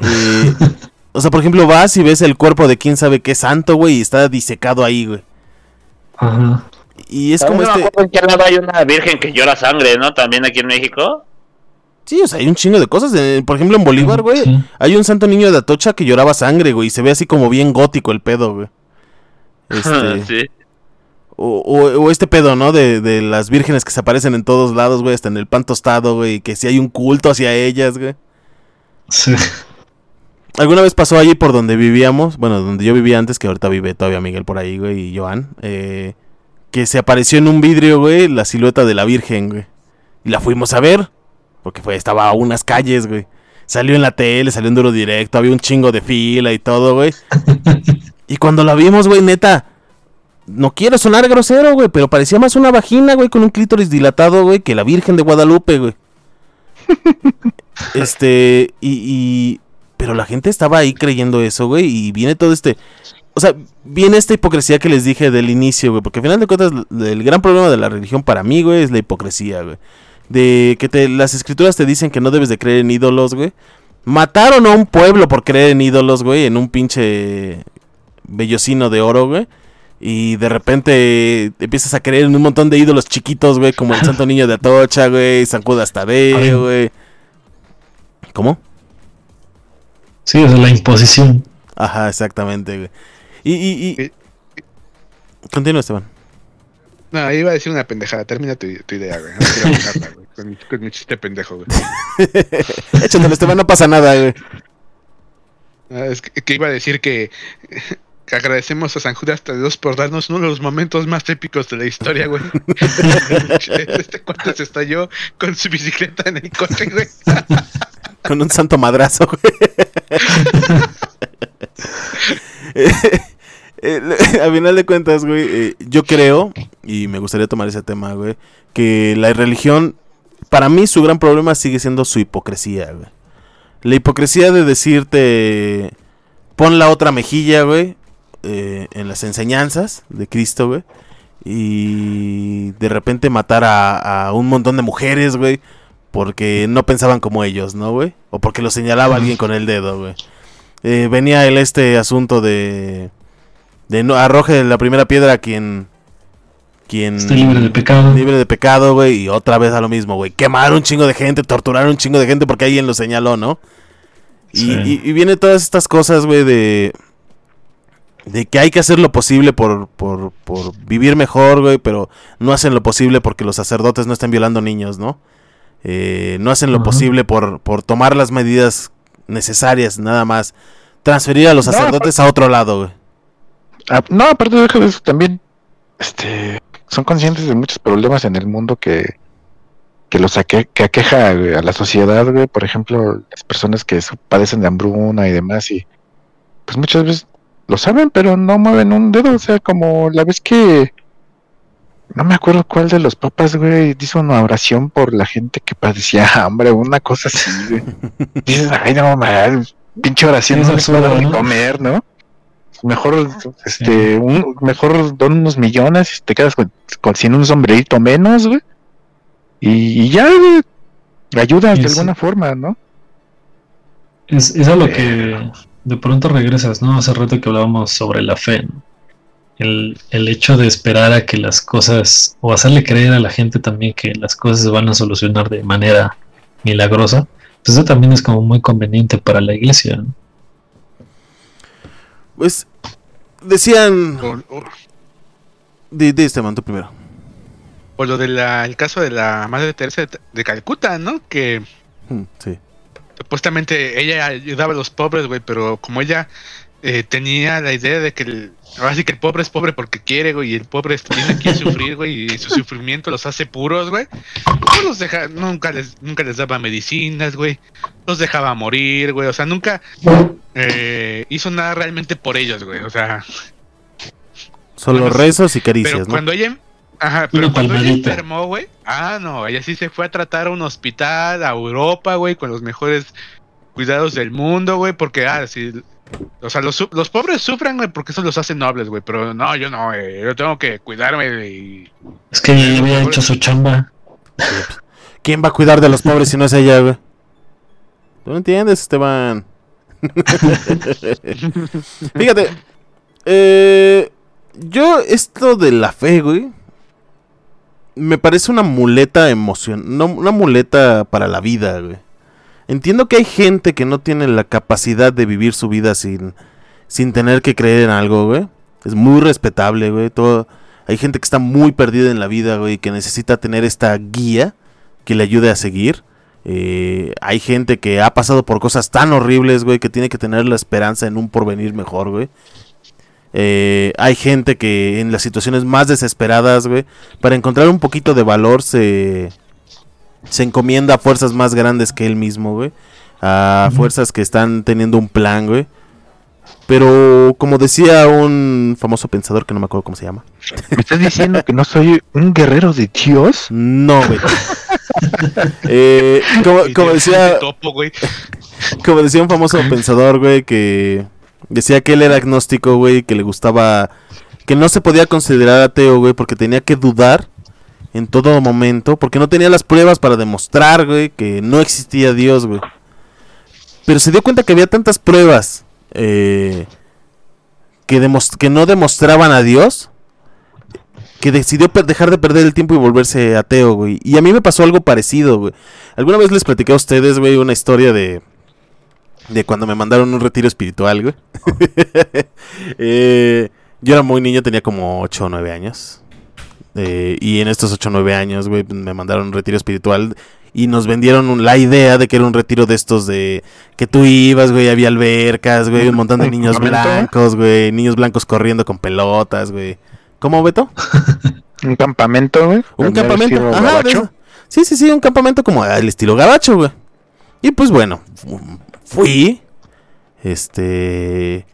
Speaker 2: Eh, (laughs) o sea, por ejemplo, vas y ves el cuerpo de quién sabe qué santo, güey, y está disecado ahí, güey.
Speaker 6: Ajá.
Speaker 2: Y es como
Speaker 5: no
Speaker 2: este...
Speaker 5: en qué lado hay una virgen que llora sangre, ¿no? También aquí en México.
Speaker 2: Sí, o sea, hay un chingo de cosas. por ejemplo, en Bolívar, güey,
Speaker 6: Sí.
Speaker 2: hay un santo niño de Atocha que lloraba sangre, güey, y se ve así como bien gótico el pedo, güey. Este... (laughs)
Speaker 5: sí.
Speaker 2: O, o- o este pedo, ¿no? De, de las vírgenes que se aparecen en todos lados, güey, hasta en el pan tostado, güey, y que si hay un culto hacia ellas, güey.
Speaker 6: Sí.
Speaker 2: Alguna vez pasó allí por donde vivíamos, bueno, donde yo vivía antes, que ahorita vive todavía Miguel por ahí, güey, y Joan, eh, que se apareció en un vidrio, güey, la silueta de la Virgen, güey. Y la fuimos a ver, porque fue, estaba a unas calles, güey. Salió en la tele, salió en duro directo, había un chingo de fila y todo, güey. (laughs) y cuando la vimos, güey, neta, no quiero sonar grosero, güey, pero parecía más una vagina, güey, con un clítoris dilatado, güey, que la Virgen de Guadalupe, güey. (laughs) este, y, y- Pero la gente estaba ahí creyendo eso, güey, y viene todo este... O sea, viene esta hipocresía que les dije del inicio, güey, porque al final de cuentas el gran problema de la religión para mí, güey, es la hipocresía, güey. De que te, las escrituras te dicen que no debes de creer en ídolos, güey. Mataron a un pueblo por creer en ídolos, güey, en un pinche bellocino de oro, güey. Y de repente empiezas a creer en un montón de ídolos chiquitos, güey, como el (laughs) Santo Niño de Atocha, güey, San Judas. Tadeo, güey. ¿Cómo?
Speaker 6: Sí, o sea, la imposición.
Speaker 2: Ajá, exactamente, güey. Y, y, y... Continúa, Esteban.
Speaker 7: No, iba a decir una pendejada. Termina tu, tu idea, güey. No quiero (laughs) arruinarla, güey, con, mi, con mi chiste pendejo, güey. (laughs)
Speaker 2: Échatelo, Esteban, no pasa nada, güey.
Speaker 7: Ah, es que, que iba a decir que, que agradecemos a San Judas Dios por darnos uno de los momentos más épicos de la historia, güey. (laughs) este cuate se estalló con su bicicleta en el coche, güey.
Speaker 2: Con un santo madrazo, güey. (laughs) Eh, eh, a final de cuentas, güey, eh, yo creo, y me gustaría tomar ese tema, güey, que la religión, para mí su gran problema sigue siendo su hipocresía, güey. La hipocresía de decirte, pon la otra mejilla, güey, eh, en las enseñanzas de Cristo, güey. Y de repente matar a, a un montón de mujeres, güey, porque no pensaban como ellos, ¿no, güey? O porque lo señalaba alguien con el dedo, güey. Eh, venía el este asunto de de no arroje la primera piedra a quien quien
Speaker 6: libre de pecado.
Speaker 2: libre de pecado, güey, y otra vez a lo mismo, güey. Quemar un chingo de gente, torturar un chingo de gente porque alguien lo señaló, ¿no? Y, y, y viene todas estas cosas, güey, de de que hay que hacer lo posible por, por, por vivir mejor, güey, pero no hacen lo posible porque los sacerdotes no están violando niños, ¿no? Eh, no hacen lo
Speaker 6: Ajá.
Speaker 2: posible por, por tomar las medidas necesarias, nada más. Transferir a los
Speaker 3: No,
Speaker 2: sacerdotes a otro lado, güey.
Speaker 3: Ah, no, aparte de eso, también este, son conscientes de muchos problemas en el mundo que, que los aque- que aqueja güey, a la sociedad, güey. Por ejemplo, las personas que padecen de hambruna y demás, y pues muchas veces lo saben, pero no mueven un dedo. O sea, como la vez que no me acuerdo cuál de los papas, güey, hizo una oración por la gente que padecía hambre, una cosa así, güey. (laughs) Dices, ay, no, man, pinche oración no les va comer, ¿no? Mejor, este, un, mejor don unos millones y te quedas con, con- sin un sombrerito menos, güey. Y, y ya, güey, ayudas de alguna forma, ¿no?
Speaker 6: Es, es a lo que de pronto regresas, ¿no? Hace rato que hablábamos sobre la fe, ¿no? El, el hecho de esperar a que las cosas, o hacerle creer a la gente también que las cosas se van a solucionar de manera milagrosa, pues eso también es como muy conveniente para la iglesia, ¿no?
Speaker 2: Pues decían...
Speaker 7: O, o-
Speaker 2: Di, di, Esteban, tú primero.
Speaker 7: o lo del el caso de la Madre Teresa de, de Calcuta, ¿no? Que
Speaker 2: Mm, Sí.
Speaker 7: Supuestamente ella ayudaba a los pobres, güey, pero como ella eh, tenía la idea de que el, ahora sí que el pobre es pobre porque quiere, güey, y el pobre tiene que (laughs) sufrir, güey, y su sufrimiento los hace puros, güey. No los deja, nunca les, nunca les daba medicinas, güey. Los dejaba morir, güey. O sea, nunca eh, hizo nada realmente por ellos, güey. O sea,
Speaker 2: Solo
Speaker 7: Bueno,
Speaker 2: rezos y
Speaker 7: pero
Speaker 2: caricias, ¿no?
Speaker 7: cuando ella Ajá, pero
Speaker 6: Una
Speaker 7: cuando ella enfermó, güey. Ah, no, ella sí se fue a tratar a un hospital a Europa, güey, con los mejores cuidados del mundo, güey, porque, ah, sí. O sea, los, pobres sufren, güey, porque eso los hace nobles, güey. Pero no, yo no, güey. Yo tengo que cuidarme y.
Speaker 6: Es que ella había hecho su chamba.
Speaker 2: ¿Quién va a cuidar de los pobres si no es ella, güey? ¿Tú no entiendes, Esteban? (laughs) Fíjate, eh, yo esto de la fe, güey, me parece una muleta emoción, no, una muleta para la vida, güey. Entiendo que hay gente que no tiene la capacidad de vivir su vida sin, sin tener que creer en algo, güey. Es muy respetable, güey. Todo, Hay gente que está muy perdida en la vida, güey, que necesita tener esta guía que le ayude a seguir. Eh, hay gente que ha pasado por cosas tan horribles, güey, que tiene que tener la esperanza en un porvenir mejor, güey. Eh, hay gente que en las situaciones más desesperadas, güey, para encontrar un poquito de valor se, se encomienda a fuerzas más grandes que él mismo, güey. A fuerzas que están teniendo un plan, güey. Pero como decía un famoso pensador que no me acuerdo cómo se llama.
Speaker 3: ¿Me estás diciendo que no soy un guerrero de Dios?
Speaker 2: No, güey. (laughs) Eh, como, como decía, como decía un famoso pensador, güey, que decía que él era agnóstico, güey, que le gustaba, que no se podía considerar ateo, güey, porque tenía que dudar en todo momento, porque no tenía las pruebas para demostrar, güey, que no existía Dios, güey. Pero se dio cuenta que había tantas pruebas eh, que, que no demostraban a Dios que decidió dejar de perder el tiempo y volverse ateo, güey. Y a mí me pasó algo parecido, güey. Alguna vez les platiqué a ustedes, güey, una historia de de cuando me mandaron un retiro espiritual, güey. (laughs) Eh, yo era muy niño, tenía como 8 o 9 años. Eh, y en estos 8 o 9 años, güey, me mandaron un retiro espiritual. Y nos vendieron un- la idea de que era un retiro de estos de que tú ibas, güey, había albercas, güey, un montón de
Speaker 3: ¿Un
Speaker 2: niños blancos, güey, niños blancos corriendo con pelotas, güey. ¿Cómo, Beto? (laughs)
Speaker 3: Un campamento, güey.
Speaker 2: Un campamento. Ajá, de. Sí, sí, sí, un campamento como al estilo gabacho, güey. Y pues bueno, fui. Este.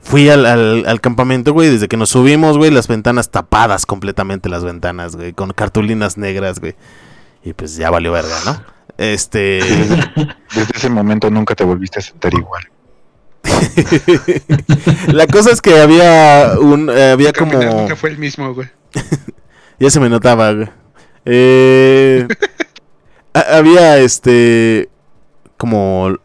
Speaker 2: Fui al, al- al campamento, güey. Desde que nos subimos, güey, las ventanas tapadas completamente, las ventanas, güey. Con cartulinas negras, güey. Y pues ya valió verga, ¿no? Este. (laughs)
Speaker 3: Desde ese momento nunca te volviste a sentar igual. (laughs)
Speaker 2: La cosa es que había un. eh, había como.
Speaker 7: Nunca fue el mismo, güey. (laughs)
Speaker 2: Ya se me notaba, güey. Eh, ha- había este. Como.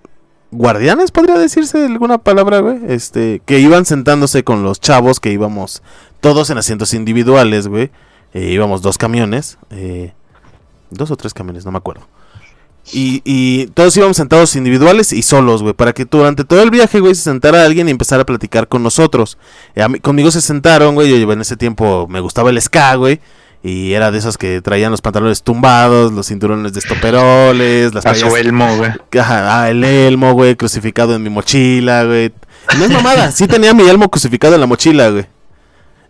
Speaker 2: Guardianes, podría decirse alguna palabra, güey. Este. Que iban sentándose con los chavos que íbamos. Todos en asientos individuales, güey. Eh, íbamos dos camiones. eh, dos o tres camiones, no me acuerdo. Y, y todos íbamos sentados individuales y solos, güey. Para que durante todo el viaje, güey, se sentara alguien y empezara a platicar con nosotros. Eh, conmigo se sentaron, güey. Yo en ese tiempo me gustaba el ska, güey. Y era de esos que traían los pantalones tumbados, los cinturones de estoperoles, las
Speaker 3: A su elmo, güey.
Speaker 2: Ah, el elmo, güey, crucificado en mi mochila, güey. No es mamada, sí tenía mi elmo crucificado en la mochila, güey.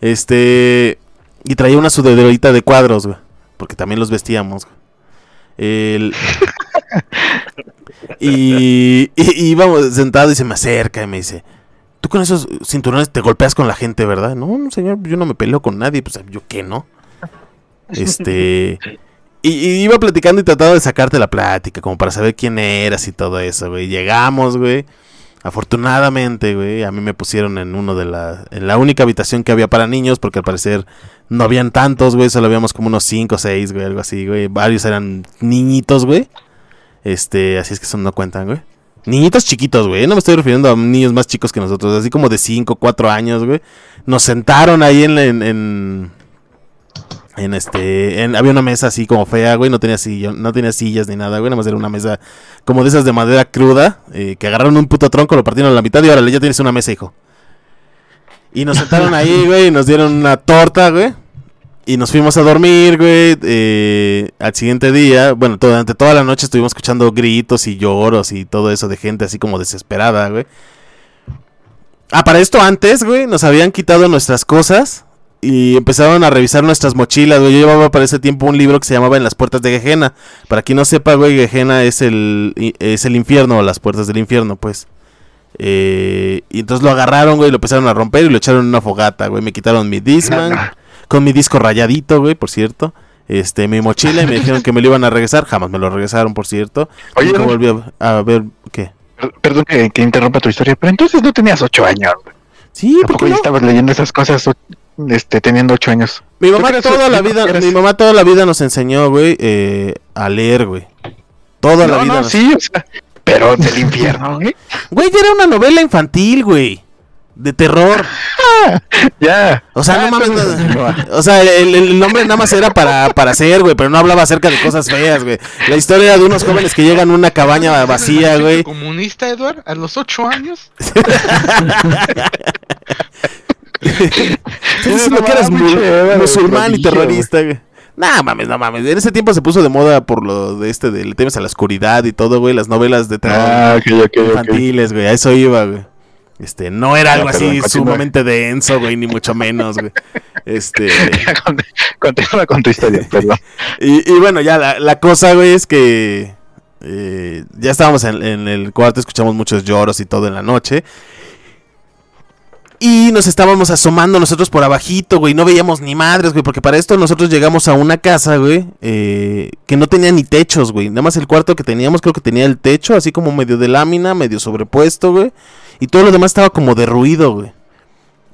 Speaker 2: Este. Y traía una sudadera de cuadros, güey. Porque también los vestíamos, güey. El... (laughs) y, íbamos sentado y se me acerca y me dice: Tú con esos cinturones te golpeas con la gente, ¿verdad? No, no, señor, yo no me peleo con nadie, pues yo qué, ¿no? Este. Y, iba platicando y trataba de sacarte la plática, como para saber quién eras y todo eso, güey. Llegamos, güey. Afortunadamente, güey, a mí me pusieron en uno de la, en la única habitación que había para niños, porque al parecer no habían tantos, güey, solo habíamos como unos 5 o 6, güey, algo así, güey. Varios eran niñitos, güey. Este, así es que eso no cuentan, güey. Niñitos chiquitos, güey. No me estoy refiriendo a niños más chicos que nosotros, así como de 5, 4 años, güey. Nos sentaron ahí en, en, en, en este, en- había una mesa así como fea, güey, no tenía no tenía sillas ni nada, güey, nada más era una mesa como de esas de madera cruda, eh, que agarraron un puto tronco, lo partieron a la mitad y órale, ya tienes una mesa, hijo. Y nos sentaron ahí, (laughs) güey, y nos dieron una torta, güey. Y nos fuimos a dormir, güey. eh, al siguiente día, bueno, durante toda la noche estuvimos escuchando gritos y lloros y todo eso de gente así como desesperada, güey. Ah, para esto antes, güey, nos habían quitado nuestras cosas y empezaron a revisar nuestras mochilas, güey. Yo llevaba para ese tiempo un libro que se llamaba En las puertas de Gehenna. Para quien no sepa, güey, Gehenna es el, es el infierno, o las puertas del infierno, pues. Eh, y entonces lo agarraron, güey, lo empezaron a romper y lo echaron en una fogata, güey. Me quitaron mi Discman, (laughs) con mi disco rayadito, güey, por cierto. Este, mi mochila y me dijeron que me lo iban a regresar. Jamás me lo regresaron, por cierto.
Speaker 3: Oye,
Speaker 2: Nunca volví a, a ver, ¿qué?
Speaker 3: Per- Perdón que, que interrumpa tu historia, pero entonces no tenías ocho años. güey.
Speaker 2: Sí, ¿por
Speaker 3: Tampoco
Speaker 2: qué
Speaker 3: ya
Speaker 2: no?
Speaker 3: estabas leyendo esas cosas este, teniendo ocho años.
Speaker 2: Mi
Speaker 3: ¿Tú
Speaker 2: mamá toda la vida, mi mamá toda la vida nos enseñó, güey, eh, a leer, güey. Toda la vida.
Speaker 3: no,
Speaker 2: nos-
Speaker 3: sí, o sea, pero del infierno, güey. (laughs)
Speaker 2: Güey, ya era una novela infantil, güey. De terror. (laughs)
Speaker 3: Ya.
Speaker 2: O sea,
Speaker 3: Ah,
Speaker 2: no mames.
Speaker 3: entonces,
Speaker 2: no-
Speaker 3: no.
Speaker 2: o sea, el, el nombre nada más era para, para hacer, güey, pero no hablaba acerca de cosas feas, güey. La historia era de unos jóvenes que llegan a una cabaña vacía, güey.
Speaker 7: ¿Comunista, Eduard? ¿A los ocho años? (laughs)
Speaker 2: Estás diciendo
Speaker 3: No
Speaker 2: que eras musulmán y terrorista, güey. No mames, no mames. En ese tiempo se puso de moda por lo de este, de temas a la oscuridad y todo, güey. Las novelas de terror
Speaker 3: Ah,
Speaker 2: infantiles, güey. A eso iba, güey. Este, no era algo
Speaker 3: perdón,
Speaker 2: así sumamente denso, güey, ni mucho menos, güey. Este. (laughs)
Speaker 3: Con- Continúa con tu historia, (laughs) perdón.
Speaker 2: Y, y bueno, ya la, la cosa, güey, es que eh, ya estábamos en, en el cuarto, escuchamos muchos lloros y todo en la noche. Y nos estábamos asomando nosotros por abajito, güey, no veíamos ni madres, güey, porque para esto nosotros llegamos a una casa, güey, eh, que no tenía ni techos, güey. Nada más el cuarto que teníamos creo que tenía el techo, así como medio de lámina, medio sobrepuesto, güey. Y todo lo demás estaba como derruido, güey.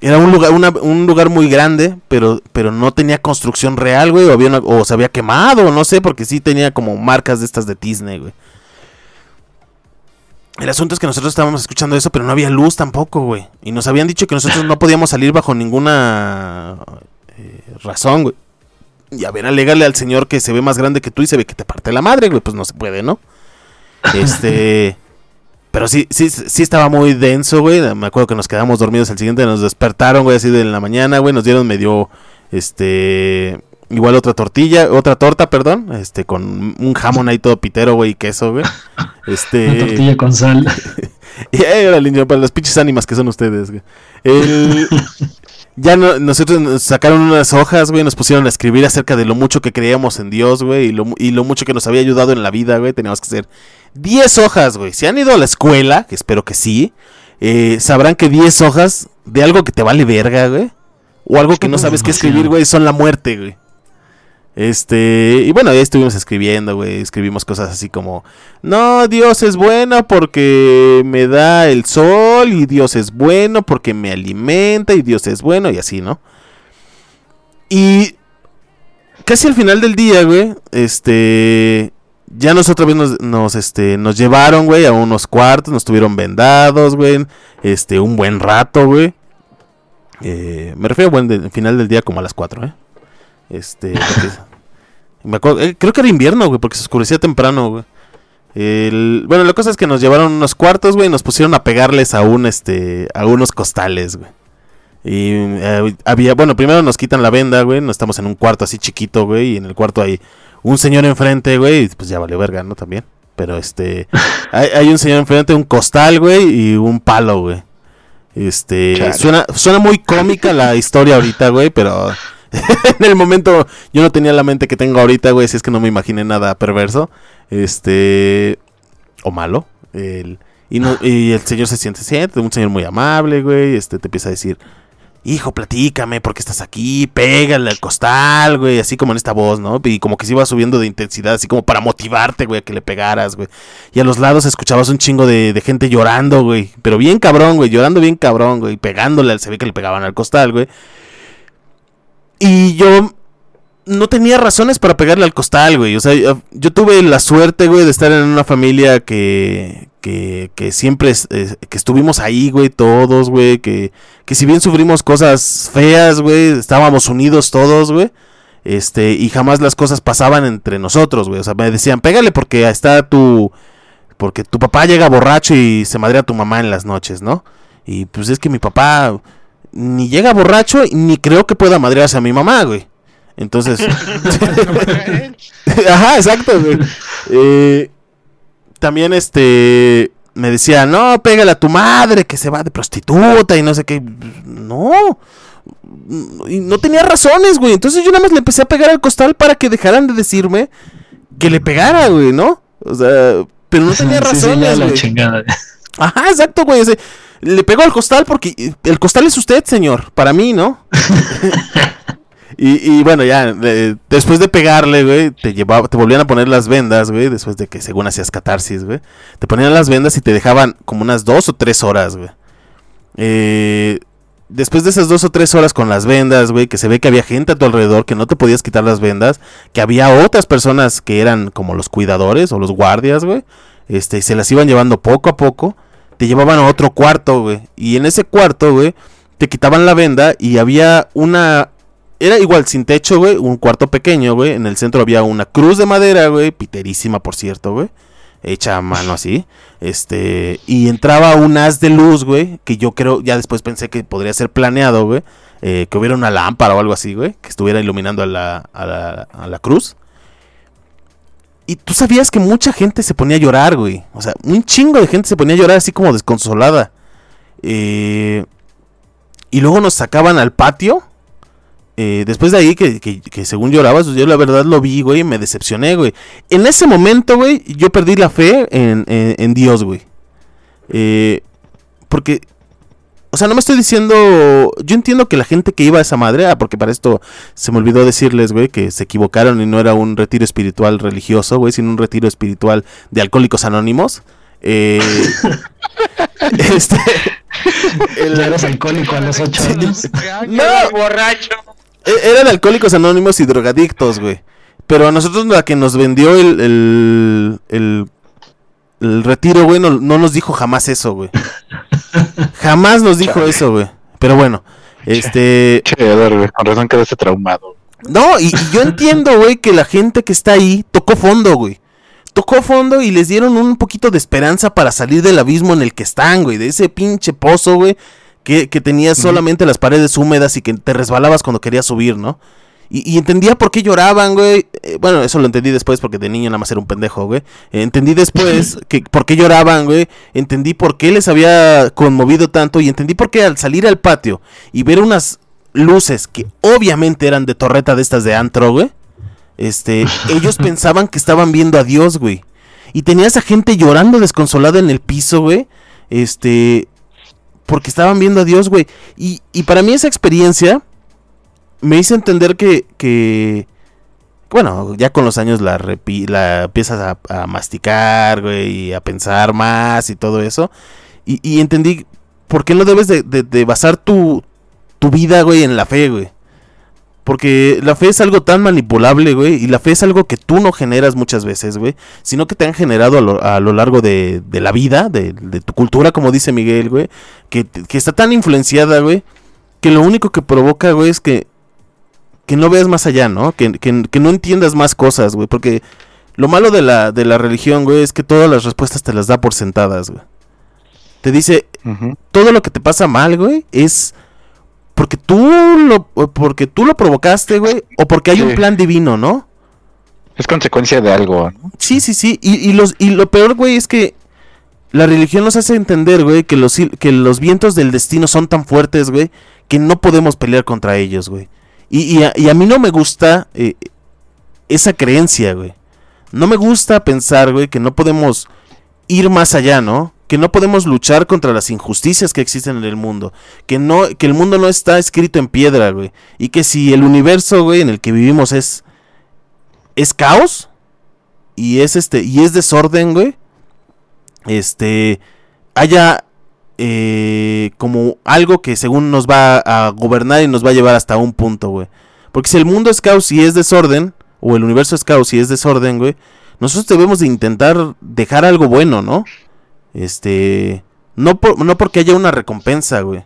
Speaker 2: Era un lugar, una- un lugar muy grande, pero, pero no tenía construcción real, güey. O, había o se había quemado, no sé, porque sí tenía como marcas de estas de Disney, güey. El asunto es que nosotros estábamos escuchando eso, pero no había luz tampoco, güey. Y nos habían dicho que nosotros no podíamos salir bajo ninguna eh, razón, güey. Y a ver, alégale al señor que se ve más grande que tú y se ve que te parte la madre, güey. Pues no se puede, ¿no? Este. (laughs) Pero sí, sí, sí estaba muy denso, güey. Me acuerdo que nos quedamos dormidos el siguiente, nos despertaron, güey, así de la mañana, güey. Nos dieron medio, este, igual otra tortilla, otra torta, perdón, este, con un jamón ahí todo pitero, güey, y queso, güey. (laughs) Este.
Speaker 6: Una tortilla con sal. (laughs)
Speaker 2: Y el niño, para las pinches ánimas que son ustedes, güey. El- (laughs) ya no- nosotros nos sacaron unas hojas, güey, nos pusieron a escribir acerca de lo mucho que creíamos en Dios, güey, y lo, y lo mucho que nos había ayudado en la vida, güey. Teníamos que hacer 10 hojas, güey. Si han ido a la escuela, que espero que sí, eh, sabrán que 10 hojas de algo que te vale verga, güey. O algo que no sabes qué escribir, güey, son la muerte, güey. Este, y bueno, ahí estuvimos escribiendo, güey, escribimos cosas así como, no, Dios es bueno porque me da el sol y Dios es bueno porque me alimenta y Dios es bueno y así, ¿no? Y casi al final del día, güey, este, ya nos otra vez nos, este, nos llevaron, güey, a unos cuartos, nos tuvieron vendados, güey, este, un buen rato, güey. Eh, me refiero a buen de- final del día como a las 4, ¿eh? Este, porque- me acuerdo, eh, creo que era invierno, güey, porque se oscurecía temprano, güey. El- bueno, la cosa es que nos llevaron unos cuartos, güey, y nos pusieron a pegarles a un, este, a unos costales, güey. Y eh, había, bueno, primero nos quitan la venda, güey, no estamos en un cuarto así chiquito, güey, y en el cuarto hay un señor enfrente, güey, y pues ya vale verga, ¿no? También. Pero este, (laughs) hay, hay un señor enfrente, un costal, güey, y un palo, güey. Este,
Speaker 3: Chale.
Speaker 2: suena, suena muy cómica la historia ahorita, güey, pero (laughs) en el momento yo no tenía la mente que tengo ahorita, güey, si es que no me imaginé nada perverso, este, o malo. El, y, no, y el señor se siente, siente, un señor muy amable, güey, este, te empieza a decir, hijo, platícame, ¿por qué estás aquí? Pégale al costal, güey, así como en esta voz, ¿no? Y como que se iba subiendo de intensidad, así como para motivarte, güey, a que le pegaras, güey. Y a los lados escuchabas un chingo de, de gente llorando, güey, pero bien cabrón, güey, llorando bien cabrón, güey, pegándole, se ve que le pegaban al costal, güey. Y yo no tenía razones para pegarle al costal, güey. O sea, yo, tuve la suerte, güey, de estar en una familia que, que, que siempre, que estuvimos ahí, güey, todos, güey, que, que si bien sufrimos cosas feas, güey, estábamos unidos todos, güey. Este, y jamás las cosas pasaban entre nosotros, güey. O sea, me decían, pégale porque está tu, porque tu papá llega borracho y se madrea a tu mamá en las noches, ¿no? Y pues es que mi papá ni llega borracho ni creo que pueda madrearse a mi mamá, güey. Entonces, (laughs) (laughs) Ajá, exacto, güey. Eh, también este me decía, no, pégale a tu madre que se va de prostituta y no sé qué. No. Y no tenía razones, güey. Entonces yo nada más le empecé a pegar al costal para que dejaran de decirme que le pegara, güey, ¿no? O sea, pero no tenía (laughs)
Speaker 6: Sí, sí, ya
Speaker 2: razones,
Speaker 6: la
Speaker 2: güey.
Speaker 6: chingada.
Speaker 2: Ajá, exacto, güey. o sea, le pegó al costal porque el costal es usted, señor. Para mí, ¿no? (laughs) y, y bueno, ya, eh, después de pegarle, güey, te llevaba, te volvían a poner las vendas, güey, después de que según hacías catarsis, güey. Te ponían las vendas y te dejaban como unas dos o tres horas, güey. Eh, después de esas dos o tres horas con las vendas, güey, que se ve que había gente a tu alrededor, que no te podías quitar las vendas, que había otras personas que eran como los cuidadores o los guardias, güey, este, y se las iban llevando poco a poco, te llevaban a otro cuarto, güey, y en ese cuarto, güey, te quitaban la venda y había una... Era igual, sin techo, güey, un cuarto pequeño, güey, en el centro había una cruz de madera, güey, piterísima, por cierto, güey. hecha a mano así. Este, y entraba un haz de luz, güey, que yo creo, ya después pensé que podría ser planeado, güey. eh, que hubiera una lámpara o algo así, güey, que estuviera iluminando a la, a la, a la cruz. Y tú sabías que mucha gente se ponía a llorar, güey. O sea, un chingo de gente se ponía a llorar así como desconsolada. Eh, y luego nos sacaban al patio. Eh, después de ahí, que, que- según llorabas, yo la verdad lo vi, güey, y me decepcioné, güey. En ese momento, güey, yo perdí la fe en, en- en Dios, güey. Eh, porque, o sea, no me estoy diciendo. Yo entiendo que la gente que iba a esa madre, ah, porque para esto se me olvidó decirles, güey, que se equivocaron y no era un retiro espiritual religioso, güey, sino un retiro espiritual de alcohólicos anónimos. Eh, (laughs) (laughs) este. el-
Speaker 6: Ya eras alcohólico a los ocho años. (laughs)
Speaker 2: no,
Speaker 5: borracho.
Speaker 2: e- Era de Alcohólicos Anónimos y Drogadictos, güey. Pero a nosotros la que nos vendió el, el, el, el retiro, güey, no, no nos dijo jamás eso, güey. Jamás nos dijo eso, güey. Pero bueno, este...
Speaker 3: Che, Eduardo, güey, con razón quedaste traumado.
Speaker 2: No, y, y yo entiendo, güey, que la gente que está ahí tocó fondo, güey. Tocó fondo y les dieron un poquito de esperanza para salir del abismo en el que están, güey. De ese pinche pozo, güey. Que, que tenías solamente las paredes húmedas y que te resbalabas cuando querías subir, ¿no? Y, y entendía por qué lloraban, güey. Eh, bueno, eso lo entendí después porque de niño nada más era un pendejo, güey. Eh, entendí después (laughs) que por qué lloraban, güey. Entendí por qué les había conmovido tanto y entendí por qué al salir al patio y ver unas luces que obviamente eran de torreta de estas de antro, güey. Este, (laughs) ellos pensaban que estaban viendo a Dios, güey. Y tenía esa gente llorando desconsolada en el piso, güey. Este, porque estaban viendo a Dios, güey. Y, y para mí esa experiencia me hizo entender que, que bueno, ya con los años la, repi- la empiezas a, masticar, güey, y a pensar más y todo eso. Y, y entendí por qué no debes de, de- de basar tu, tu vida, güey, en la fe, güey. Porque la fe es algo tan manipulable, güey. Y la fe es algo que tú no generas muchas veces, güey. Sino que te han generado a lo, a lo largo de, de la vida, de, de tu cultura, como dice Miguel, güey. Que, que está tan influenciada, güey. Que lo único que provoca, güey, es que, que no veas más allá, ¿no? Que, que, que no entiendas más cosas, güey. Porque lo malo de la, de la religión, güey, es que todas las respuestas te las da por sentadas, güey. Te dice, todo lo que te pasa mal, güey, es porque tú lo porque tú lo provocaste, güey, o porque hay un plan divino, ¿no?
Speaker 3: Es consecuencia de algo, ¿no?
Speaker 2: Sí, sí, sí, y, y los y lo peor, güey, es que la religión nos hace entender, güey, que los que los vientos del destino son tan fuertes, güey, que no podemos pelear contra ellos, güey. Y, y, a, mí no me gusta eh, esa creencia, güey. No me gusta pensar, güey, que no podemos ir más allá, ¿no? Que no podemos luchar contra las injusticias que existen en el mundo. Que no, que el mundo no está escrito en piedra, güey. Y que si el universo, güey, en el que vivimos es. es caos. Y es este. Y es desorden, güey. Este. haya. Eh, como algo que según nos va a gobernar y nos va a llevar hasta un punto, güey. Porque si el mundo es caos y es desorden, o el universo es caos y es desorden, güey, nosotros debemos de intentar dejar algo bueno, ¿no? Este, no, por- no porque haya una recompensa, güey,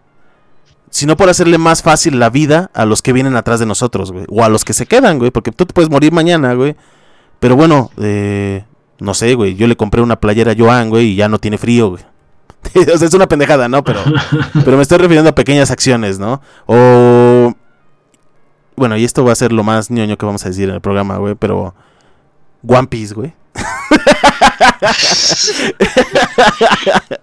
Speaker 2: sino por hacerle más fácil la vida a los que vienen atrás de nosotros, güey, o a los que se quedan, güey, porque tú te puedes morir mañana, güey. Pero bueno, eh, no sé, güey, yo le compré una playera a Joan, güey, y ya no tiene frío, güey. (laughs) o sea, es una pendejada, ¿no? Pero, (laughs) pero me estoy refiriendo a pequeñas acciones, ¿no? O... Bueno, y esto va a ser lo más ñoño que vamos a decir en el programa, güey, pero... One Piece, güey. (laughs)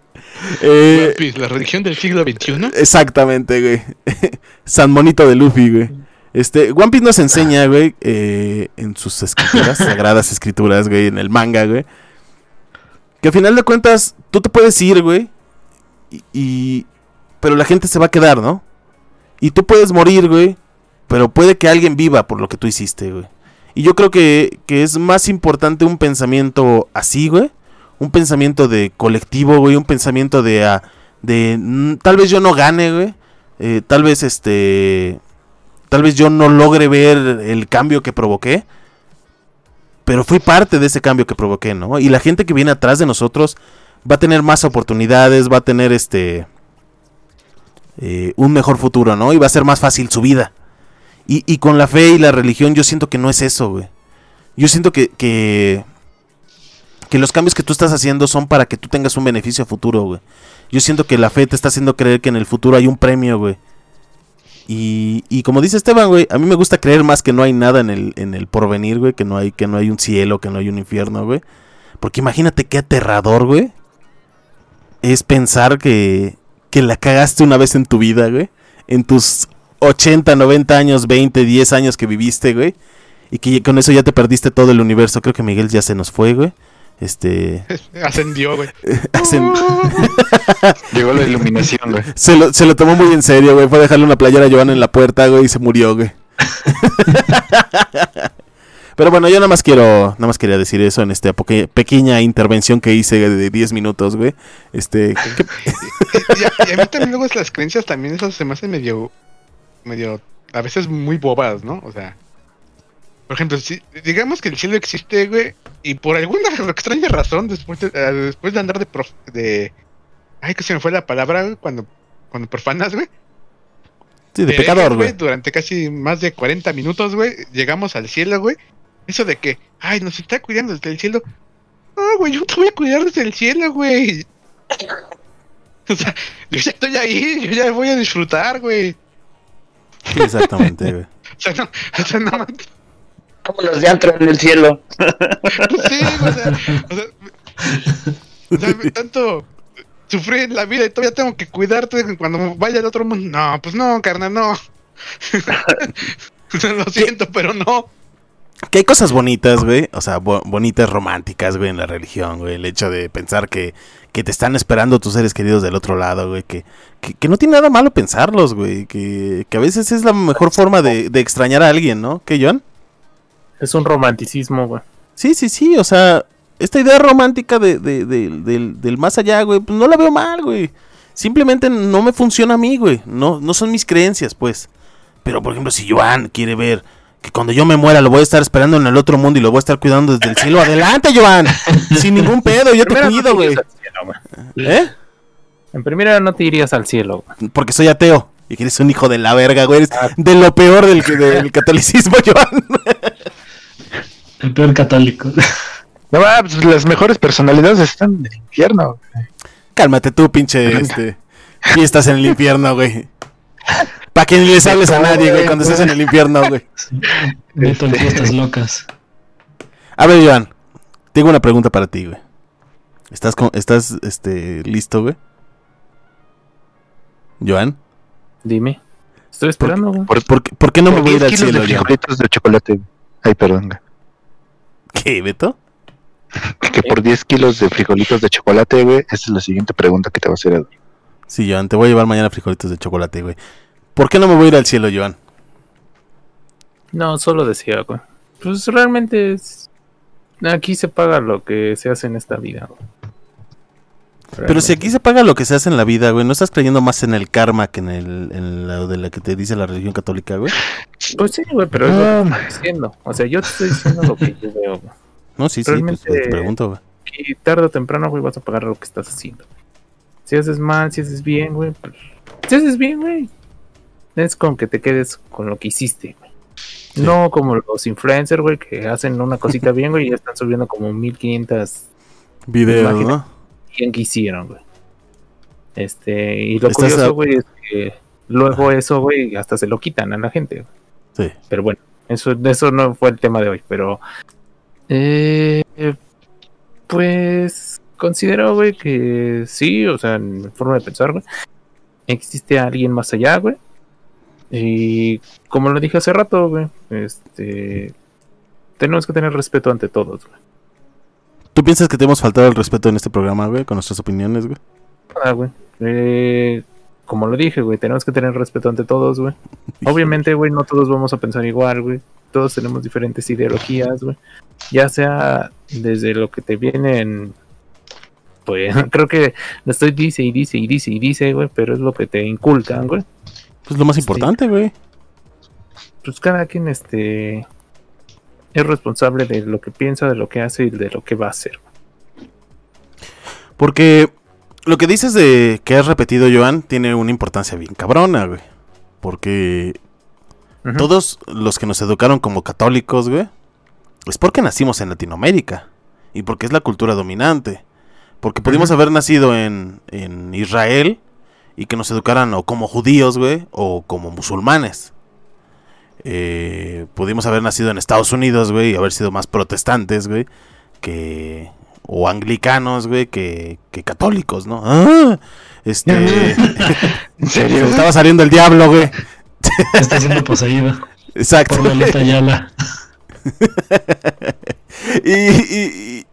Speaker 2: Eh,
Speaker 7: One Piece, la religión del siglo XXI.
Speaker 2: Exactamente, güey. San Monito de Luffy, güey. Este, One Piece nos enseña, güey, eh, en sus escrituras, sagradas escrituras, güey, en el manga, güey. Que al final de cuentas, tú te puedes ir, güey. Y, Pero la gente se va a quedar, ¿no? Y tú puedes morir, güey. Pero puede que alguien viva por lo que tú hiciste, güey. Y yo creo que, que es más importante un pensamiento así, güey. Un pensamiento de colectivo, güey. Un pensamiento de... ah, de mm, tal vez yo no gane, güey. eh, tal vez este... Tal vez yo no logre ver el cambio que provoqué. Pero fui parte de ese cambio que provoqué, ¿no? Y la gente que viene atrás de nosotros va a tener más oportunidades, va a tener este... eh, un mejor futuro, ¿no? Y va a ser más fácil su vida. Y, y con la fe y la religión yo siento que no es eso, güey. Yo siento que, que, que los cambios que tú estás haciendo son para que tú tengas un beneficio futuro, güey. Yo siento que la fe te está haciendo creer que en el futuro hay un premio, güey. Y, y como dice Esteban, güey, a mí me gusta creer más que no hay nada en el, en el porvenir, güey, que no hay, que no hay un cielo, que no hay un infierno, güey. Porque imagínate qué aterrador, güey. Es pensar que, que la cagaste una vez en tu vida, güey. En tus 80, 90 años, 20, 10 años que viviste, güey. Y que con eso ya te perdiste todo el universo. Creo que Miguel ya se nos fue, güey. Este. (laughs)
Speaker 7: Ascendió, güey. (laughs) (laughs)
Speaker 3: Llegó la iluminación, güey.
Speaker 2: se, lo, se lo tomó muy en serio, güey. Fue a dejarle una playera a Joan en la puerta, güey, y se murió, güey. Pero bueno, yo nada más quiero, nada más quería decir eso en esta pequeña intervención que hice de 10 minutos, güey. Este, ¿qué-
Speaker 7: y, a, y a mí también luego las creencias también esas se me hacen medio, medio, a veces muy bobas, ¿no? O sea, por ejemplo, si digamos que el cielo existe, güey, y por alguna (laughs) extraña razón, después de, eh, después de andar de, prof- de, ay, que se me fue la palabra, güey, cuando, cuando profanas, güey.
Speaker 2: sí, de pecador, güey.
Speaker 7: Durante casi más de 40 minutos, güey, llegamos al cielo, güey. Eso de que, ay, nos está cuidando desde el cielo. No, güey, yo te voy a cuidar desde el cielo, güey. (laughs) O sea, yo ya estoy ahí, yo ya voy a disfrutar, güey.
Speaker 2: Exactamente, güey. (laughs)
Speaker 7: O sea, no, o sea, más.
Speaker 5: Vámonos de antro en el cielo. (laughs)
Speaker 7: Pues sí, o sea, o sea, o sea, (laughs) tanto sufrí en la vida y todavía tengo que cuidarte cuando vaya al otro mundo. No, pues no, carnal, no. (laughs) Lo siento, pero no.
Speaker 2: Que hay cosas bonitas, güey. O sea, bo- bonitas, románticas, güey, en la religión, güey. El hecho de pensar que, que te están esperando tus seres queridos del otro lado, güey. Que, que, que no tiene nada malo pensarlos, güey. Que, que a veces es la mejor forma de, de extrañar a alguien, ¿no? ¿Qué, John?
Speaker 4: Es un romanticismo, güey.
Speaker 2: Sí, sí, sí. O sea, esta idea romántica de, de- de- del, del más allá, güey, pues no la veo mal, güey. Simplemente no me funciona a mí, güey. No, no son mis creencias, pues. Pero, por ejemplo, si Joan quiere ver que cuando yo me muera lo voy a estar esperando en el otro mundo y lo voy a estar cuidando desde el cielo, adelante, Joan. (laughs) Sin ningún pedo, yo te cuido, güey. ¿Eh?
Speaker 4: En primera no te irías al cielo, güey.
Speaker 2: Porque soy ateo. Y que eres un hijo de la verga, güey. Eres
Speaker 4: Ah.
Speaker 2: de lo peor del, del catolicismo, (laughs) Joan.
Speaker 6: El peor católico.
Speaker 3: No, va, pues, las mejores personalidades están en el infierno.
Speaker 2: Cálmate tú, pinche, este... Fiestas en el infierno, güey. Para que ni les hables a nadie, güey, cuando estés en el infierno, güey.
Speaker 6: Meto en fiestas locas.
Speaker 2: A ver, Joan, tengo una pregunta para ti, güey. ¿Estás, con- estás este, listo, güey? Joan,
Speaker 4: Dime. Estoy esperando, güey.
Speaker 2: ¿por, por, qué- por qué no me voy a ir
Speaker 3: 10
Speaker 2: al cielo,
Speaker 3: de frijolitos de chocolate. Ay, perdón. güey.
Speaker 2: ¿Qué, Beto?
Speaker 3: Que por 10 kilos de frijolitos de chocolate, güey, esa es la siguiente pregunta que te va a hacer Edu.
Speaker 2: Sí, Joan, te voy a llevar mañana frijolitos de chocolate, güey. ¿Por qué no me voy a ir al cielo, Joan?
Speaker 4: No, solo decía, güey. Pues realmente es... Aquí se paga lo que se hace en esta vida, güey.
Speaker 2: Pero si aquí se paga lo que se hace en la vida, güey, ¿no estás creyendo más en el karma que en, el, en lo de la que te dice la religión católica, güey?
Speaker 4: Pues sí, güey, pero es lo que estoy diciendo. O sea, yo te estoy diciendo lo que yo veo, güey.
Speaker 2: No, sí, sí, pues
Speaker 4: Realmente-
Speaker 2: te pregunto, güey.
Speaker 4: Y tarde o temprano, güey, vas a pagar lo que estás haciendo. Si haces mal, si haces bien, güey, pues... Si haces bien, güey, es con que te quedes con lo que hiciste, güey.
Speaker 2: Sí.
Speaker 4: No como los influencers, güey, que hacen una cosita bien, güey, y ya están subiendo como 1500
Speaker 2: Video,
Speaker 4: Imagina-
Speaker 2: ¿no?
Speaker 4: Bien que hicieron, güey. Este, y lo curioso, güey, es que luego eso, güey, hasta se lo quitan a la gente. güey.
Speaker 2: Sí.
Speaker 4: Pero bueno, eso, eso no fue el tema de hoy, pero... Eh, pues considero, güey, que sí, o sea, en mi forma de pensar, güey, existe alguien más allá, güey. Y como lo dije hace rato, güey, este... Tenemos que tener respeto ante todos, güey.
Speaker 2: ¿Tú piensas que te hemos faltado el respeto en este programa, güey, con nuestras opiniones, güey?
Speaker 4: Ah, güey. Eh, como lo dije, güey, tenemos que tener respeto ante todos, güey. Obviamente, güey, no todos vamos a pensar igual, güey. Todos tenemos diferentes ideologías, güey. Ya sea desde lo que te vienen, pues (laughs) creo que lo estoy dice y dice y dice y dice, güey, pero es lo que te inculcan, güey.
Speaker 2: Pues lo más importante, güey.
Speaker 4: Pues cada quien, este, es responsable de lo que piensa, de lo que hace y de lo que va a hacer.
Speaker 2: Porque lo que dices de que has repetido, Joan, tiene una importancia bien cabrona, güey. Porque todos los que nos educaron como católicos, güey, es porque nacimos en Latinoamérica. y porque es la cultura dominante. Porque pudimos haber nacido en, en Israel y que nos educaran o como judíos, güey, o como musulmanes. Eh, pudimos haber nacido en Estados Unidos, güey, y haber sido más protestantes, güey, que... O anglicanos, güey, que, que católicos, ¿no? ¡Ah! Este... (laughs)
Speaker 3: ¿En
Speaker 2: se
Speaker 3: serio?
Speaker 2: estaba saliendo el diablo, güey.
Speaker 6: Está siendo poseído (laughs)
Speaker 2: Exacto.
Speaker 6: por Ayala. (laughs)
Speaker 2: y, y-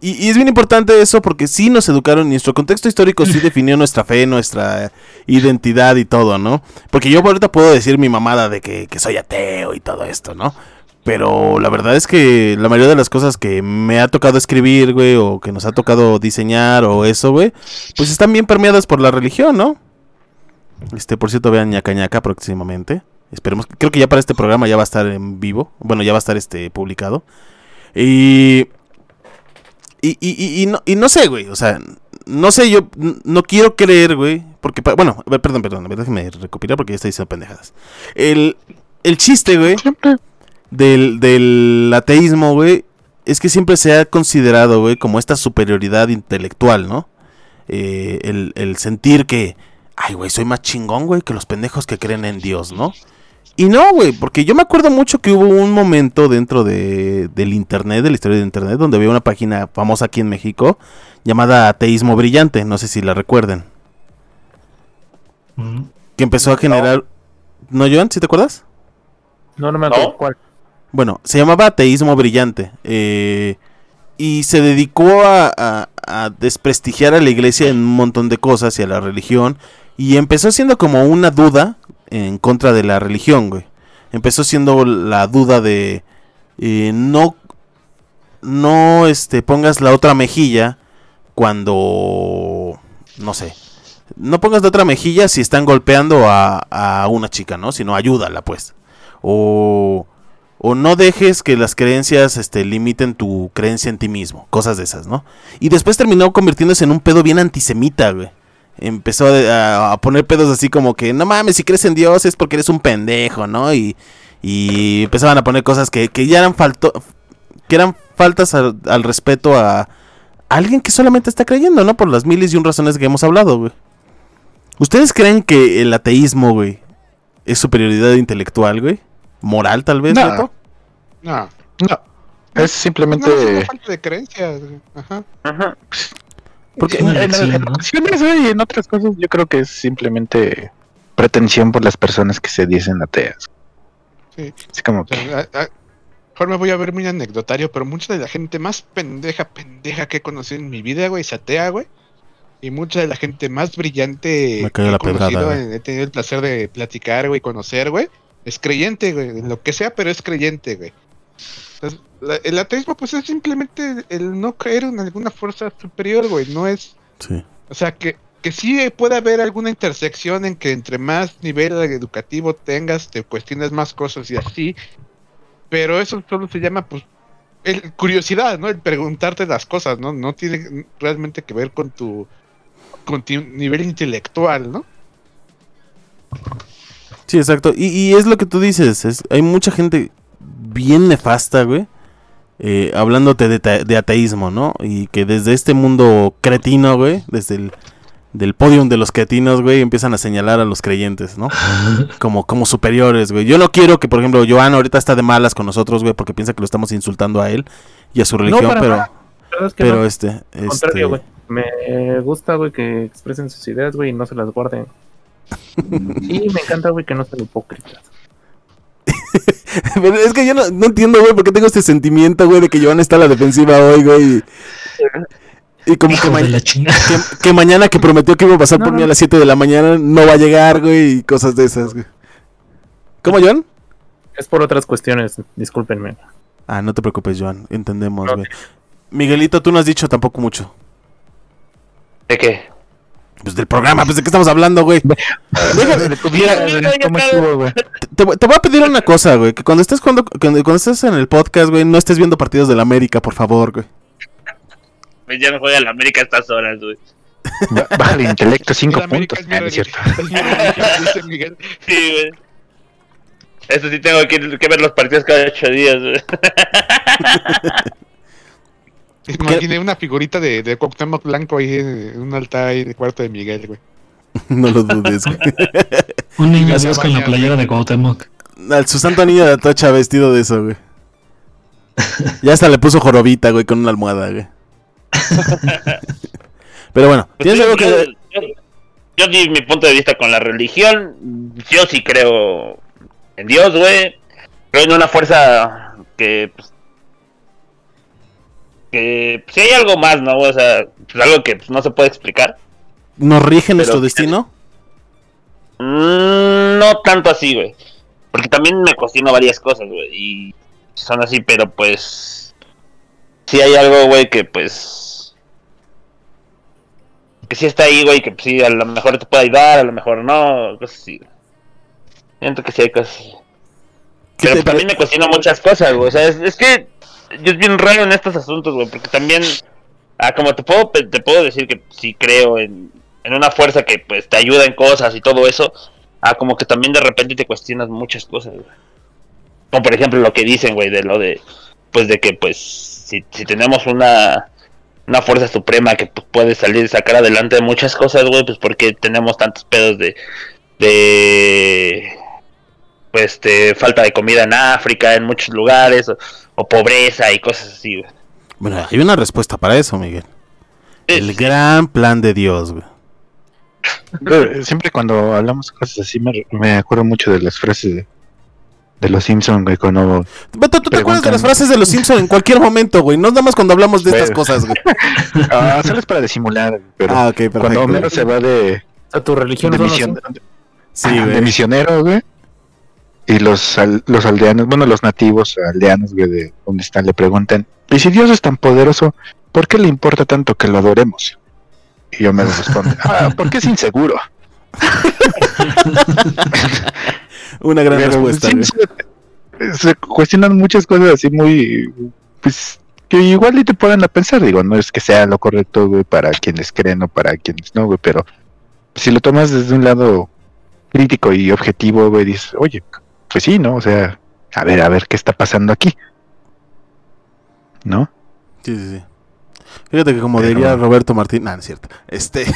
Speaker 2: y- y es bien importante eso porque sí nos educaron, y nuestro contexto histórico sí (laughs) definió nuestra fe, nuestra identidad y todo, ¿no? Porque yo ahorita puedo decir mi mamada de que, que soy ateo y todo esto, ¿no? Pero la verdad es que la mayoría de las cosas que me ha tocado escribir, güey, o que nos ha tocado diseñar o eso, güey, pues están bien permeadas por la religión, ¿no? Este, por cierto, vean ñaca ñaca próximamente. Esperemos, creo que ya para este programa ya va a estar en vivo. Bueno, ya va a estar este publicado. Y. Y, y, y- y no, y no sé, güey. O sea, no sé, yo no quiero creer, güey. Porque, bueno, perdón, perdón. a ver, Déjeme recopilar porque ya estoy diciendo pendejadas. El, el chiste, güey, del, del ateísmo, güey, es que siempre se ha considerado, güey, como esta superioridad intelectual, ¿no? Eh, el, el sentir que, ay, güey, soy más chingón, güey, que los pendejos que creen en Dios, ¿no? Y no, güey, porque yo me acuerdo mucho que hubo un momento dentro de, del internet, de la historia de internet, donde había una página famosa aquí en México llamada Ateísmo Brillante, no sé si la recuerden,
Speaker 6: Mm.
Speaker 2: que empezó a generar... ¿No, Joan? ¿Sí te acuerdas?
Speaker 4: No, no me acuerdo
Speaker 5: ¿No?
Speaker 4: cuál.
Speaker 2: Bueno, se llamaba Ateísmo Brillante. eh, y se dedicó a, a- a desprestigiar a la iglesia en un montón de cosas y a la religión. Y empezó siendo como una duda en contra de la religión, güey. Empezó siendo la duda de eh, no, no este, pongas la otra mejilla cuando, no sé, no pongas la otra mejilla si están golpeando a, a una chica, ¿no? Sino ayúdala, pues. O, o no dejes que las creencias este, limiten tu creencia en ti mismo. Cosas de esas, ¿no? Y después terminó convirtiéndose en un pedo bien antisemita, güey. Empezó a, a poner pedos así como que, no mames, si crees en Dios es porque eres un pendejo, ¿no? Y, y empezaban a poner cosas que, que ya eran falto, que eran faltas al, al respeto a alguien que solamente está creyendo, ¿no? Por las miles y un razones que hemos hablado, güey. ¿Ustedes creen que el ateísmo, güey, es superioridad intelectual, güey? ¿Moral, tal vez,
Speaker 3: No.
Speaker 2: Beto?
Speaker 7: No.
Speaker 3: No. Es simplemente.
Speaker 7: No, es una falta de creencias. güey. Ajá.
Speaker 5: Ajá.
Speaker 2: Porque
Speaker 6: Es
Speaker 3: en, y en otras cosas, yo creo que es simplemente pretensión por las personas que se dicen ateas.
Speaker 7: Sí.
Speaker 3: Así como
Speaker 7: O
Speaker 3: que.
Speaker 7: sea, a- a- mejor me voy a ver muy anecdotario, pero mucha de la gente más pendeja, pendeja que he conocido en mi vida, güey, es atea, güey. Y mucha de la gente más brillante
Speaker 2: Me
Speaker 7: que
Speaker 2: la
Speaker 7: he conocido,
Speaker 2: pedrada,
Speaker 7: he tenido el placer de platicar, güey, conocer, güey, es creyente, güey, en lo que sea, pero es creyente, güey. Entonces, la- el ateísmo, pues es simplemente el no creer en alguna fuerza superior, güey, no es
Speaker 2: Sí.
Speaker 7: o sea, que, que sí puede haber alguna intersección en que entre más nivel educativo tengas, te cuestiones más cosas y así. Pero eso solo se llama, pues, el, curiosidad, ¿no? El preguntarte las cosas, ¿no? No tiene realmente que ver con tu, con tu nivel intelectual, ¿no?
Speaker 2: Sí, exacto. Y, y es lo que tú dices. Es, hay mucha gente bien nefasta, güey. Eh, hablándote de, ta- de ateísmo, ¿no? Y que desde este mundo cretino, güey, desde el del podium de los cretinos, güey, empiezan a señalar a los creyentes, ¿no? (laughs) Como, como superiores, güey. Yo no quiero que, por ejemplo, Joan ahorita está de malas con nosotros, güey, porque piensa que lo estamos insultando a él y a su religión,
Speaker 4: para
Speaker 2: pero,
Speaker 4: nada. Verdad es que
Speaker 2: pero
Speaker 4: no,
Speaker 2: este, este,
Speaker 4: contrario, güey. Me gusta, güey, que expresen sus ideas, güey, y no se las guarden. (laughs) Y me encanta, güey, que no sean hipócritas. (laughs)
Speaker 2: Pero es que yo no, no entiendo, güey, por qué tengo este sentimiento, güey, de que Joan está a la defensiva hoy, güey. Y, y como que, ma- que, que mañana que prometió que iba a pasar
Speaker 4: No,
Speaker 2: por mí a las 7 de la mañana no va a llegar, güey, y cosas de esas, güey. ¿Cómo, Joan?
Speaker 4: Es por otras cuestiones, discúlpenme.
Speaker 2: Ah, no te preocupes, Joan, entendemos,
Speaker 4: No.
Speaker 2: güey. Miguelito, tú no has dicho tampoco mucho.
Speaker 5: ¿De qué?
Speaker 2: Pues del programa, pues de qué estamos hablando, güey. (laughs) Te, te voy a pedir una cosa, güey, que cuando estés cuando, cuando estés en el podcast, güey, no estés viendo partidos de la América, por favor, güey.
Speaker 5: Pues ya no juega la América a estas horas, güey.
Speaker 3: Ba- Baja el intelecto, cinco puntos.
Speaker 7: es
Speaker 3: Ah, es cierto. (laughs)
Speaker 7: es.
Speaker 5: Sí, güey. Eso sí tengo que, que ver los partidos cada ocho días, güey. (laughs)
Speaker 7: Imaginé una figurita de, de Cuauhtémoc Blanco ahí en un altar ahí de cuarto de Miguel, güey. (laughs)
Speaker 2: no lo dudes, güey. (laughs)
Speaker 6: Un niño Dios con la playera de Cuauhtémoc.
Speaker 2: Al su santo niño de Atocha vestido de eso, güey. (laughs) Ya hasta le puso jorobita, güey, con una almohada, güey. Pero bueno,
Speaker 5: Pues
Speaker 2: ¿tienes
Speaker 5: yo,
Speaker 2: algo que...
Speaker 5: yo- yo- yo di mi punto de vista con la religión. Yo sí creo en Dios, güey. Creo en una fuerza que. Pues, que si hay algo más, ¿no? O sea, pues, algo que pues, no se puede explicar.
Speaker 2: ¿Nos rige nuestro destino?
Speaker 5: Mm, no tanto así, güey. Porque también me cuestiono varias cosas, güey. Y son así, pero pues. Si hay algo, güey, que pues. Que sí está ahí, güey, que pues, sí, a lo mejor te puede ayudar, a lo mejor no, cosas así. Siento que sí hay cosas así.
Speaker 2: ¿Qué
Speaker 5: Pero también me cuestiono muchas cosas, güey. O sea, es, es que yo es bien raro en estos asuntos, güey. Porque también, ah, como te puedo, te puedo decir que sí creo en, en una fuerza que pues te ayuda en cosas y todo eso. Ah, como que también de repente te cuestionas muchas cosas, güey. Como por ejemplo lo que dicen, güey, de lo de, pues de que pues si, si tenemos una, una fuerza suprema que puede salir y sacar adelante de muchas cosas, güey, pues porque tenemos tantos pedos de, de, pues, este, falta de comida en África, en muchos lugares, o pobreza y cosas así, güey.
Speaker 2: Bueno, hay una respuesta para eso, Miguel. El gran plan de Dios, güey.
Speaker 3: Siempre cuando hablamos cosas así me, me acuerdo mucho de las frases de, de los Simpsons, güey, cuando...
Speaker 2: Beto, ¿tú te acuerdas de las frases de los Simpson en cualquier momento, güey? No nada más cuando hablamos de estas
Speaker 3: Bueno.
Speaker 2: cosas, güey. (laughs)
Speaker 3: Ah, solo es para disimular, pero
Speaker 2: Ah, ok,
Speaker 3: cuando
Speaker 2: perfecto.
Speaker 3: Homero se va de,
Speaker 4: sea, tu religión
Speaker 3: de,
Speaker 2: Sí,
Speaker 3: de
Speaker 2: güey.
Speaker 3: misionero, güey, y los, al- los aldeanos, bueno, los nativos aldeanos, güey, de donde están, le preguntan, ¿y si Dios es tan poderoso, por qué le importa tanto que lo adoremos? Y yo me respondo, (laughs) ah, porque es inseguro. (laughs)
Speaker 2: Una gran
Speaker 3: Pero,
Speaker 2: respuesta,
Speaker 3: sí, se, se cuestionan muchas cosas así muy, pues, que igual y te ponen a pensar, digo, no es que sea lo correcto, güey, para quienes creen o para quienes no, güey, pero si lo tomas desde un lado crítico y objetivo, güey, dices, oye, pues sí, ¿no? O sea, a ver, a ver qué está pasando aquí. ¿No?
Speaker 2: Sí, sí, sí. Fíjate que como
Speaker 3: Pero-
Speaker 2: diría Roberto Martín, no, no es cierto. Este, (laughs)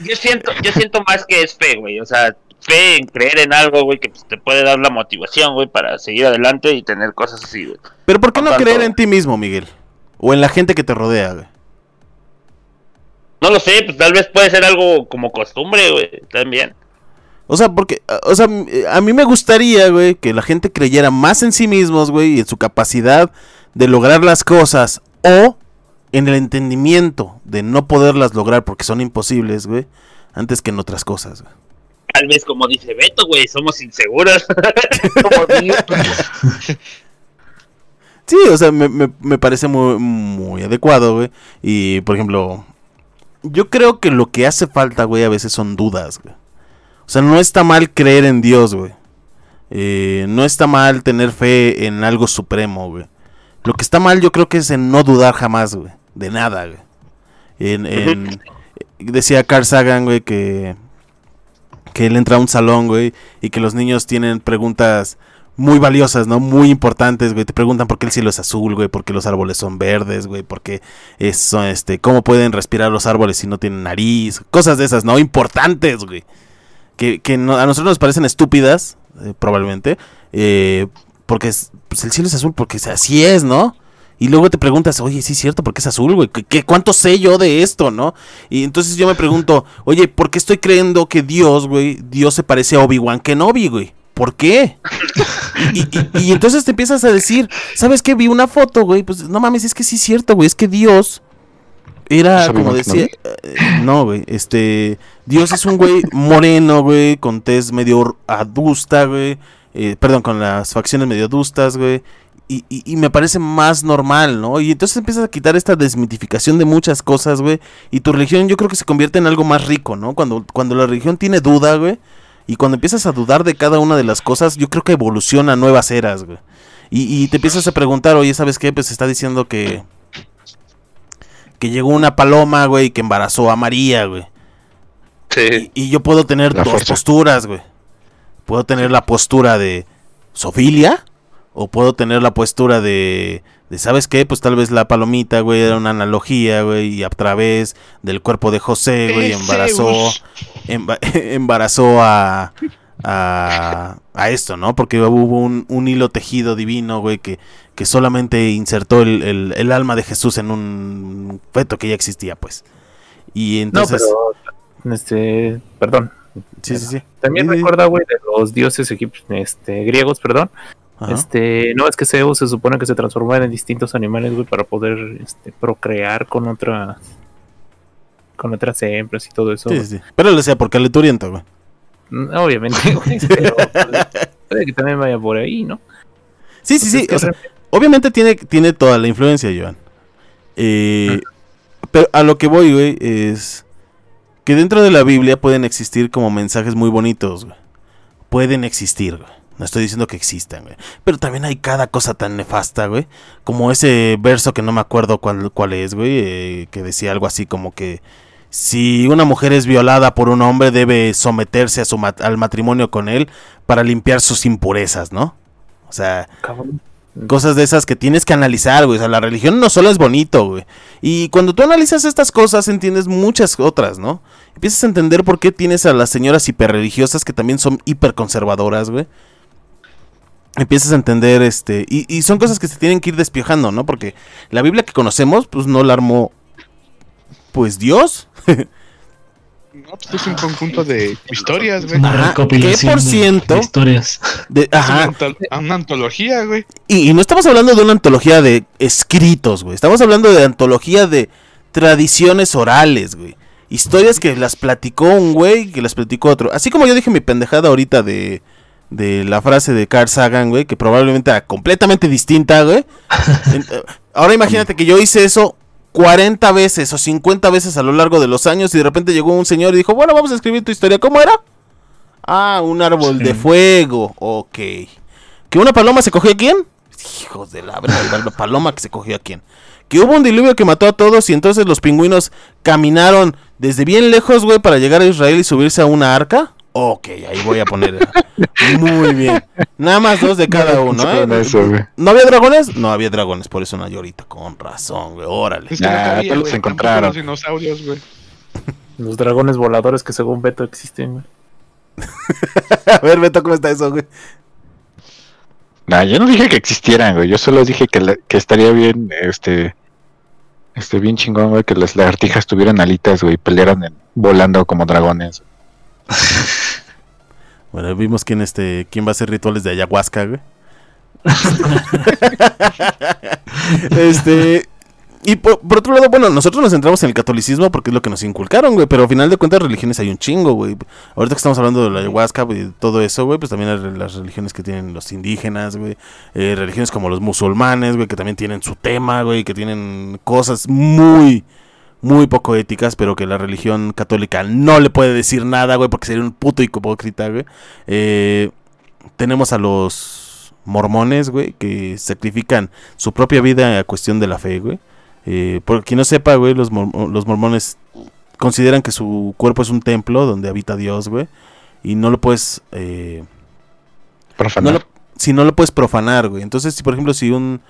Speaker 5: Yo siento, yo siento más que es fe, güey. O sea, fe en creer en algo, güey, que pues, te puede dar la motivación, güey, para seguir adelante y tener cosas así, güey.
Speaker 2: pero ¿por qué no
Speaker 5: Tanto-
Speaker 2: creer en ti mismo, Miguel? O en la gente que te rodea, güey.
Speaker 5: No lo sé, pues tal vez puede ser algo como costumbre, güey, también.
Speaker 2: O sea, porque, o sea, a mí me gustaría, güey, que la gente creyera más en sí mismos, güey, y en su capacidad de lograr las cosas, o en el entendimiento de no poderlas lograr porque son imposibles, güey, antes que en otras cosas, güey.
Speaker 5: Tal vez como dice Beto, güey, somos inseguros. (laughs) (laughs)
Speaker 2: Sí, o sea, me, me- me parece muy, muy adecuado, güey. Y, por ejemplo, yo creo que lo que hace falta, güey, a veces son dudas, güey. O sea, no está mal creer en Dios, güey. Eh, no está mal tener fe en algo supremo, güey. Lo que está mal yo creo que es en no dudar jamás, güey. De nada, güey. En, en- decía Carl Sagan, güey, que, que él entra a un salón, güey, y que los niños tienen preguntas muy valiosas, ¿no? Muy importantes, güey. Te preguntan por qué el cielo es azul, güey, por qué los árboles son verdes, güey, por qué eso, este, cómo pueden respirar los árboles si no tienen nariz, cosas de esas, ¿no? Importantes, güey. Que, que a nosotros nos parecen estúpidas, eh, probablemente, eh, porque es- pues el cielo es azul, porque así es, ¿no? Y luego te preguntas, oye, sí es cierto, ¿por qué es azul, güey? ¿Qué, cuánto sé yo de esto, no? Y entonces yo me pregunto, (laughs) oye, ¿por qué estoy creyendo que Dios, güey, Dios se parece a Obi-Wan Kenobi, güey? ¿Por qué? Y- y entonces te empiezas a decir, ¿sabes qué? Vi una foto, güey, pues no mames, es que sí es cierto, güey, es que Dios era,
Speaker 3: ¿Es
Speaker 2: como decía, eh, no, güey, este, Dios es un güey moreno, güey, con tez medio adusta, güey, eh, perdón, con las facciones medio adustas, güey, y, y- y me parece más normal, ¿no? Y entonces empiezas a quitar esta desmitificación de muchas cosas, güey, y tu religión yo creo que se convierte en algo más rico, ¿no? Cuando, cuando la religión tiene duda, güey, y cuando empiezas a dudar de cada una de las cosas, yo creo que evoluciona a nuevas eras, güey. Y, y te empiezas a preguntar, oye, ¿sabes qué? Pues está diciendo que... Que llegó una paloma, güey, que embarazó a María, güey.
Speaker 5: sí.
Speaker 2: Y, y yo puedo tener
Speaker 3: La
Speaker 2: dos
Speaker 3: fuerza.
Speaker 2: posturas, güey. Puedo tener la postura de Sofilia O puedo tener la postura de, de ¿sabes qué? Pues tal vez la palomita, güey, era una analogía, güey, y a través del cuerpo de José, güey, embarazó, emba- (laughs) embarazó a, a, a esto, ¿no? Porque hubo un, un hilo tejido divino, güey, que, que solamente insertó el, el- el alma de Jesús en un feto que ya existía, pues. Y entonces...
Speaker 4: no, pero, este, perdón.
Speaker 2: sí, sí, sí.
Speaker 4: También
Speaker 2: Sí,
Speaker 4: recuerda, güey, de los dioses este, griegos, perdón.
Speaker 2: Ajá.
Speaker 4: Este, no es que Zeus se supone que se transformaba en distintos animales, güey, para poder este, procrear con otras con otras hembras y todo eso.
Speaker 2: Sí, sí. Pero lo decía porque calenturiento, güey.
Speaker 4: Mm, Obviamente, güey, pero (laughs) puede que también vaya por ahí, ¿no?
Speaker 2: Sí, sí, sí. O sea, obviamente tiene, tiene toda la influencia, Joan. Eh, pero a lo que voy, güey, es que dentro de la Biblia pueden existir como mensajes muy bonitos, güey. Pueden existir, güey. No estoy diciendo que existan, güey. Pero también hay cada cosa tan nefasta, güey. Como ese verso que no me acuerdo cuál, cuál es, güey. eh, que decía algo así como que si una mujer es violada por un hombre debe someterse a su al matrimonio con él para limpiar sus impurezas, ¿no? O sea,
Speaker 4: cabrón.
Speaker 2: Cosas de esas que tienes que analizar, güey. O sea, la religión no solo es bonito, güey. Y cuando tú analizas estas cosas, entiendes muchas otras, ¿no? Empiezas a entender por qué tienes a las señoras hiperreligiosas que también son hiperconservadoras, güey. Empiezas a entender, este, y, y son cosas que se tienen que ir despiojando, ¿no? Porque la Biblia que conocemos, pues no la armó, pues Dios. (laughs)
Speaker 7: No, pues es un conjunto de historias, güey.
Speaker 6: Una recopilación
Speaker 2: ¿qué por ciento?
Speaker 6: de historias.
Speaker 2: De,
Speaker 7: Es una,
Speaker 2: ajá,
Speaker 7: una antología, güey.
Speaker 2: Y, y no estamos hablando de una antología de escritos, güey. Estamos hablando de antología de tradiciones orales, güey. Historias que las platicó un güey, que las platicó otro. Así como yo dije mi pendejada ahorita de, de la frase de Carl Sagan, güey, que probablemente era completamente distinta, güey. (laughs) Eh, Ahora imagínate que yo hice eso 40 veces o 50 veces a lo largo de los años y de repente llegó un señor y dijo, bueno, vamos a escribir tu historia. ¿Cómo era? Ah, un árbol
Speaker 6: Sí.
Speaker 2: de fuego. Ok. ¿Que una paloma se cogió a quién? Hijos de la verga, la paloma que se cogió a quién. Que hubo un diluvio que mató a todos y entonces los pingüinos caminaron desde bien lejos, güey, para llegar a Israel y subirse a una arca. Ok, ahí voy a poner. Muy bien. Nada más dos de cada uno, ¿eh?
Speaker 3: eso.
Speaker 2: ¿No había dragones? No había dragones, por eso no hay ahorita. Con razón, güey, órale.
Speaker 7: Es que no
Speaker 3: Nah,
Speaker 7: cabía,
Speaker 3: encontraron.
Speaker 7: Los dinosaurios, güey.
Speaker 4: Los dragones voladores que según Beto existen, güey. (laughs)
Speaker 2: A ver, Beto, ¿cómo está eso, güey?
Speaker 3: Nah, yo no dije que existieran, güey. Yo solo dije que, la- que estaría bien, este, este, bien chingón, güey, que las lagartijas tuvieran alitas, güey, y pelearan en- volando como dragones. (laughs)
Speaker 2: Bueno, vimos quién, este, quién va a hacer rituales de ayahuasca, güey. (laughs) este. Y por, por otro lado, bueno, nosotros nos centramos en el catolicismo porque es lo que nos inculcaron, güey. Pero al final de cuentas, religiones hay un chingo, güey. Ahorita que estamos hablando de la ayahuasca y todo eso, güey, pues también hay las religiones que tienen los indígenas, güey. Eh, religiones como los musulmanes, güey, que también tienen su tema, güey, que tienen cosas muy, muy poco éticas, pero que la religión católica no le puede decir nada, güey, porque sería un puto hipócrita, güey. Eh, tenemos a los mormones, güey, que sacrifican su propia vida a cuestión de la fe, güey. Eh, por quien no sepa, güey, los, mor- los mormones consideran que su cuerpo es un templo donde habita Dios, güey. Y no lo puedes... eh,
Speaker 3: Profanar.
Speaker 2: no lo- si no lo puedes profanar, güey. Entonces, si por ejemplo, si un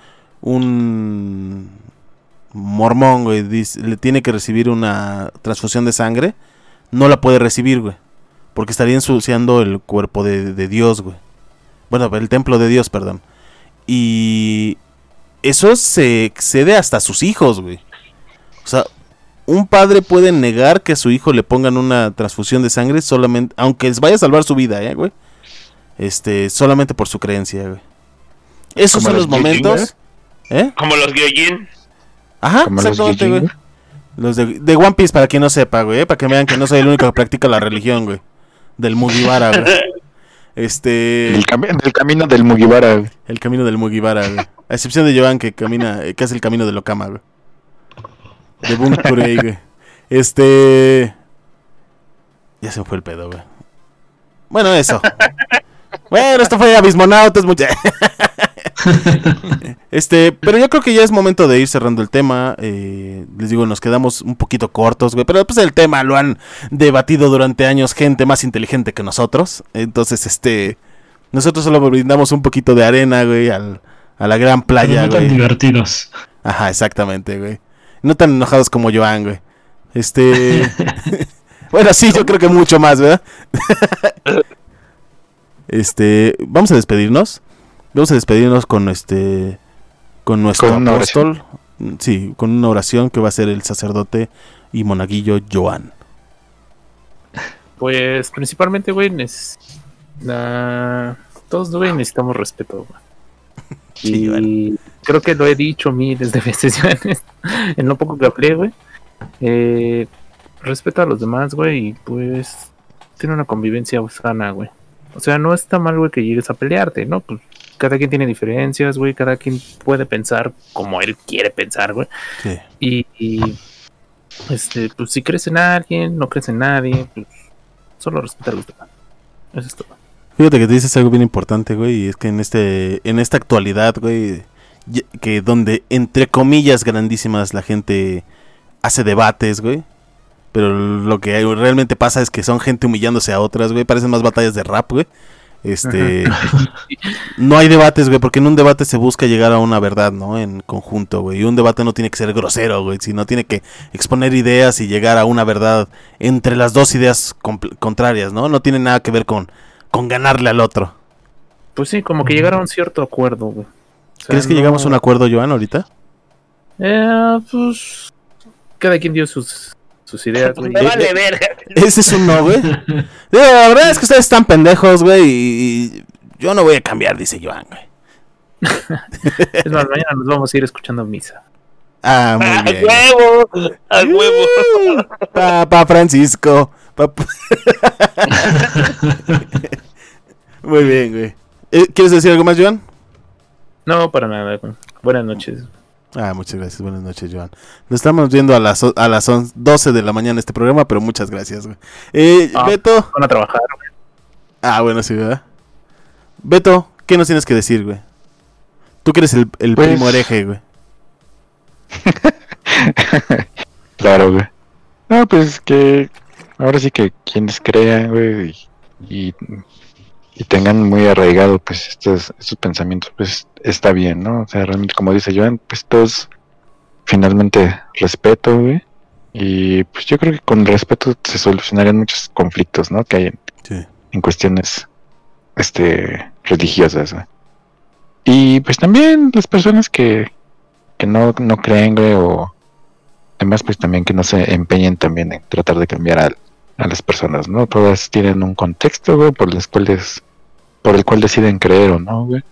Speaker 2: un mormón, güey, dice- le tiene que recibir una transfusión de sangre, no la puede recibir, güey. Porque estaría ensuciando el cuerpo de, de Dios, güey. Bueno, el templo de Dios, perdón. Y eso se excede hasta a sus hijos, güey. O sea, un padre puede negar que a su hijo le pongan una transfusión de sangre solamente, aunque les vaya a salvar su vida, ¿eh, güey? Este, solamente por su creencia, güey. Esos son los
Speaker 3: los
Speaker 2: momentos. ¿Eh?
Speaker 5: Como los Gyojin.
Speaker 2: Ajá,
Speaker 3: Como
Speaker 2: exactamente, Los de, de One Piece, para quien no sepa, güey. ¿eh? Para que vean que no soy el único que practica la religión, güey. Del Mugiwara, güey. (laughs) Este.
Speaker 3: El, cami- el camino del Mugiwara, güey.
Speaker 2: El camino del Mugiwara, güey. A excepción de Joan que camina, eh, que hace el camino del Okama, güey. De Bunkurei, güey. Este. Ya se me fue el pedo, güey. Bueno, eso. Bueno, esto fue Abismonautas, mucha. (laughs) (laughs) Este, pero yo creo que ya es momento de ir cerrando el tema. eh, les digo, nos quedamos un poquito cortos, güey. Pero pues el tema lo han debatido durante años gente más inteligente que nosotros. Entonces, este, Nosotros solo brindamos un poquito de arena, güey, al, a la gran
Speaker 6: Pero
Speaker 2: playa,
Speaker 6: no tan divertidos.
Speaker 2: Ajá, exactamente, güey. No tan enojados como Joan, güey. Este. (laughs) bueno, sí, yo creo que mucho más, ¿verdad? (laughs) este. Vamos a despedirnos. Vamos a despedirnos con este. Con nuestro
Speaker 3: Con una
Speaker 2: apóstol. Sí, con una oración que va a ser el sacerdote y monaguillo Joan.
Speaker 4: Pues principalmente, güey, la- todos, güey, necesitamos respeto, güey. (laughs)
Speaker 2: Sí,
Speaker 4: y
Speaker 2: bueno.
Speaker 4: creo que lo he dicho miles de veces ya en, esto- en lo poco que hablé, güey. Eh, respeta a los demás, güey, y pues tiene una convivencia sana, güey. O sea, no está mal, güey, que llegues a pelearte, ¿no? Pues cada quien tiene diferencias, güey, cada quien puede pensar como él quiere pensar, güey.
Speaker 2: Sí.
Speaker 4: Y, y, este, pues si crees en alguien, no crees en nadie, pues solo respeta a los demás. Eso es todo.
Speaker 2: Fíjate que te dices algo bien importante, güey, y es que en este en esta actualidad, güey, que donde entre comillas grandísimas la gente hace debates, güey, pero lo que realmente pasa es que son gente humillándose a otras, güey, parecen más batallas de rap, güey. Este no hay debates, güey, porque en un debate se busca llegar a una verdad, ¿no? En conjunto, güey. Y un debate no tiene que ser grosero, güey, sino tiene que exponer ideas y llegar a una verdad entre las dos ideas contrarias, ¿no? No tiene nada que ver con con ganarle al otro.
Speaker 4: Pues sí, como que llegar a un cierto acuerdo, güey. O sea,
Speaker 2: ¿Crees que
Speaker 4: no-
Speaker 2: llegamos a un acuerdo, Joan, ahorita?
Speaker 4: Eh, pues cada quien dio sus, sus ideas, güey.
Speaker 5: Me vale verga.
Speaker 2: Ese es un no, güey. (laughs) La verdad es que ustedes están pendejos, güey, y yo no voy a cambiar, dice Joan, güey.
Speaker 4: Es más, mañana nos vamos a ir escuchando misa.
Speaker 2: Ah,
Speaker 5: ¡A
Speaker 2: muy bien.
Speaker 5: huevo! ¡A huevo!
Speaker 2: Papá Francisco. Papá- (laughs) muy bien, güey. Eh, ¿Quieres decir algo más, Joan?
Speaker 4: No, para nada. Buenas noches.
Speaker 2: Ah, muchas gracias. Buenas noches, Joan. Nos estamos viendo a las, a las on- 12 de la mañana este programa, pero muchas gracias, güey. Eh,
Speaker 4: Ah.
Speaker 2: Beto.
Speaker 4: Van a trabajar, güey.
Speaker 2: Ah, bueno, sí, ¿verdad? Beto, ¿qué nos tienes que decir, güey? Tú que eres el, el
Speaker 3: Pues-
Speaker 2: primo hereje, güey. (laughs)
Speaker 3: claro, güey. No, pues que ahora sí que quienes crean, güey, y, y, y tengan muy arraigado, pues, estos, estos pensamientos, pues, está bien, ¿no? O sea, realmente, como dice Joan, pues, todos finalmente respeto, güey. Y pues yo creo que con respeto se solucionarían muchos conflictos, ¿no? Que hay en,
Speaker 2: Sí.
Speaker 3: en cuestiones este religiosas. Y pues también las personas que, que no, no creen, güey, o demás, pues también que no se empeñen también en tratar de cambiar al- a, las personas, ¿no? Todas tienen un contexto, güey, por las cuales, por el cual deciden creer o no, güey.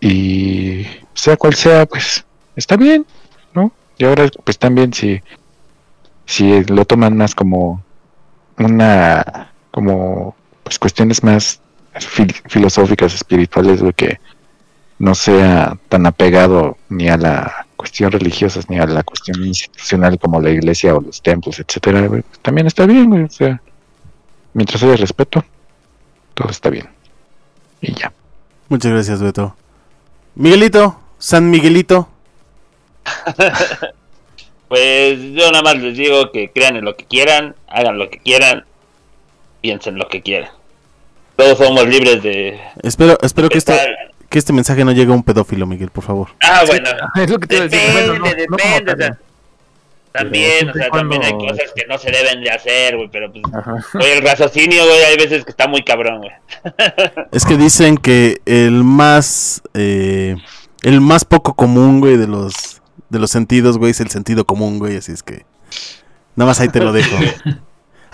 Speaker 3: Y sea cual sea, pues está bien, ¿no? Y ahora, pues también si, si lo toman más como una, como, pues cuestiones más fil- filosóficas, espirituales, güey, que no sea tan apegado ni a la cuestión religiosa ni a la cuestión institucional como la iglesia o los templos, etcétera, güey, también está bien, güey, o sea, mientras haya respeto, todo está bien. Y ya.
Speaker 2: Muchas gracias, Beto. Miguelito, San Miguelito. (laughs)
Speaker 5: Pues yo nada más les digo que crean en lo que quieran, hagan lo que quieran, piensen lo que quieran. Todos somos libres de...
Speaker 2: Espero, espero que, esto. Que este mensaje no llegue a un pedófilo, Miguel, por favor.
Speaker 5: Ah, bueno. (laughs)
Speaker 4: Es lo que te.
Speaker 5: Depende,
Speaker 4: Bueno, no-
Speaker 5: depende, o
Speaker 4: tal,
Speaker 5: sea, También, o sea,
Speaker 4: cuando-
Speaker 5: también hay cosas que no se deben de hacer, güey, pero pues... Oye, el raciocinio, güey, hay veces que está muy cabrón, güey. (laughs)
Speaker 2: Es que dicen que el más eh, el más poco común, güey, de los de los sentidos, güey, es el sentido común, güey, así es que nada más ahí te lo dejo. (laughs)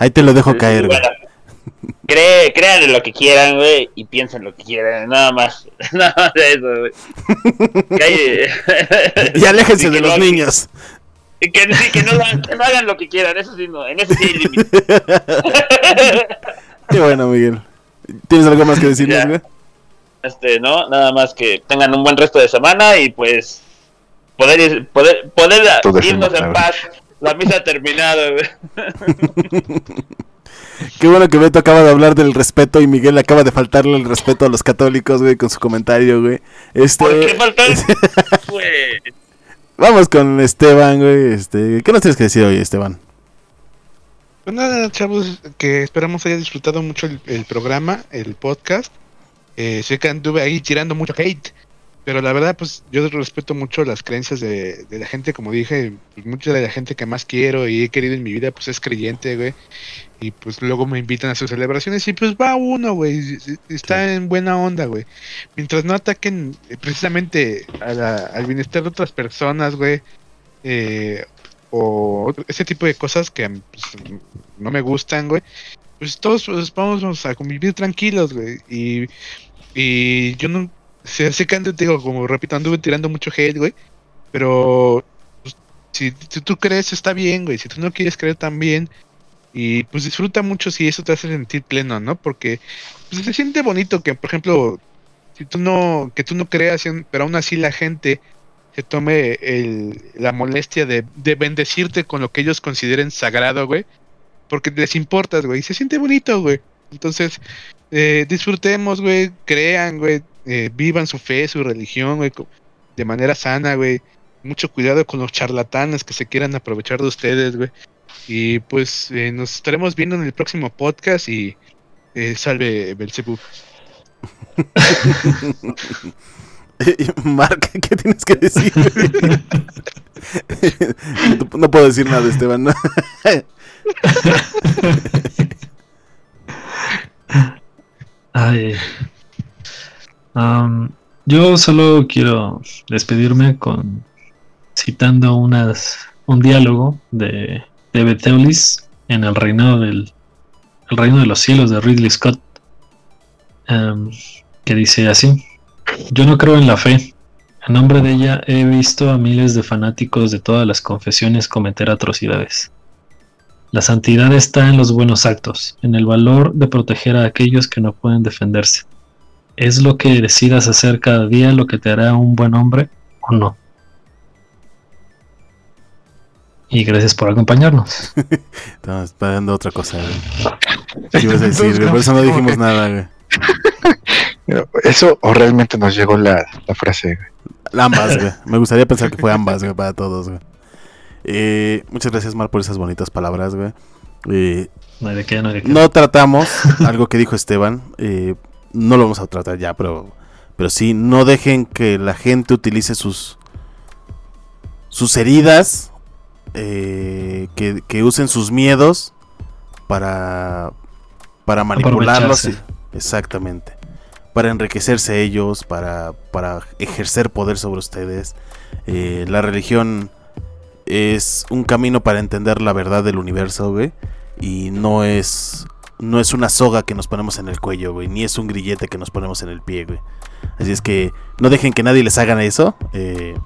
Speaker 2: Ahí te lo dejo caer, güey.
Speaker 5: Cree- crean en lo que quieran, güey, y piensen lo que quieran, nada más. (laughs) Nada más de eso, güey. Que
Speaker 2: Y aléjense
Speaker 5: Sí,
Speaker 2: de
Speaker 5: que
Speaker 2: los
Speaker 5: no-
Speaker 2: niños.
Speaker 5: Que, sí, que, no, hagan- que no hagan lo que quieran, eso sí, no, en eso sí hay. (laughs)
Speaker 2: Qué bueno, Miguel. ¿Tienes algo más que decirnos, güey?
Speaker 5: Este, no, nada más que tengan un buen resto de semana y pues poder poder poder irnos en paz. La misa ha terminado, güey. (laughs)
Speaker 2: Qué bueno que Beto acaba de hablar del respeto y Miguel acaba de faltarle el respeto a los católicos, güey, con su comentario, güey. Este,
Speaker 5: ¿Por qué faltan? (laughs) Pues,
Speaker 2: vamos con Esteban, güey. Este, ¿qué nos tienes que decir hoy, Esteban?
Speaker 7: Pues nada, chavos, que esperamos haya disfrutado mucho el, el programa, el podcast. Eh, sé que anduve ahí tirando mucho hate, pero la verdad, pues yo respeto mucho las creencias de, de la gente, como dije, pues, mucha de la gente que más quiero y he querido en mi vida, pues es creyente, güey. Y pues luego me invitan a sus celebraciones y pues va uno, güey. Está en buena onda, güey. Mientras no ataquen eh, precisamente a la- al bienestar de otras personas, güey. eh, o ese tipo de cosas que pues, no me gustan, güey. Pues todos pues, vamos a convivir tranquilos, güey. Y, y yo no sé, sé que te digo, como repito, anduve tirando mucho hate, güey. Pero pues, si, tú crees, está bien, güey. Si tú no quieres creer también. Y pues disfruta mucho si eso te hace sentir pleno, ¿no? Porque pues, se siente bonito que, por ejemplo, si tú no, que tú no creas, pero aún así la gente se tome el, la molestia de, de bendecirte con lo que ellos consideren sagrado, güey. Porque les importas, güey. Y se siente bonito, güey. Entonces, eh, disfrutemos, güey. Crean, güey. eh, vivan su fe, su religión, güey. De manera sana, güey. Mucho cuidado con los charlatanes que se quieran aprovechar de ustedes, güey. Y pues eh, nos estaremos viendo en el próximo podcast y eh, salve Belzebub. (laughs)
Speaker 2: Mark, ¿qué tienes que decir? (laughs) no puedo decir nada, Esteban. ¿no? (laughs)
Speaker 6: Ay. Am, yo solo quiero despedirme con citando unas un diálogo de, de en el reinado del el reino de los cielos de Ridley Scott am, que dice así yo no creo en la fe en nombre de ella he visto a miles de fanáticos de todas las confesiones cometer atrocidades la santidad está en los buenos actos, en el valor de proteger a aquellos que no pueden defenderse. ¿Es lo que decidas hacer cada día lo que te hará un buen hombre o no? Y gracias por acompañarnos. (laughs)
Speaker 2: Estamos esperando otra cosa, güey. ¿Qué ibas a decir, güey? Por eso no dijimos nada, güey. (laughs)
Speaker 3: Eso o realmente nos llegó la, la frase. güey?
Speaker 2: Ambas, (laughs) güey. Me gustaría pensar que fue ambas, güey, para todos, güey. Eh, muchas gracias, Mar, por esas bonitas palabras, güey. Eh,
Speaker 6: No de qué, no hay de qué.
Speaker 2: no tratamos (laughs) algo que dijo Esteban. eh, no lo vamos a tratar ya, pero, pero sí, no dejen que la gente utilice sus, sus heridas, eh, que, que usen sus miedos para, para manipularlos. Exactamente. Para enriquecerse ellos, para, para ejercer poder sobre ustedes. La religión es un camino para entender la verdad del universo, güey. Y no es. No es una soga que nos ponemos en el cuello, güey. Ni es un grillete que nos ponemos en el pie, güey. Así es que no dejen que nadie les hagan eso. Eh,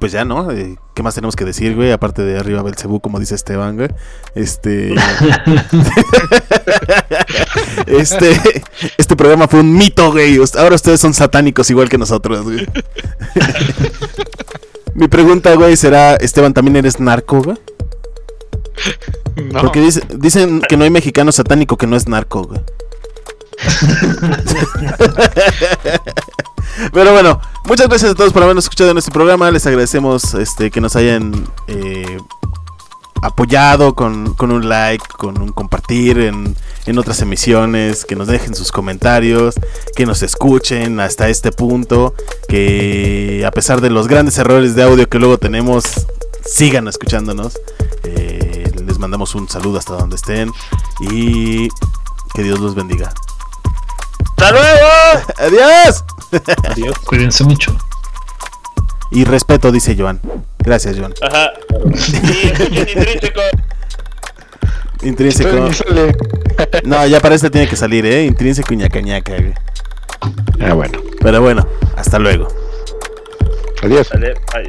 Speaker 2: pues ya, ¿no? Eh, ¿Qué más tenemos que decir, güey? Aparte de arriba Belcebú, como dice Esteban, güey. Este. (laughs) este. Este programa fue un mito, güey. Ahora ustedes son satánicos igual que nosotros, güey. (laughs) Mi pregunta, güey, será: Esteban, ¿también eres narco, güey?
Speaker 7: No,
Speaker 2: Porque dice- dicen que no hay mexicano satánico que no es narco, güey. (laughs) Pero bueno, muchas gracias a todos por habernos escuchado en este programa. Les agradecemos este, que nos hayan eh, apoyado con, con un like, con un compartir en, en otras emisiones, que nos dejen sus comentarios, que nos escuchen hasta este punto, que a pesar de los grandes errores de audio que luego tenemos, sigan escuchándonos. Eh, les mandamos un saludo hasta donde estén y que Dios los bendiga.
Speaker 5: ¡Hasta luego! (laughs)
Speaker 2: ¡Adiós!
Speaker 6: Adiós. Cuídense mucho.
Speaker 2: Y respeto, dice Joan. Gracias, Joan.
Speaker 5: Ajá. Sí, (laughs) escuchen intrínseco.
Speaker 2: Intrínseco. No, ya para este tiene que salir, ¿eh? Intrínseco y ñaca ñaca, güey.
Speaker 3: Ah, bueno.
Speaker 2: Pero bueno, hasta luego.
Speaker 3: Adiós.
Speaker 5: Dale, bye.